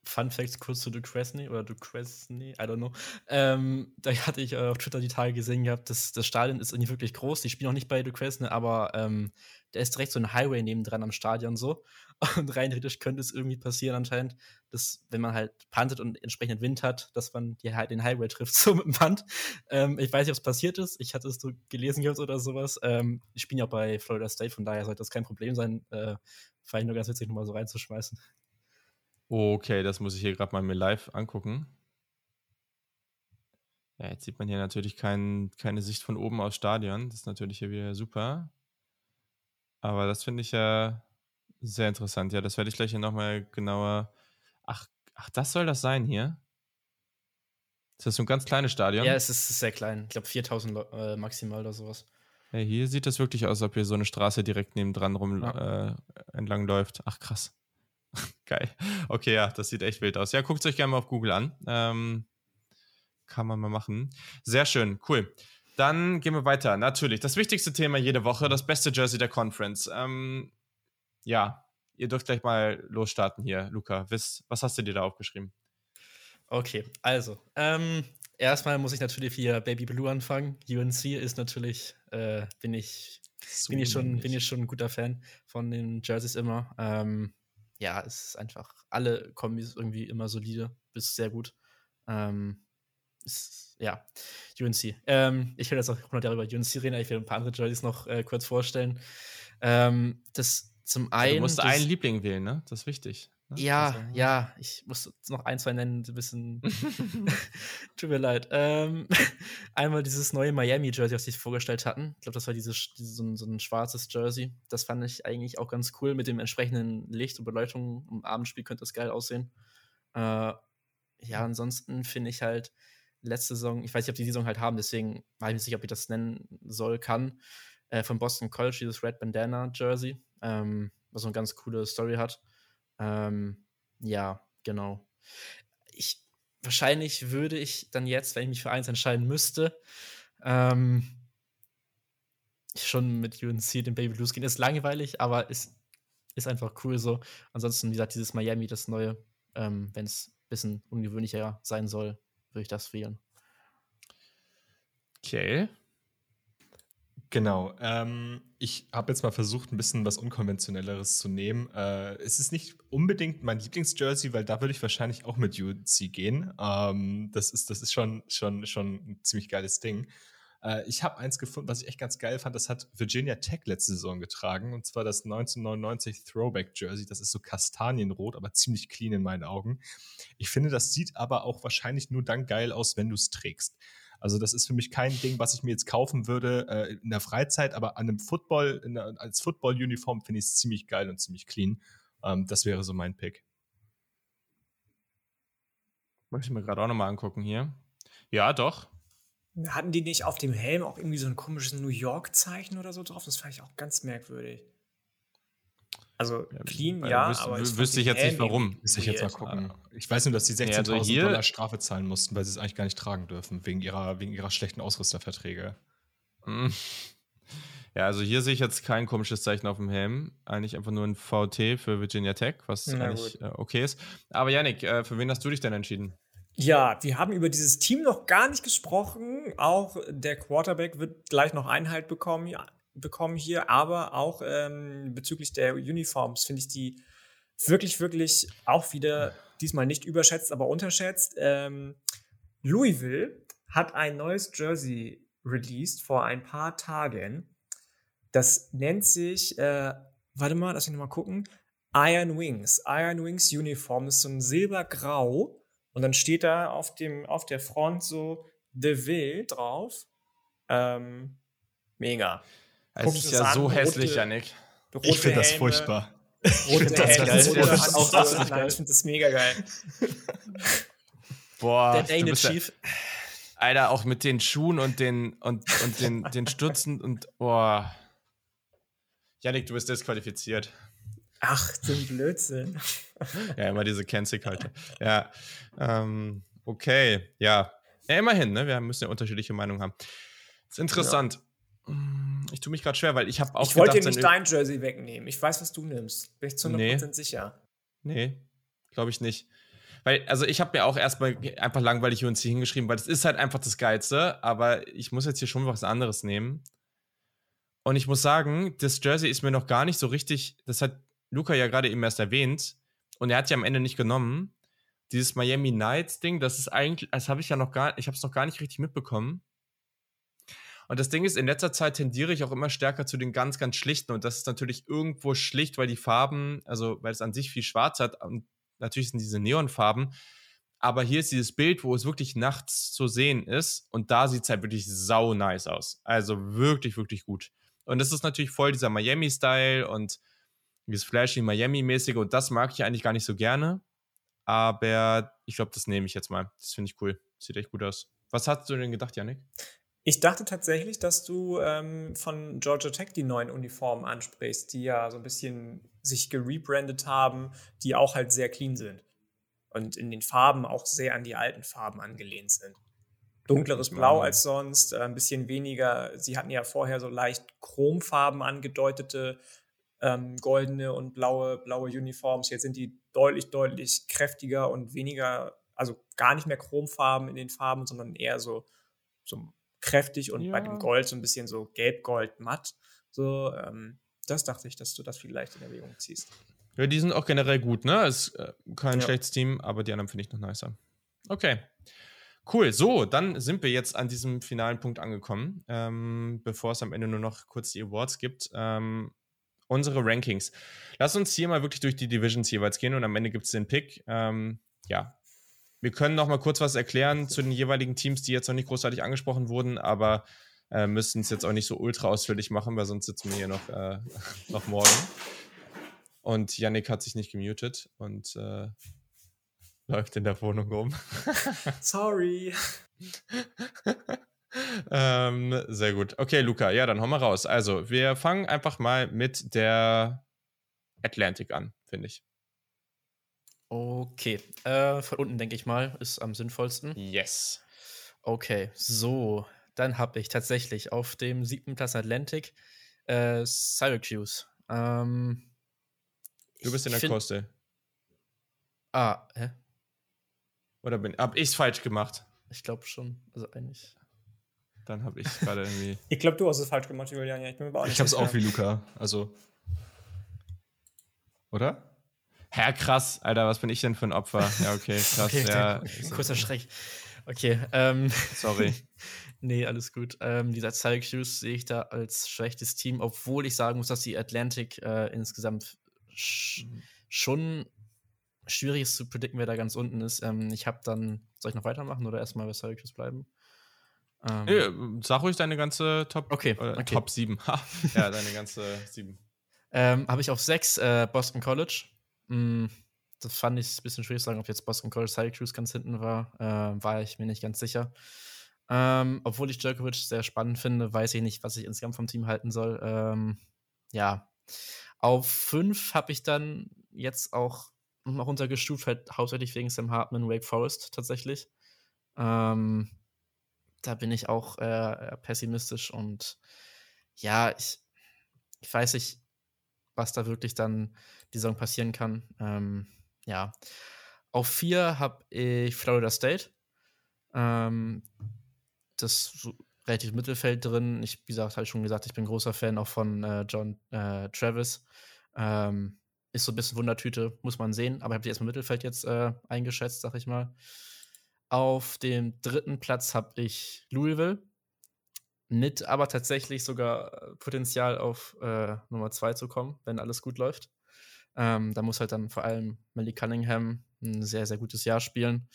Fun Facts kurz zu Duquesne oder Duquesne, I don't know. Ähm, da hatte ich äh, auf Twitter die Tage gesehen gehabt, dass das Stadion ist nicht wirklich groß. Die spielen auch nicht bei Duquesne, aber ähm, da ist direkt so ein Highway nebendran am Stadion so. (laughs) Und rein theoretisch könnte es irgendwie passieren anscheinend, dass wenn man halt puntet und entsprechend Wind hat, dass man die, den Highway trifft, (laughs) so mit dem Punt. Ähm, ich weiß nicht, ob es passiert ist. Ich hatte es so gelesen gehabt oder sowas. Ähm, ich spiele ja bei Florida State, von daher sollte das kein Problem sein. Äh, Fand ich nur ganz witzig, nochmal so reinzuschmeißen. Okay, das muss ich hier gerade mal mir live angucken. Ja, jetzt sieht man hier natürlich kein, keine Sicht von oben aus Stadion. Das ist natürlich hier wieder super. Aber das finde ich ja sehr interessant. Ja, das werde ich gleich hier nochmal genauer. Ach, ach, das soll das sein hier? Ist das so ein ganz kleines Stadion? Ja, es ist sehr klein. Ich glaube 4000 äh, maximal oder sowas. Ja, hier sieht das wirklich aus, als ob hier so eine Straße direkt nebendran rum ja. äh, entlang läuft. Ach, krass. (laughs) Geil. Okay, ja, das sieht echt wild aus. Ja, guckt es euch gerne mal auf Google an. Ähm, kann man mal machen. Sehr schön, cool. Dann gehen wir weiter. Natürlich, das wichtigste Thema jede Woche, das beste Jersey der Conference. Ähm, ja, ihr dürft gleich mal losstarten hier, Luca. Was, was hast du dir da aufgeschrieben? Okay, also, ähm, erstmal muss ich natürlich hier Baby Blue anfangen. UNC ist natürlich, äh, bin ich, bin ich schon, bin ich schon ein guter Fan von den Jerseys immer. Ähm, ja, es ist einfach, alle Kombis irgendwie immer solide, bis sehr gut. Ähm, ist, ja, UNC. Ähm, ich will jetzt auch 100 Jahre über UNC reden, ich will ein paar andere Jerseys noch äh, kurz vorstellen. Ähm, das zum einen. du musst einen Liebling wählen, ne? Das ist wichtig. Ne? Ja, also, ja, ich muss noch ein, zwei nennen, ein bisschen. (laughs) (laughs) Tut mir leid. Ähm, (laughs) einmal dieses neue Miami-Jersey, was sie vorgestellt hatten. Ich glaube, das war dieses, dieses so, ein, so, ein, schwarzes Jersey. Das fand ich eigentlich auch ganz cool mit dem entsprechenden Licht und Beleuchtung. Im Abendspiel könnte das geil aussehen. Äh, ja, ansonsten finde ich halt letzte Saison, ich weiß nicht, ob die Saison halt haben, deswegen weiß ich nicht sicher, ob ich das nennen soll, kann, äh, von Boston College, dieses Red Bandana Jersey, ähm, was so eine ganz coole Story hat. Ähm, ja, genau. Ich, wahrscheinlich würde ich dann jetzt, wenn ich mich für eins entscheiden müsste, ähm, schon mit UNC den Baby Blues gehen. Ist langweilig, aber ist, ist einfach cool so. Ansonsten, wie gesagt, dieses Miami, das neue, ähm, wenn es ein bisschen ungewöhnlicher sein soll, würde ich das wählen. Okay. Genau. Ähm, ich habe jetzt mal versucht, ein bisschen was Unkonventionelleres zu nehmen. Äh, es ist nicht unbedingt mein Lieblingsjersey, weil da würde ich wahrscheinlich auch mit UNC gehen. Ähm, das ist, das ist schon, schon, schon ein ziemlich geiles Ding. Äh, ich habe eins gefunden, was ich echt ganz geil fand. Das hat Virginia Tech letzte Saison getragen. Und zwar das 1999 Throwback Jersey. Das ist so kastanienrot, aber ziemlich clean in meinen Augen. Ich finde, das sieht aber auch wahrscheinlich nur dann geil aus, wenn du es trägst. Also das ist für mich kein Ding, was ich mir jetzt kaufen würde äh, in der Freizeit, aber an einem Football, der, als Football-Uniform finde ich es ziemlich geil und ziemlich clean. Ähm, das wäre so mein Pick. Möchte ich mir gerade auch nochmal angucken hier. Ja, doch. Hatten die nicht auf dem Helm auch irgendwie so ein komisches New York-Zeichen oder so drauf? Das fand ich auch ganz merkwürdig. Also clean, ja, wüs aber ich wüsste ich jetzt nicht warum. Müsste ich jetzt mal gucken. Ich weiß nur, dass sie 16.000 ja, also Dollar Strafe zahlen mussten, weil sie es eigentlich gar nicht tragen dürfen, wegen ihrer, wegen ihrer schlechten Ausrüsterverträge. Hm. (laughs) Ja, also hier sehe ich jetzt kein komisches Zeichen auf dem Helm. Eigentlich einfach nur ein VT für Virginia Tech, was Na eigentlich äh, okay ist. Aber Yannick, äh, für wen hast du dich denn entschieden? Ja, wir haben über dieses Team noch gar nicht gesprochen. Auch der Quarterback wird gleich noch Einhalt bekommen. Ja, bekommen hier, aber auch ähm, bezüglich der Uniforms finde ich die wirklich, wirklich auch wieder diesmal nicht überschätzt, aber unterschätzt. Ähm, Louisville hat ein neues Jersey released vor ein paar Tagen. Das nennt sich, äh, warte mal, lass mich nochmal gucken. Iron Wings. Iron Wings Uniform ist so ein silbergrau und dann steht da auf, dem, auf der Front so Deville drauf. Ähm, mega. Es ist ja so hässlich, rote, Janik. Ich finde das furchtbar. Rote das Helme, geil. Rote das auch absolut geil. Ich finde das mega geil. Boah, der Dane Chief. Alter, auch mit den Schuhen und den und, und den, den Stutzen und boah. Janik, du bist disqualifiziert. Ach, so ein Blödsinn. ja, immer diese Cancel-Kalte. Ja, ähm, okay, ja. ja. Immerhin, ne? Wir müssen ja unterschiedliche Meinungen haben. Ist interessant. Ja. Ich tue mich gerade schwer, weil ich habe auch. Ich wollte dir nicht dein Jersey wegnehmen. Ich weiß, was du nimmst. Bin ich zu 100% nee. sicher. Nee, glaube ich nicht. Weil, also ich habe mir auch erstmal einfach langweilig UNC hingeschrieben, weil das ist halt einfach das Geilste, aber ich muss jetzt hier schon was anderes nehmen. Und ich muss sagen, das Jersey ist mir noch gar nicht so richtig, das hat Luca ja gerade eben erst erwähnt, und er hat ja am Ende nicht genommen. Dieses Miami Nights Ding, das ist eigentlich, das habe ich ja noch gar, ich habe es noch gar nicht richtig mitbekommen. Und das Ding ist, in letzter Zeit tendiere ich auch immer stärker zu den ganz, ganz schlichten. Und das ist natürlich irgendwo schlicht, weil die Farben, also weil es an sich viel schwarz hat. Und natürlich sind diese Neonfarben. Aber hier ist dieses Bild, wo es wirklich nachts zu sehen ist. Und da sieht es halt wirklich sau nice aus. Also wirklich, wirklich gut. Und das ist natürlich voll dieser Miami-Style und dieses flashy Miami-mäßige. Und das mag ich eigentlich gar nicht so gerne. Aber ich glaube, das nehme ich jetzt mal. Das finde ich cool. Sieht echt gut aus. Was hast du denn gedacht, Janik? Ich dachte tatsächlich, dass du ähm, von Georgia Tech die neuen Uniformen ansprichst, die ja so ein bisschen sich gerebrandet haben, die auch halt sehr clean sind und in den Farben auch sehr an die alten Farben angelehnt sind. Dunkleres Blau als sonst, äh, ein bisschen weniger. Sie hatten ja vorher so leicht Chromfarben angedeutete ähm, goldene und blaue, blaue Uniforms. Jetzt sind die deutlich, deutlich kräftiger und weniger also gar nicht mehr Chromfarben in den Farben, sondern eher so, so kräftig und ja. bei dem Gold so ein bisschen so gelb-gold matt. So, ähm, das dachte ich, dass du das vielleicht in Erwägung ziehst. Ja, die sind auch generell gut, ne? Ist äh, kein ja. schlechtes Team, aber die anderen finde ich noch nicer. Okay. Cool, so, dann sind wir jetzt an diesem finalen Punkt angekommen, ähm, bevor es am Ende nur noch kurz die Awards gibt. Ähm, unsere Rankings. Lass uns hier mal wirklich durch die Divisions jeweils gehen und am Ende gibt es den Pick. Ähm, ja, wir können noch mal kurz was erklären zu den jeweiligen Teams, die jetzt noch nicht großartig angesprochen wurden, aber äh, müssen es jetzt auch nicht so ultra ausführlich machen, weil sonst sitzen wir hier noch, äh, noch morgen. Und Yannick hat sich nicht gemutet und äh, läuft in der Wohnung rum. (laughs) Sorry. (laughs) ähm, sehr gut. Okay, Luca, ja, dann hauen wir raus. Also, wir fangen einfach mal mit der Atlantic an, finde ich. Okay, äh, von unten denke ich mal, ist am sinnvollsten. Yes. Okay, so, dann habe ich tatsächlich auf dem siebten Platz Atlantic äh, Syracuse. Ähm, du bist in der Koste. Ah, hä? Oder bin hab ich's falsch gemacht? Ich glaube schon. Also eigentlich. Dann habe (laughs) ich gerade irgendwie. ich glaube, du hast es falsch gemacht, Julian. Ja, ich bin mir auch Ich habe es auch wie Luca. Also. Oder? Herr krass, Alter, was bin ich denn für ein Opfer? Ja, okay, (laughs) krass. okay, ja. (laughs) Kurzer Schreck. Okay, ähm. Sorry. (laughs) nee, alles gut. Ähm, dieser Syracuse sehe ich da als schlechtes Team, obwohl ich sagen muss, dass die Atlantic äh, insgesamt sch mhm. schon schwierig ist zu predikten, wer da ganz unten ist. Ähm, ich habe dann, soll ich noch weitermachen oder erstmal bei Syracuse bleiben? Ähm, nee, sag ruhig deine ganze Top, okay, okay. Top 7. ja, deine ganze 7. Ähm, habe ich auf 6 äh, Boston College. Mm, das fand ich ein bisschen schwierig zu sagen, ob jetzt Boston College Syracuse ganz hinten war. Äh, war ich mir nicht ganz sicher. Ähm, obwohl ich Djokovic sehr spannend finde, weiß ich nicht, was ich insgesamt vom Team halten soll. Ähm, ja. Auf 5 habe ich dann jetzt auch noch runtergestuft, halt hauptsächlich wegen Sam Hartman, Wake Forest tatsächlich. Ähm, da bin ich auch äh, pessimistisch und ja, ich, ich weiß nicht, was da wirklich dann die Saison passieren kann. Ähm, ja. Auf vier habe ich Florida State. Ähm, das so relativ Mittelfeld drin. Ich, wie gesagt, habe ich schon gesagt, ich bin großer Fan auch von äh, John äh, Travis. Ähm, ist so ein bisschen Wundertüte, muss man sehen. Aber ich habe die erstmal Mittelfeld jetzt äh, eingeschätzt, sag ich mal. Auf dem dritten Platz habe ich Louisville. Mit aber tatsächlich sogar äh, Potenzial auf äh, Nummer zwei zu kommen, wenn alles gut läuft. Ähm, da muss halt dann vor allem Melly Cunningham ein sehr, sehr gutes Jahr spielen.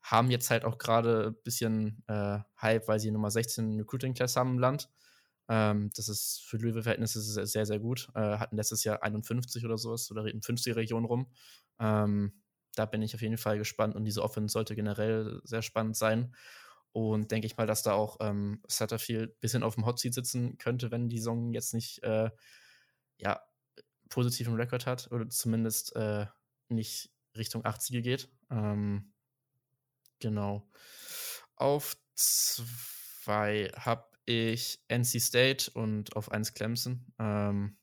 Haben jetzt halt auch gerade ein bisschen äh, Hype, weil sie Nummer 16 Recruiting Class haben im Land. Ähm, das ist für Louisville-Verhältnisse sehr, sehr gut. Äh, hatten letztes Jahr 51 oder sowas oder in 50 Region rum. Ähm, da bin ich auf jeden Fall gespannt und diese Offense sollte generell sehr spannend sein. Und denke ich mal, dass da auch ähm, Satterfield ein bisschen auf dem Hot Seat sitzen könnte, wenn die Saison jetzt nicht äh, ja, positiven Rekord hat oder zumindest äh, nicht Richtung 80 geht. Ähm, genau. Auf zwei habe ich NC State und auf 1 Clemson. Ähm,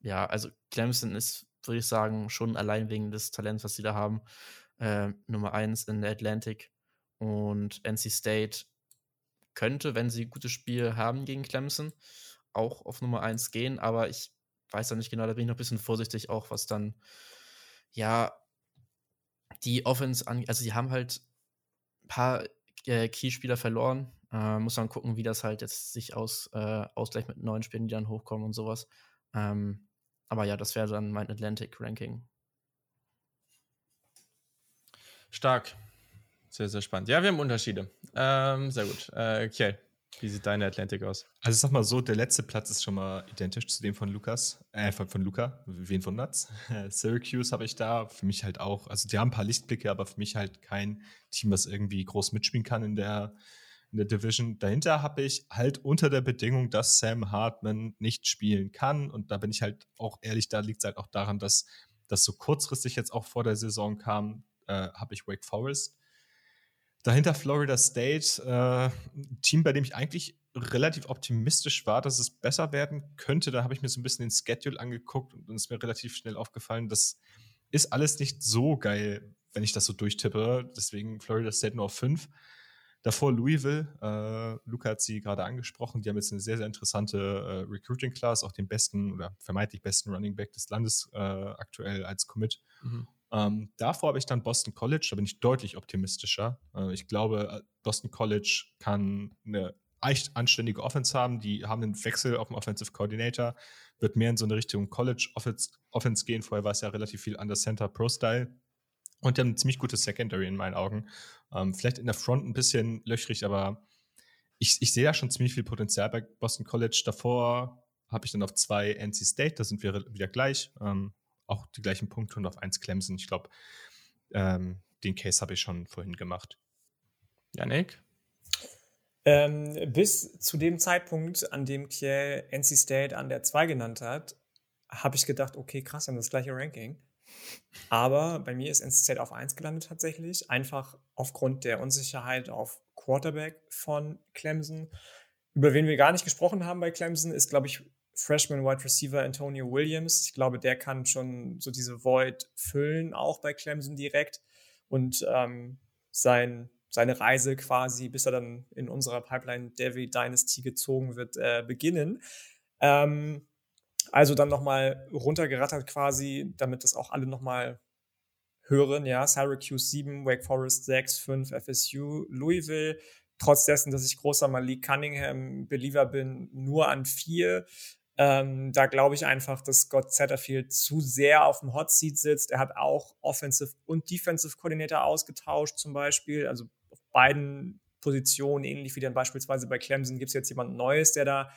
ja, also Clemson ist, würde ich sagen, schon allein wegen des Talents, was sie da haben, äh, Nummer 1 in der Atlantic. Und NC State könnte, wenn sie ein gutes Spiel haben gegen Clemson, auch auf Nummer 1 gehen, aber ich weiß da nicht genau, da bin ich noch ein bisschen vorsichtig, auch was dann, ja, die Offense an, also sie haben halt ein paar äh, Keyspieler verloren, äh, muss man gucken, wie das halt jetzt sich aus, äh, ausgleicht mit neuen Spielen, die dann hochkommen und sowas. Ähm, aber ja, das wäre dann mein Atlantic-Ranking. Stark. Sehr, sehr spannend. Ja, wir haben Unterschiede. Ähm, sehr gut. Äh, okay. Wie sieht deine Atlantic aus? Also ich sag mal so, der letzte Platz ist schon mal identisch zu dem von Lukas, äh, von, von Luca, wen wundert's? (laughs) Syracuse habe ich da, für mich halt auch, also die haben ein paar Lichtblicke, aber für mich halt kein Team, was irgendwie groß mitspielen kann in der in der Division. Dahinter habe ich halt unter der Bedingung, dass Sam Hartman nicht spielen kann. Und da bin ich halt auch ehrlich, da liegt es halt auch daran, dass das so kurzfristig jetzt auch vor der Saison kam, äh, habe ich Wake Forest. Dahinter Florida State, äh, ein Team, bei dem ich eigentlich relativ optimistisch war, dass es besser werden könnte. Da habe ich mir so ein bisschen den Schedule angeguckt und ist mir relativ schnell aufgefallen, das ist alles nicht so geil, wenn ich das so durchtippe. Deswegen Florida State nur auf 5. Davor Louisville, äh, Luca hat sie gerade angesprochen, die haben jetzt eine sehr, sehr interessante äh, Recruiting Class, auch den besten oder vermeintlich besten Running Back des Landes äh, aktuell als Commit. Mhm. Ähm, davor habe ich dann Boston College, da bin ich deutlich optimistischer. Äh, ich glaube, äh, Boston College kann eine echt anständige Offense haben. Die haben einen Wechsel auf dem Offensive Coordinator, wird mehr in so eine Richtung College Offense, Offense gehen. Vorher war es ja relativ viel Under Center Pro Style. Und die haben ein ziemlich gutes Secondary in meinen Augen. Ähm, vielleicht in der Front ein bisschen löchrig, aber ich, ich sehe da schon ziemlich viel Potenzial bei Boston College. Davor habe ich dann auf zwei NC State, da sind wir wieder gleich. Ähm, auch die gleichen Punkte und auf eins Clemson. Ich glaube, ähm, den Case habe ich schon vorhin gemacht. Janik? Ähm, bis zu dem Zeitpunkt, an dem Kiel NC State an der 2 genannt hat, habe ich gedacht, okay, krass, wir haben das gleiche Ranking. Aber bei mir ist NC State auf 1 gelandet tatsächlich, einfach aufgrund der Unsicherheit auf Quarterback von Clemson. Über wen wir gar nicht gesprochen haben bei Clemson, ist, glaube ich, Freshman Wide Receiver Antonio Williams. Ich glaube, der kann schon so diese Void füllen, auch bei Clemson direkt. Und ähm, sein seine Reise quasi, bis er dann in unserer Pipeline Devi Dynasty gezogen wird, äh, beginnen. Ähm, also dann nochmal runtergerattert quasi, damit das auch alle nochmal hören. Ja, Syracuse 7, Wake Forest 6, 5, FSU, Louisville. Trotz dessen, dass ich großer Malik Cunningham-Believer bin, nur an 4. Ähm, da glaube ich einfach, dass Scott Satterfield zu sehr auf dem Hot Seat sitzt. Er hat auch Offensive und Defensive Coordinator ausgetauscht, zum Beispiel. Also beiden Positionen, ähnlich wie dann beispielsweise bei Clemson, gibt es jetzt jemand Neues, der da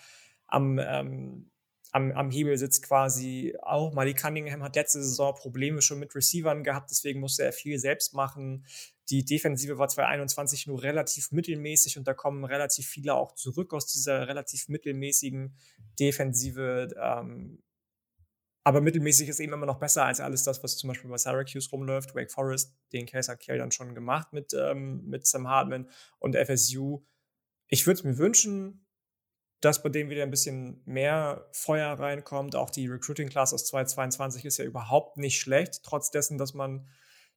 am, ähm, am, am Hebel sitzt quasi. Auch Malik Cunningham hat letzte Saison Probleme schon mit Receivern gehabt, deswegen musste er viel selbst machen. Die Defensive war 2021 nur relativ mittelmäßig und da kommen relativ viele auch zurück aus dieser relativ mittelmäßigen Defensive. Ähm, aber mittelmäßig ist eben immer noch besser als alles das, was zum Beispiel bei Syracuse rumläuft. Wake Forest, den Case hat Kell dann schon gemacht mit, ähm, mit Sam Hartman und FSU. Ich würde es mir wünschen, dass bei denen wieder ein bisschen mehr Feuer reinkommt. Auch die Recruiting Class aus 2022 ist ja überhaupt nicht schlecht, trotz dessen, dass man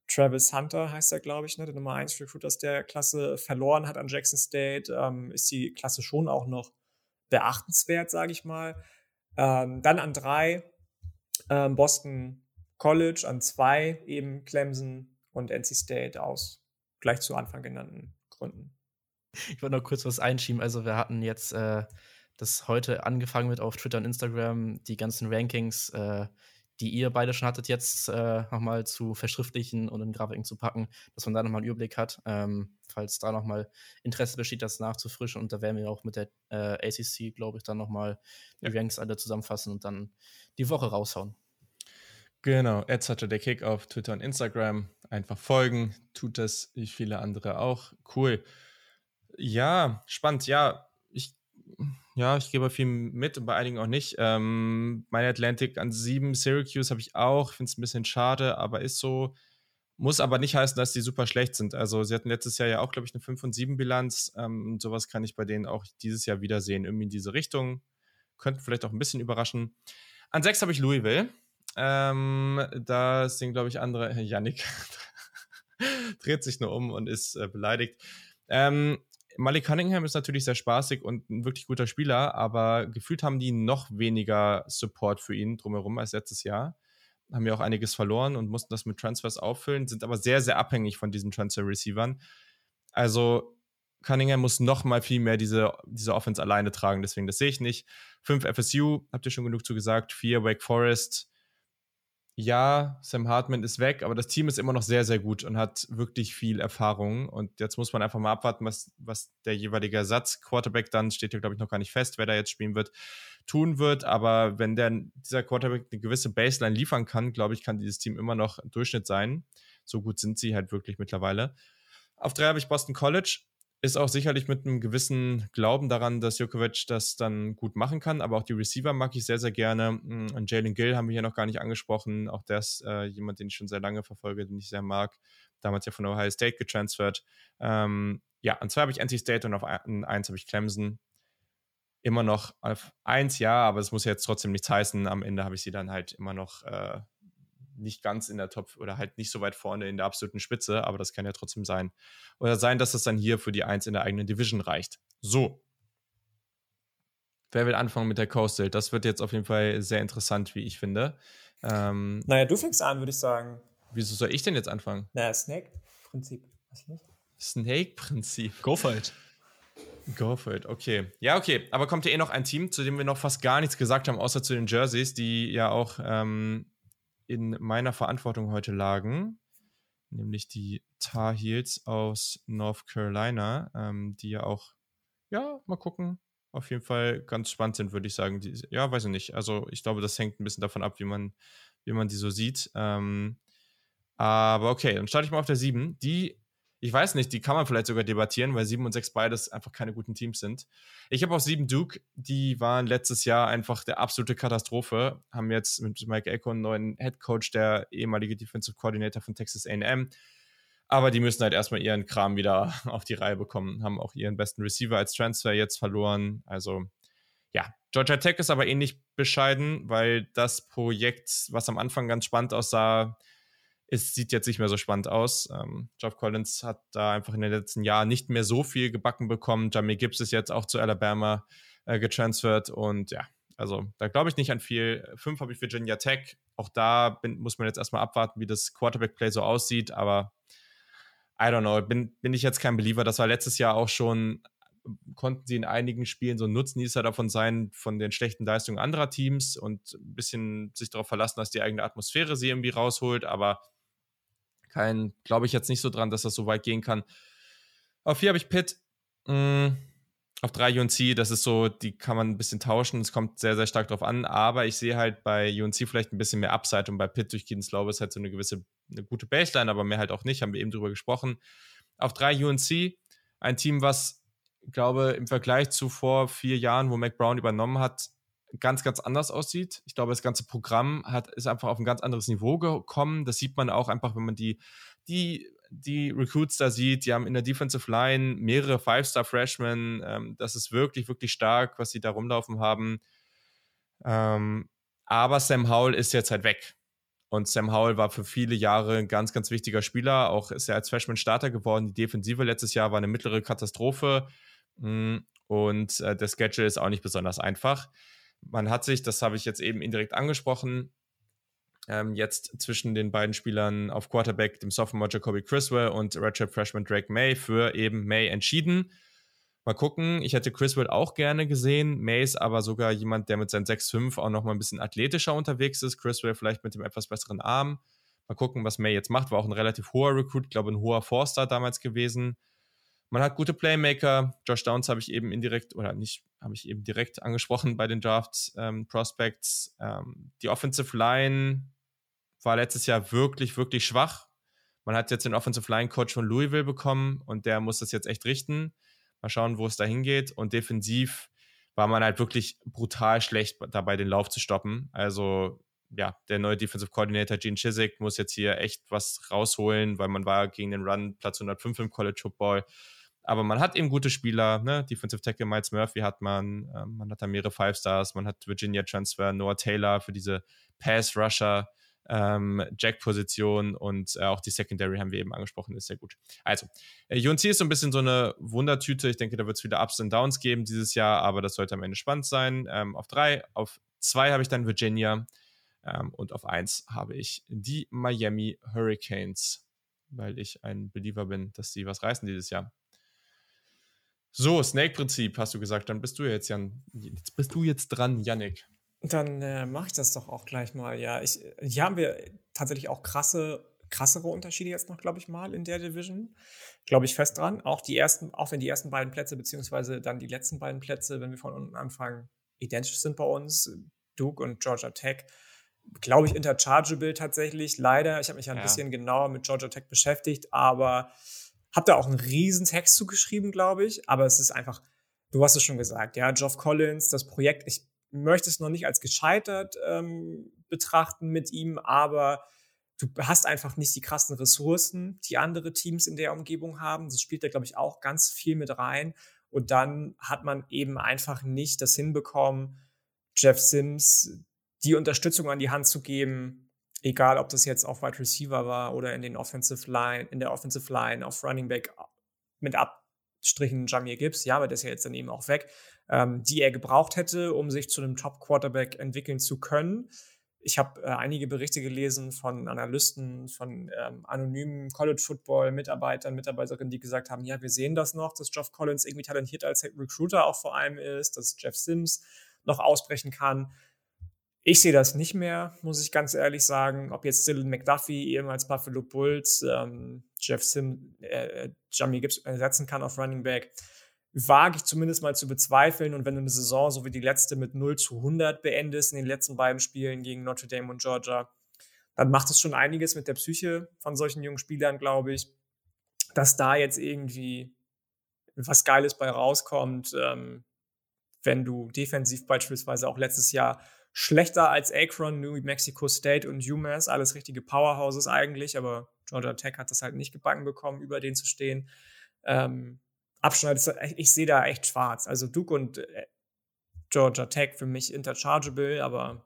Travis Hunter, heißt er, glaube ich, ne, der Nummer 1 Recruiter aus der Klasse, verloren hat an Jackson State, ähm, ist die Klasse schon auch noch beachtenswert, sage ich mal. Ähm, dann an drei ähm, Boston College, an zwei eben Clemson und NC State aus gleich zu Anfang genannten Gründen. Ich wollte noch kurz was einschieben. Also wir hatten jetzt äh, das heute angefangen mit auf Twitter und Instagram, die ganzen Rankings, äh, die ihr beide schon hattet, jetzt äh, nochmal zu verschriftlichen und in Grafiken zu packen, dass man da nochmal einen Überblick hat, ähm, falls da nochmal Interesse besteht, das nachzufrischen. Und da werden wir auch mit der äh, ACC, glaube ich, dann nochmal die ja. Ranks alle zusammenfassen und dann die Woche raushauen. Genau, der Kick auf Twitter und Instagram. Einfach folgen, tut das wie viele andere auch. Cool. Ja, spannend. Ja, ja, ich gebe viel mit und bei einigen auch nicht. Ähm, mein Atlantic an sieben, Syracuse habe ich auch. Finde es ein bisschen schade, aber ist so. Muss aber nicht heißen, dass die super schlecht sind. Also, sie hatten letztes Jahr ja auch, glaube ich, eine 5 und 7 Bilanz. Ähm, und sowas kann ich bei denen auch dieses Jahr wiedersehen. Irgendwie in diese Richtung. Könnten vielleicht auch ein bisschen überraschen. An sechs habe ich Louisville. Ähm, da sind, glaube ich, andere. (laughs) Yannick (laughs) dreht sich nur um und ist äh, beleidigt. Ähm, Malik Cunningham ist natürlich sehr spaßig und ein wirklich guter Spieler, aber gefühlt haben die noch weniger Support für ihn drumherum als letztes Jahr. Haben ja auch einiges verloren und mussten das mit Transfers auffüllen, sind aber sehr, sehr abhängig von diesen Transfer-Receivern. Also Cunningham muss noch mal viel mehr diese, diese Offense alleine tragen, deswegen das sehe ich nicht. Fünf FSU, habt ihr schon genug zu gesagt. Vier Wake Forest, ja, Sam Hartman ist weg, aber das Team ist immer noch sehr, sehr gut und hat wirklich viel Erfahrung. Und jetzt muss man einfach mal abwarten, was, was der jeweilige Ersatz-Quarterback dann, steht hier, glaube ich, noch gar nicht fest, wer da jetzt spielen wird, tun wird. Aber wenn der, dieser Quarterback eine gewisse Baseline liefern kann, glaube ich, kann dieses Team immer noch Durchschnitt sein. So gut sind sie halt wirklich mittlerweile. Auf drei habe ich Boston College ist auch sicherlich mit einem gewissen Glauben daran, dass Djokovic das dann gut machen kann. Aber auch die Receiver mag ich sehr, sehr gerne. Und hm, Jalen Gill haben wir hier noch gar nicht angesprochen. Auch der ist äh, jemand, den ich schon sehr lange verfolge, den ich sehr mag. Damals ja von Ohio State getransfert. Ähm, ja, an zwei habe ich NC State und auf ein, eins habe ich Clemson. Immer noch auf eins, ja, aber es muss jetzt trotzdem nichts heißen. Am Ende habe ich sie dann halt immer noch äh, nicht ganz in der Top oder halt nicht so weit vorne in der absoluten Spitze, aber das kann ja trotzdem sein. Oder sein, dass das dann hier für die Eins in der eigenen Division reicht. So. Wer will anfangen mit der Coastal? Das wird jetzt auf jeden Fall sehr interessant, wie ich finde. Ähm, naja, du fängst an, würde ich sagen. Wieso soll ich denn jetzt anfangen? Naja, Snake-Prinzip. Snake-Prinzip. Go for it. Go for it, okay. Ja, okay. Aber kommt ja eh noch ein Team, zu dem wir noch fast gar nichts gesagt haben, außer zu den Jerseys, die ja auch ähm, in meiner Verantwortung heute lagen. Nämlich die Tar Heels aus North Carolina, ähm, die ja auch, ja, mal gucken, auf jeden Fall ganz spannend sind, würde ich sagen. Die, ja, weiß ich nicht. Also ich glaube, das hängt ein bisschen davon ab, wie man, wie man die so sieht. Ähm, aber okay, dann starte ich mal auf der 7. Die ich weiß nicht, die kann man vielleicht sogar debattieren, weil 7 und 6 beides einfach keine guten Teams sind. Ich habe auch 7 Duke, die waren letztes Jahr einfach der absolute Katastrophe, haben jetzt mit Mike Echo einen neuen Head Coach, der ehemalige Defensive Coordinator von Texas AM. Aber die müssen halt erstmal ihren Kram wieder (laughs) auf die Reihe bekommen, haben auch ihren besten Receiver als Transfer jetzt verloren. Also ja, Georgia Tech ist aber ähnlich bescheiden, weil das Projekt, was am Anfang ganz spannend aussah, es sieht jetzt nicht mehr so spannend aus. Ähm, Geoff Collins hat da einfach in den letzten Jahren nicht mehr so viel gebacken bekommen. Jamie Gibbs ist jetzt auch zu Alabama äh, getransfert und ja, also da glaube ich nicht an viel. Fünf habe ich Virginia Tech. Auch da bin, muss man jetzt erstmal abwarten, wie das Quarterback-Play so aussieht, aber I don't know, bin, bin ich jetzt kein Believer. Das war letztes Jahr auch schon, konnten sie in einigen Spielen so ein Nutznießer davon sein, von den schlechten Leistungen anderer Teams und ein bisschen sich darauf verlassen, dass die eigene Atmosphäre sie irgendwie rausholt, aber kein, glaube ich jetzt nicht so dran, dass das so weit gehen kann. Auf vier habe ich Pitt. Mh, mm, auf drei UNC, das ist so, die kann man ein bisschen tauschen. Es kommt sehr, sehr stark drauf an. Aber ich sehe halt bei UNC vielleicht ein bisschen mehr Upside und bei Pitt durch Keaton Slow ist halt so eine gewisse, eine gute Baseline, aber mehr halt auch nicht. Haben wir eben drüber gesprochen. Auf drei UNC, ein Team, was, glaube im Vergleich zu vor vier Jahren, wo Mac Brown übernommen hat, ganz, ganz anders aussieht. Ich glaube, das ganze Programm hat, ist einfach auf ein ganz anderes Niveau gekommen. Das sieht man auch einfach, wenn man die, die, die Recruits da sieht. Die haben in der Defensive Line mehrere Five-Star-Freshmen. Ähm, das ist wirklich, wirklich stark, was sie da rumlaufen haben. Ähm, aber Sam Howell ist jetzt halt weg. Und Sam Howell war für viele Jahre ein ganz, ganz wichtiger Spieler. Auch ist er als Freshman Starter geworden. Die Defensive letztes Jahr war eine mittlere Katastrophe. Mm, und äh, der Schedule ist auch nicht besonders einfach man hat sich, das habe ich jetzt eben indirekt angesprochen, ähm, jetzt zwischen den beiden Spielern auf Quarterback, dem Sophomore Jacoby Criswell und Redshirt Freshman Drake May für eben May entschieden. Mal gucken, ich hätte Criswell auch gerne gesehen. May ist aber sogar jemand, der mit seinen 6'5 auch nochmal ein bisschen athletischer unterwegs ist. Criswell vielleicht mit dem etwas besseren Arm. Mal gucken, was May jetzt macht. War auch ein relativ hoher Recruit, glaube ein hoher Forster damals gewesen. Man hat gute Playmaker. Josh Downs habe ich eben indirekt oder nicht, habe ich eben direkt angesprochen bei den Draft ähm, Prospects. Ähm, die Offensive Line war letztes Jahr wirklich, wirklich schwach. Man hat jetzt den Offensive Line Coach von Louisville bekommen und der muss das jetzt echt richten. Mal schauen, wo es da hingeht. Und defensiv war man halt wirklich brutal schlecht dabei, den Lauf zu stoppen. Also ja, der neue Defensive Coordinator Gene Chiswick muss jetzt hier echt was rausholen, weil man war gegen den Run Platz 105 im College Football. Aber man hat eben gute Spieler, ne? Defensive Tackle Miles Murphy hat man, äh, man hat da mehrere Five Stars, man hat Virginia Transfer, Noah Taylor für diese Pass Rusher, ähm, Jack-Position und äh, auch die Secondary haben wir eben angesprochen, ist sehr gut. Also, äh, UNC ist so ein bisschen so eine Wundertüte. Ich denke, da wird es wieder Ups und Downs geben dieses Jahr, aber das sollte am Ende spannend sein. Ähm, auf drei, auf zwei habe ich dann Virginia ähm, und auf eins habe ich die Miami Hurricanes, weil ich ein Believer bin, dass sie was reißen dieses Jahr. So, Snake-Prinzip hast du gesagt. Dann bist du jetzt, Jan. Jetzt bist du jetzt dran, Yannick. Dann äh, mache ich das doch auch gleich mal. Ja, ich, hier haben wir tatsächlich auch krasse, krassere Unterschiede jetzt noch, glaube ich mal, in der Division. Glaube ich fest dran. Auch die ersten, auch wenn die ersten beiden Plätze, beziehungsweise dann die letzten beiden Plätze, wenn wir von unten anfangen, identisch sind bei uns, Duke und Georgia Tech, glaube ich, interchangeable tatsächlich. Leider, ich habe mich ja ein ja. bisschen genauer mit Georgia Tech beschäftigt, aber hab da auch einen riesen Text zugeschrieben, glaube ich, aber es ist einfach, du hast es schon gesagt, ja, Geoff Collins, das Projekt, ich möchte es noch nicht als gescheitert ähm, betrachten mit ihm, aber du hast einfach nicht die krassen Ressourcen, die andere Teams in der Umgebung haben. Das spielt da, glaube ich, auch ganz viel mit rein. Und dann hat man eben einfach nicht das hinbekommen, Jeff Sims die Unterstützung an die Hand zu geben, egal ob das jetzt auf Wide Receiver war oder in den Offensive Line, in der Offensive Line, auf Running Back mit Abstrichen Jamir Gibbs, ja, aber der ist ja jetzt dann eben auch weg, ähm, die er gebraucht hätte, um sich zu einem Top-Quarterback entwickeln zu können. Ich habe äh, einige Berichte gelesen von Analysten, von ähm, anonymen College-Football-Mitarbeitern, Mitarbeiterinnen, die gesagt haben, ja, wir sehen das noch, dass Geoff Collins irgendwie talentiert als Recruiter auch vor allem ist, dass Jeff Sims noch ausbrechen kann. Ich sehe das nicht mehr, muss ich ganz ehrlich sagen. Ob jetzt Dylan McDuffie, ehemals Buffalo Bulls, ähm, Jeff Sim, äh, Jamie Gibbs ersetzen kann auf Running Back, wage ich zumindest mal zu bezweifeln. Und wenn du eine Saison so wie die letzte mit 0 zu 100 beendest in den letzten beiden Spielen gegen Notre Dame und Georgia, dann macht es schon einiges mit der Psyche von solchen jungen Spielern, glaube ich. Dass da jetzt irgendwie was Geiles bei rauskommt, ähm, wenn du defensiv beispielsweise auch letztes Jahr schlechter als Akron, New Mexico State und UMass, alles richtige Powerhouses eigentlich, aber Georgia Tech hat das halt nicht gebacken bekommen, über den zu stehen. Ähm, Abschneid, ich sehe da echt schwarz. Also Duke und äh, Georgia Tech für mich interchangeable, aber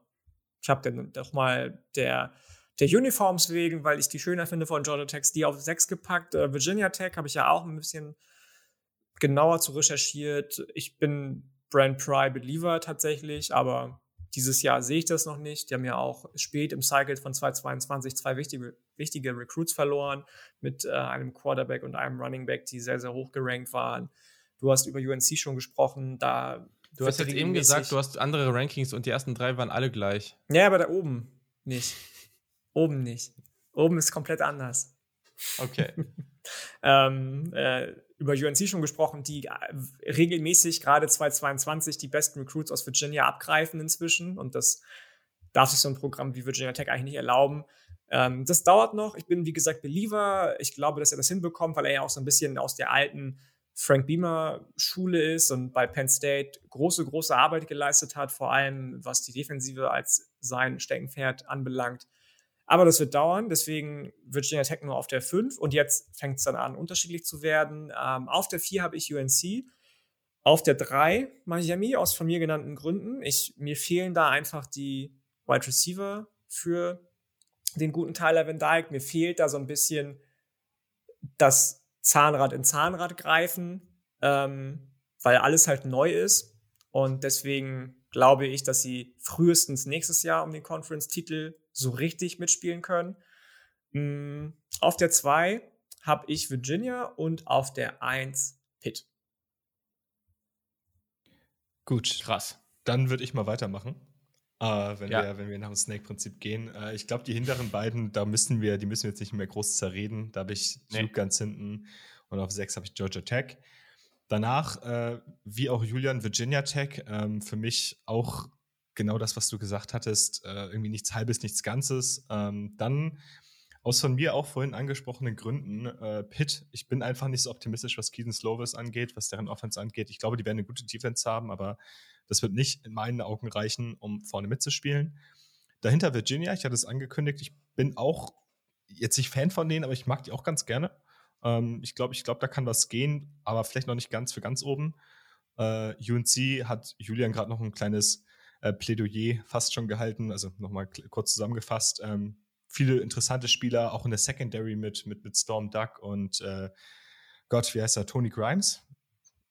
ich habe dann doch mal der, der Uniforms wegen, weil ich die schöner finde von Georgia Tech, die auf 6 gepackt. Äh, Virginia Tech habe ich ja auch ein bisschen genauer zu recherchiert. Ich bin Brand Pry Believer tatsächlich, aber dieses Jahr sehe ich das noch nicht. Die haben ja auch spät im Cycle von 2022 zwei wichtige, wichtige Recruits verloren mit äh, einem Quarterback und einem Running Back, die sehr, sehr hoch gerankt waren. Du hast über UNC schon gesprochen, da. Du hast jetzt eben gesagt, du hast andere Rankings und die ersten drei waren alle gleich. Ja, aber da oben nicht. oben nicht. Oben ist komplett anders. Okay. (laughs) ähm, äh, über UNC schon gesprochen, die äh, regelmäßig gerade 2022 die besten Recruits aus Virginia abgreifen inzwischen. Und das darf sich so ein Programm wie Virginia Tech eigentlich nicht erlauben. Ähm, das dauert noch. Ich bin, wie gesagt, Believer. Ich glaube, dass er das hinbekommt, weil er ja auch so ein bisschen aus der alten Frank Beamer Schule ist und bei Penn State große, große Arbeit geleistet hat, vor allem was die Defensive als sein Steckenpferd anbelangt. Aber das wird dauern, deswegen Virginia Tech nur auf der 5 und jetzt fängt es dann an, unterschiedlich zu werden. Ähm, auf der 4 habe ich UNC, auf der 3 Miami aus von mir genannten Gründen. Ich, mir fehlen da einfach die Wide Receiver für den guten Tyler Van Dyke. Mir fehlt da so ein bisschen das Zahnrad in Zahnrad greifen, ähm, weil alles halt neu ist. Und deswegen glaube ich, dass sie frühestens nächstes Jahr um den Conference-Titel so richtig mitspielen können. Mm, auf der 2 habe ich Virginia und auf der 1 Pitt. Gut. Krass. Dann würde ich mal weitermachen. Uh, wenn, ja. wir, wenn wir nach dem Snake-Prinzip gehen. Uh, ich glaube, die hinteren beiden, da müssen wir, die müssen wir jetzt nicht mehr groß zerreden. Da habe ich Duke nee. ganz hinten und auf 6 habe ich Georgia Tech. Danach, äh, wie auch Julian, Virginia Tech, ähm, für mich auch genau das, was du gesagt hattest, äh, irgendwie nichts Halbes, nichts Ganzes. Ähm, dann aus von mir auch vorhin angesprochenen Gründen, äh, Pitt, ich bin einfach nicht so optimistisch, was Keaton Slovis angeht, was deren Offense angeht. Ich glaube, die werden eine gute Defense haben, aber das wird nicht in meinen Augen reichen, um vorne mitzuspielen. Dahinter Virginia, ich hatte es angekündigt, ich bin auch jetzt nicht Fan von denen, aber ich mag die auch ganz gerne. Ähm, ich glaube, ich glaube, da kann was gehen, aber vielleicht noch nicht ganz für ganz oben. Äh, UNC hat Julian gerade noch ein kleines äh, Plädoyer fast schon gehalten, also nochmal kurz zusammengefasst. Ähm, viele interessante Spieler, auch in der Secondary mit, mit, mit Storm Duck und äh, Gott, wie heißt er? Tony Grimes.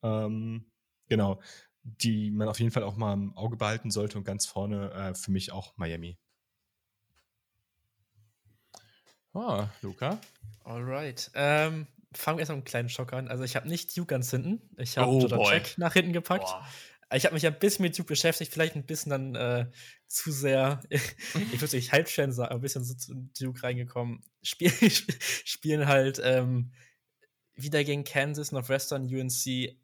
Ähm, genau, die man auf jeden Fall auch mal im Auge behalten sollte und ganz vorne äh, für mich auch Miami. Oh, Luca. Alright. Ähm, fangen wir erst mal mit einem kleinen Schock an. Also ich habe nicht Duke ganz hinten. Ich habe oh, Jack nach hinten gepackt. Boah. Ich habe mich ein bisschen mit Duke beschäftigt, vielleicht ein bisschen dann äh, zu sehr, (laughs) ich würde nicht Halbstern sagen, ein bisschen so zu Duke reingekommen. Spiel, (laughs) spielen halt ähm, wieder gegen Kansas, Northwestern, UNC,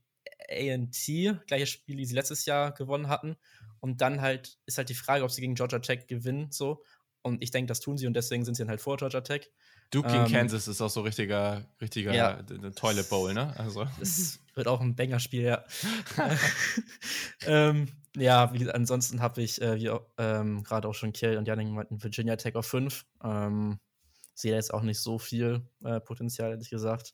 AT, gleiches Spiel, die sie letztes Jahr gewonnen hatten. Und dann halt ist halt die Frage, ob sie gegen Georgia Tech gewinnen. So. Und ich denke, das tun sie und deswegen sind sie dann halt vor Georgia Tech. Duke gegen ähm, Kansas ist auch so richtiger, richtiger ja. Toilet Bowl, ne? Also. Das (laughs) wird auch ein Banger-Spiel, ja. (laughs) ähm, ja, wie, ansonsten habe ich, äh, wie ähm, gerade auch schon Kiel und Janik meinten, Virginia Tech auf 5. Ähm, sehe jetzt auch nicht so viel äh, Potenzial, ehrlich gesagt.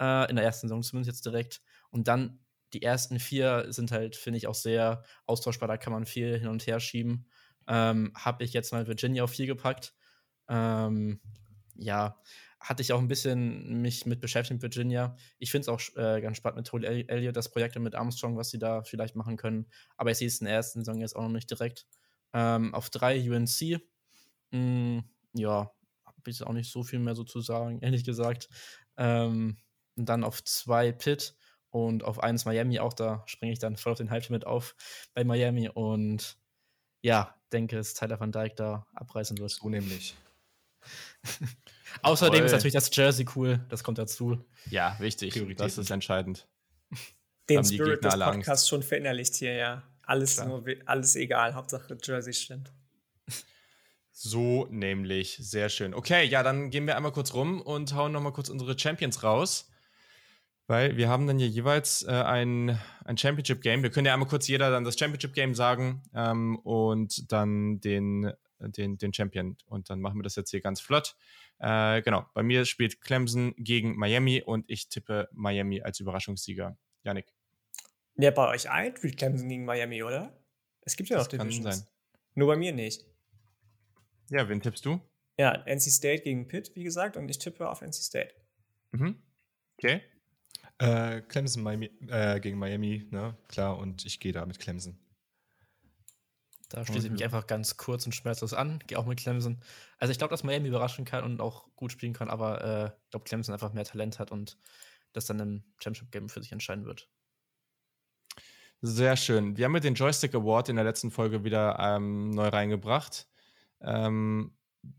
Äh, in der ersten Saison zumindest jetzt direkt. Und dann die ersten vier sind halt, finde ich, auch sehr austauschbar. Da kann man viel hin und her schieben. Ähm, habe ich jetzt mal Virginia auf 4 gepackt Ähm, ja, hatte ich auch ein bisschen mich mit beschäftigt, Virginia. Ich finde es auch äh, ganz spannend mit Toll Elliott, das Projekt mit Armstrong, was sie da vielleicht machen können. Aber ich sehe es in der ersten Saison jetzt auch noch nicht direkt. Ähm, auf drei UNC. Mh, hm, ja, habe ich auch nicht so viel mehr so zu sagen, (laughs) ehrlich gesagt. Ähm, und dann auf zwei Pitt und auf eins Miami auch. Da springe ich dann voll auf den Hype mit auf bei Miami und ja, denke, dass Tyler van Dyke da abreißen wird. So nämlich. (laughs) Außerdem Voll. ist natürlich das Jersey cool, das kommt dazu. Ja, wichtig. Das ist entscheidend. Den Spirit des Podcasts Angst. schon verinnerlicht hier, ja. Alles, nur, alles egal, Hauptsache Jersey stimmt. So nämlich, sehr schön. Okay, ja, dann gehen wir einmal kurz rum und hauen nochmal kurz unsere Champions raus. Weil wir haben dann hier jeweils äh, ein, ein Championship-Game. Wir können ja einmal kurz jeder dann das Championship-Game sagen ähm, und dann den, den, den Champion. Und dann machen wir das jetzt hier ganz flott. Äh, genau, bei mir spielt Clemson gegen Miami und ich tippe Miami als Überraschungssieger. Yannick. Wer bei euch ein spielt Clemson gegen Miami, oder? Es gibt ja noch das Divisions. Kann sein. Nur bei mir nicht. Ja, wen tippst du? Ja, NC State gegen Pitt, wie gesagt, und ich tippe auf NC State. Mhm. Okay. Äh, Clemson Miami, äh, gegen Miami, ne? Klar, und ich gehe da mit Clemson. Da schließe ich mich einfach ganz kurz und schmerzlos an, gehe auch mit Clemson. Also ich glaube, dass Miami überraschen kann und auch gut spielen kann, aber äh, ich glaube, Clemson einfach mehr Talent hat und das dann im Championship-Game für sich entscheiden wird. Sehr schön. Wir haben mit den Joystick Award in der letzten Folge wieder ähm, neu reingebracht. Ähm,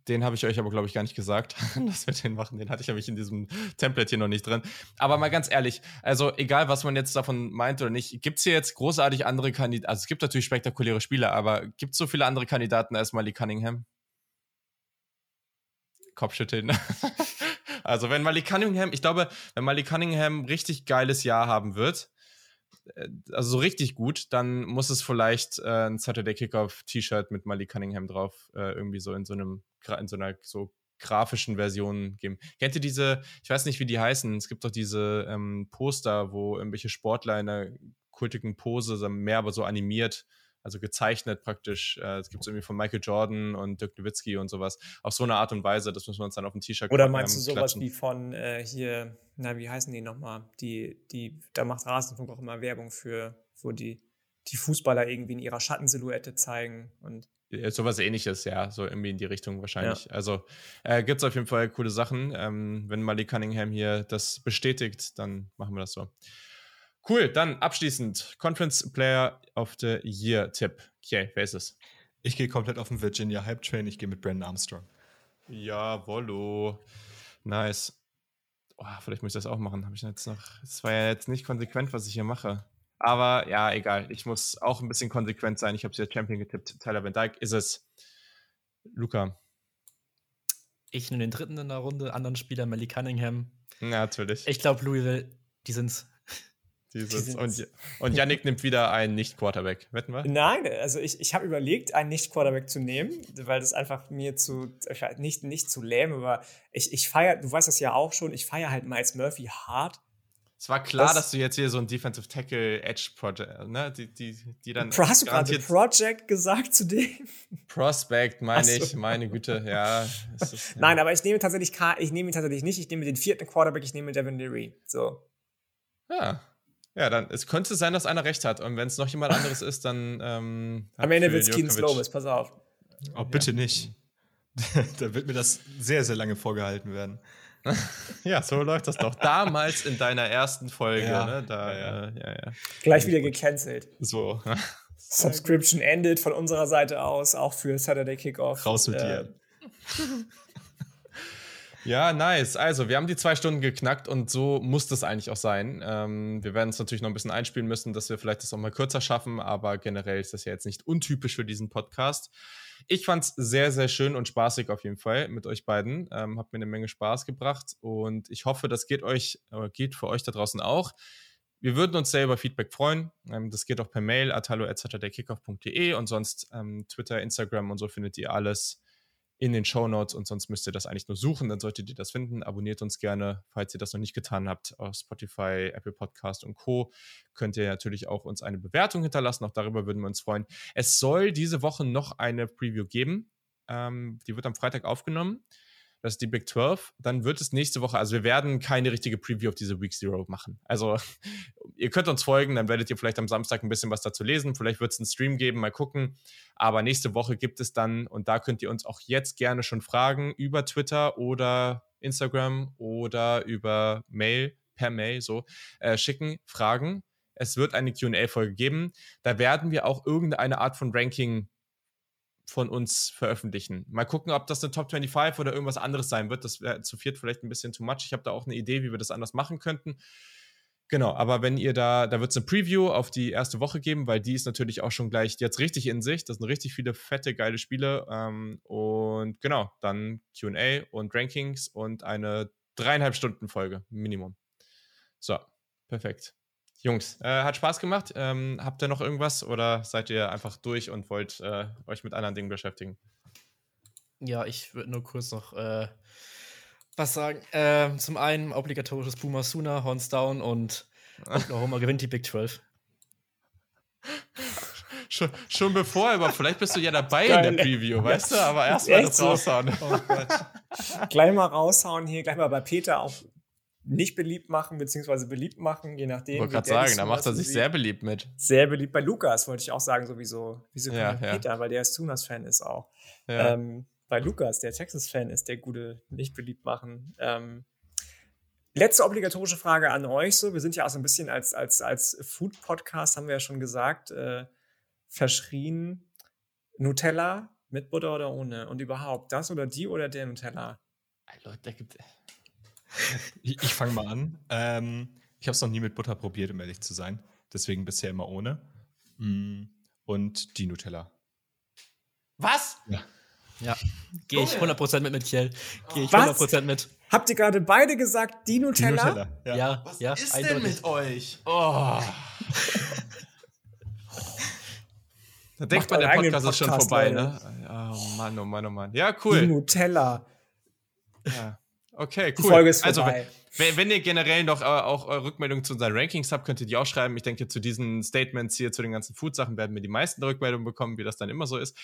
den habe ich euch aber, glaube ich, gar nicht gesagt, (laughs) dass wir den machen. Den hatte ich nämlich in diesem Template hier noch nicht drin. Aber mal ganz ehrlich, also egal, was man jetzt davon meint oder nicht, gibt es hier jetzt großartig andere Kandidaten? Also es gibt natürlich spektakuläre Spieler, aber gibt es so viele andere Kandidaten als Malik Cunningham? Kopfschütteln. (laughs) also wenn Malik Cunningham, ich glaube, wenn Malik Cunningham richtig geiles Jahr haben wird, äh, also so richtig gut, dann muss es vielleicht äh, ein Saturday Kickoff T-Shirt mit Malik Cunningham drauf äh, irgendwie so in so einem in so einer so grafischen Version geben. Kennt ihr diese, ich weiß nicht, wie die heißen, es gibt doch diese ähm, Poster, wo irgendwelche Sportler in einer kultigen Pose, mehr aber so animiert also gezeichnet praktisch. Äh, es gibt es irgendwie von Michael Jordan und Dirk Nowitzki und sowas. Auf so eine Art und Weise, das müssen wir uns dann auf ein T-Shirt Oder meinst ähm, du sowas klatschen. wie von äh, hier, na, wie heißen die nochmal? Die, die, da macht Rasenfunk auch immer Werbung für, wo die, die Fußballer irgendwie in ihrer Schattensilhouette zeigen und sowas ähnliches, ja, so irgendwie in die Richtung wahrscheinlich. Ja. Also äh, gibt es auf jeden Fall coole Sachen. Ähm, wenn Malik Cunningham hier das bestätigt, dann machen wir das so. Cool, dann abschließend Conference Player of the Year Tipp. Okay, wer ist es? Ich gehe komplett auf den Virginia Hype Train. Ich gehe mit Brandon Armstrong. Ja, Wollo. Nice. Oh, vielleicht muss ich das auch machen. Habe ich jetzt noch. Es war ja jetzt nicht konsequent, was ich hier mache. Aber ja, egal. Ich muss auch ein bisschen konsequent sein. Ich habe sie jetzt Champion getippt. Tyler Van Dyke ist es. Luca. Ich nehme den dritten in der Runde, anderen Spieler, Melly Cunningham. Ja, natürlich. Ich glaube, Louisville, die sind's. (laughs) Dieses, und, und Yannick nimmt wieder einen Nicht-Quarterback. Wetten wir? Nein, also ich, ich habe überlegt, einen Nicht-Quarterback zu nehmen, weil das einfach mir zu, nicht, nicht zu lähm, aber ich, ich feiere, du weißt das ja auch schon, ich feiere halt Miles Murphy hart. Es war klar, das, dass du jetzt hier so ein Defensive Tackle Edge Project, ne, die, die, die dann. Hast du gerade Project gesagt zu dem? Prospect, meine so. ich, meine Güte, ja, ist, ja. Nein, aber ich nehme tatsächlich, ich nehme ihn tatsächlich nicht, ich nehme den vierten Quarterback, ich nehme Devin Leary, so. Ja, ja, dann es könnte sein, dass einer recht hat. Und wenn es noch jemand anderes ist, dann. Ähm, Am Ende wird es Keen Slovis, pass auf. Oh, bitte ja. nicht. (laughs) da wird mir das sehr, sehr lange vorgehalten werden. (laughs) ja, so läuft das doch. Damals in deiner ersten Folge, ja. ne? Da, ja, ja, ja. Gleich wieder gecancelt. So. (laughs) Subscription endet von unserer Seite aus, auch für Saturday Kickoff. Raus mit äh, dir. (laughs) Ja, nice. Also, wir haben die zwei Stunden geknackt und so muss das eigentlich auch sein. Ähm, wir werden es natürlich noch ein bisschen einspielen müssen, dass wir vielleicht das auch mal kürzer schaffen, aber generell ist das ja jetzt nicht untypisch für diesen Podcast. Ich fand es sehr, sehr schön und spaßig auf jeden Fall mit euch beiden. Ähm, hat mir eine Menge Spaß gebracht und ich hoffe, das geht euch, äh, geht für euch da draußen auch. Wir würden uns sehr über Feedback freuen. Ähm, das geht auch per Mail, atalo.saturdayKickoff.de und sonst ähm, Twitter, Instagram und so findet ihr alles in den Show Notes und sonst müsst ihr das eigentlich nur suchen, dann solltet ihr das finden. Abonniert uns gerne, falls ihr das noch nicht getan habt, auf Spotify, Apple Podcast und Co. Könnt ihr natürlich auch uns eine Bewertung hinterlassen, auch darüber würden wir uns freuen. Es soll diese Woche noch eine Preview geben. Ähm, die wird am Freitag aufgenommen. Das ist die Big 12. Dann wird es nächste Woche, also wir werden keine richtige Preview auf diese Week Zero machen. Also (laughs) ihr könnt uns folgen, dann werdet ihr vielleicht am Samstag ein bisschen was dazu lesen. Vielleicht wird es einen Stream geben, mal gucken. Aber nächste Woche gibt es dann, und da könnt ihr uns auch jetzt gerne schon fragen, über Twitter oder Instagram oder über Mail, per Mail so, äh, schicken, Fragen. Es wird eine QA-Folge geben. Da werden wir auch irgendeine Art von Ranking von uns veröffentlichen. Mal gucken, ob das eine Top 25 oder irgendwas anderes sein wird. Das wäre zu viert vielleicht ein bisschen too much. Ich habe da auch eine Idee, wie wir das anders machen könnten. Genau, aber wenn ihr da, da wird es eine Preview auf die erste Woche geben, weil die ist natürlich auch schon gleich jetzt richtig in sich. Das sind richtig viele fette, geile Spiele. Ähm, und genau, dann QA und Rankings und eine dreieinhalb Stunden Folge, Minimum. So, perfekt. Jungs, äh, hat Spaß gemacht. Ähm, habt ihr noch irgendwas oder seid ihr einfach durch und wollt äh, euch mit anderen Dingen beschäftigen? Ja, ich würde nur kurz noch äh, was sagen. Ähm, zum einen obligatorisches Puma Suna, Horns Down und (laughs) Oklahoma gewinnt die Big 12. schon, schon bevor, aber vielleicht bist du ja dabei Geil. in der Preview, weißt du? Aber erstmal das raushauen. Oh (laughs) gleich mal raushauen hier, gleich mal bei Peter auch nicht beliebt machen, beziehungsweise beliebt machen, je nachdem. Ich wollte gerade sagen, da macht er sich sehr beliebt mit. Sehr beliebt bei Lukas, wollte ich auch sagen, sowieso. Wieso ja, ja. Peter, weil der Sooners-Fan ist auch. Ja. Ähm, bei Lukas, der Texas-Fan ist, der gute nicht beliebt machen. Ähm, letzte obligatorische Frage an euch. So, wir sind ja auch so ein bisschen als, als, als Food-Podcast, haben wir ja schon gesagt, äh, verschrien. Nutella mit Butter oder ohne? Und überhaupt, das oder die oder der Nutella? Leute, da gibt ich, ich fange mal an. Ähm, ich habe es noch nie mit Butter probiert, um ehrlich zu sein. Deswegen bisher immer ohne. Mm, und die Nutella. Was? Ja. Ja, gehe ich 100% mit mit Kiel. Gehe ich Was? 100% mit. Habt ihr gerade beide gesagt, die Nutella? Die Nutella, ja. ja Was ja, ist eindeutig. denn mit euch? Oh. da denkt man, der Podcast, Podcast ist schon vorbei, ne? Oh Mann, oh Mann, oh Mann. Ja, cool. Die Nutella. Ja. Okay, cool. Die Folge ist also, vorbei. Also, wenn, wenn ihr generell noch äh, auch äh, Rückmeldungen zu unseren Rankings habt, könnt ihr die auch schreiben. Ich denke, zu diesen Statements hier, zu den ganzen Food-Sachen werden wir die meisten Rückmeldungen bekommen, wie das dann immer so ist.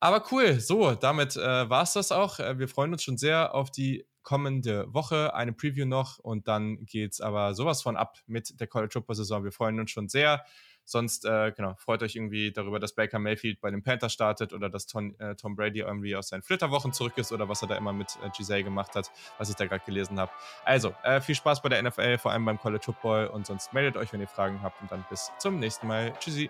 Aber cool, so, damit äh, war es das auch. Äh, wir freuen uns schon sehr auf die kommende Woche. Eine Preview noch und dann geht es aber sowas von ab mit der College Football Saison. Wir freuen uns schon sehr. Sonst, äh, genau, freut euch irgendwie darüber, dass Baker Mayfield bei den Panthers startet oder dass Tom, äh, Tom Brady irgendwie aus seinen Flitterwochen zurück ist oder was er da immer mit äh, Giselle gemacht hat, was ich da gerade gelesen habe. Also, äh, viel Spaß bei der NFL, vor allem beim College Football und sonst meldet euch, wenn ihr Fragen habt und dann bis zum nächsten Mal. Tschüssi.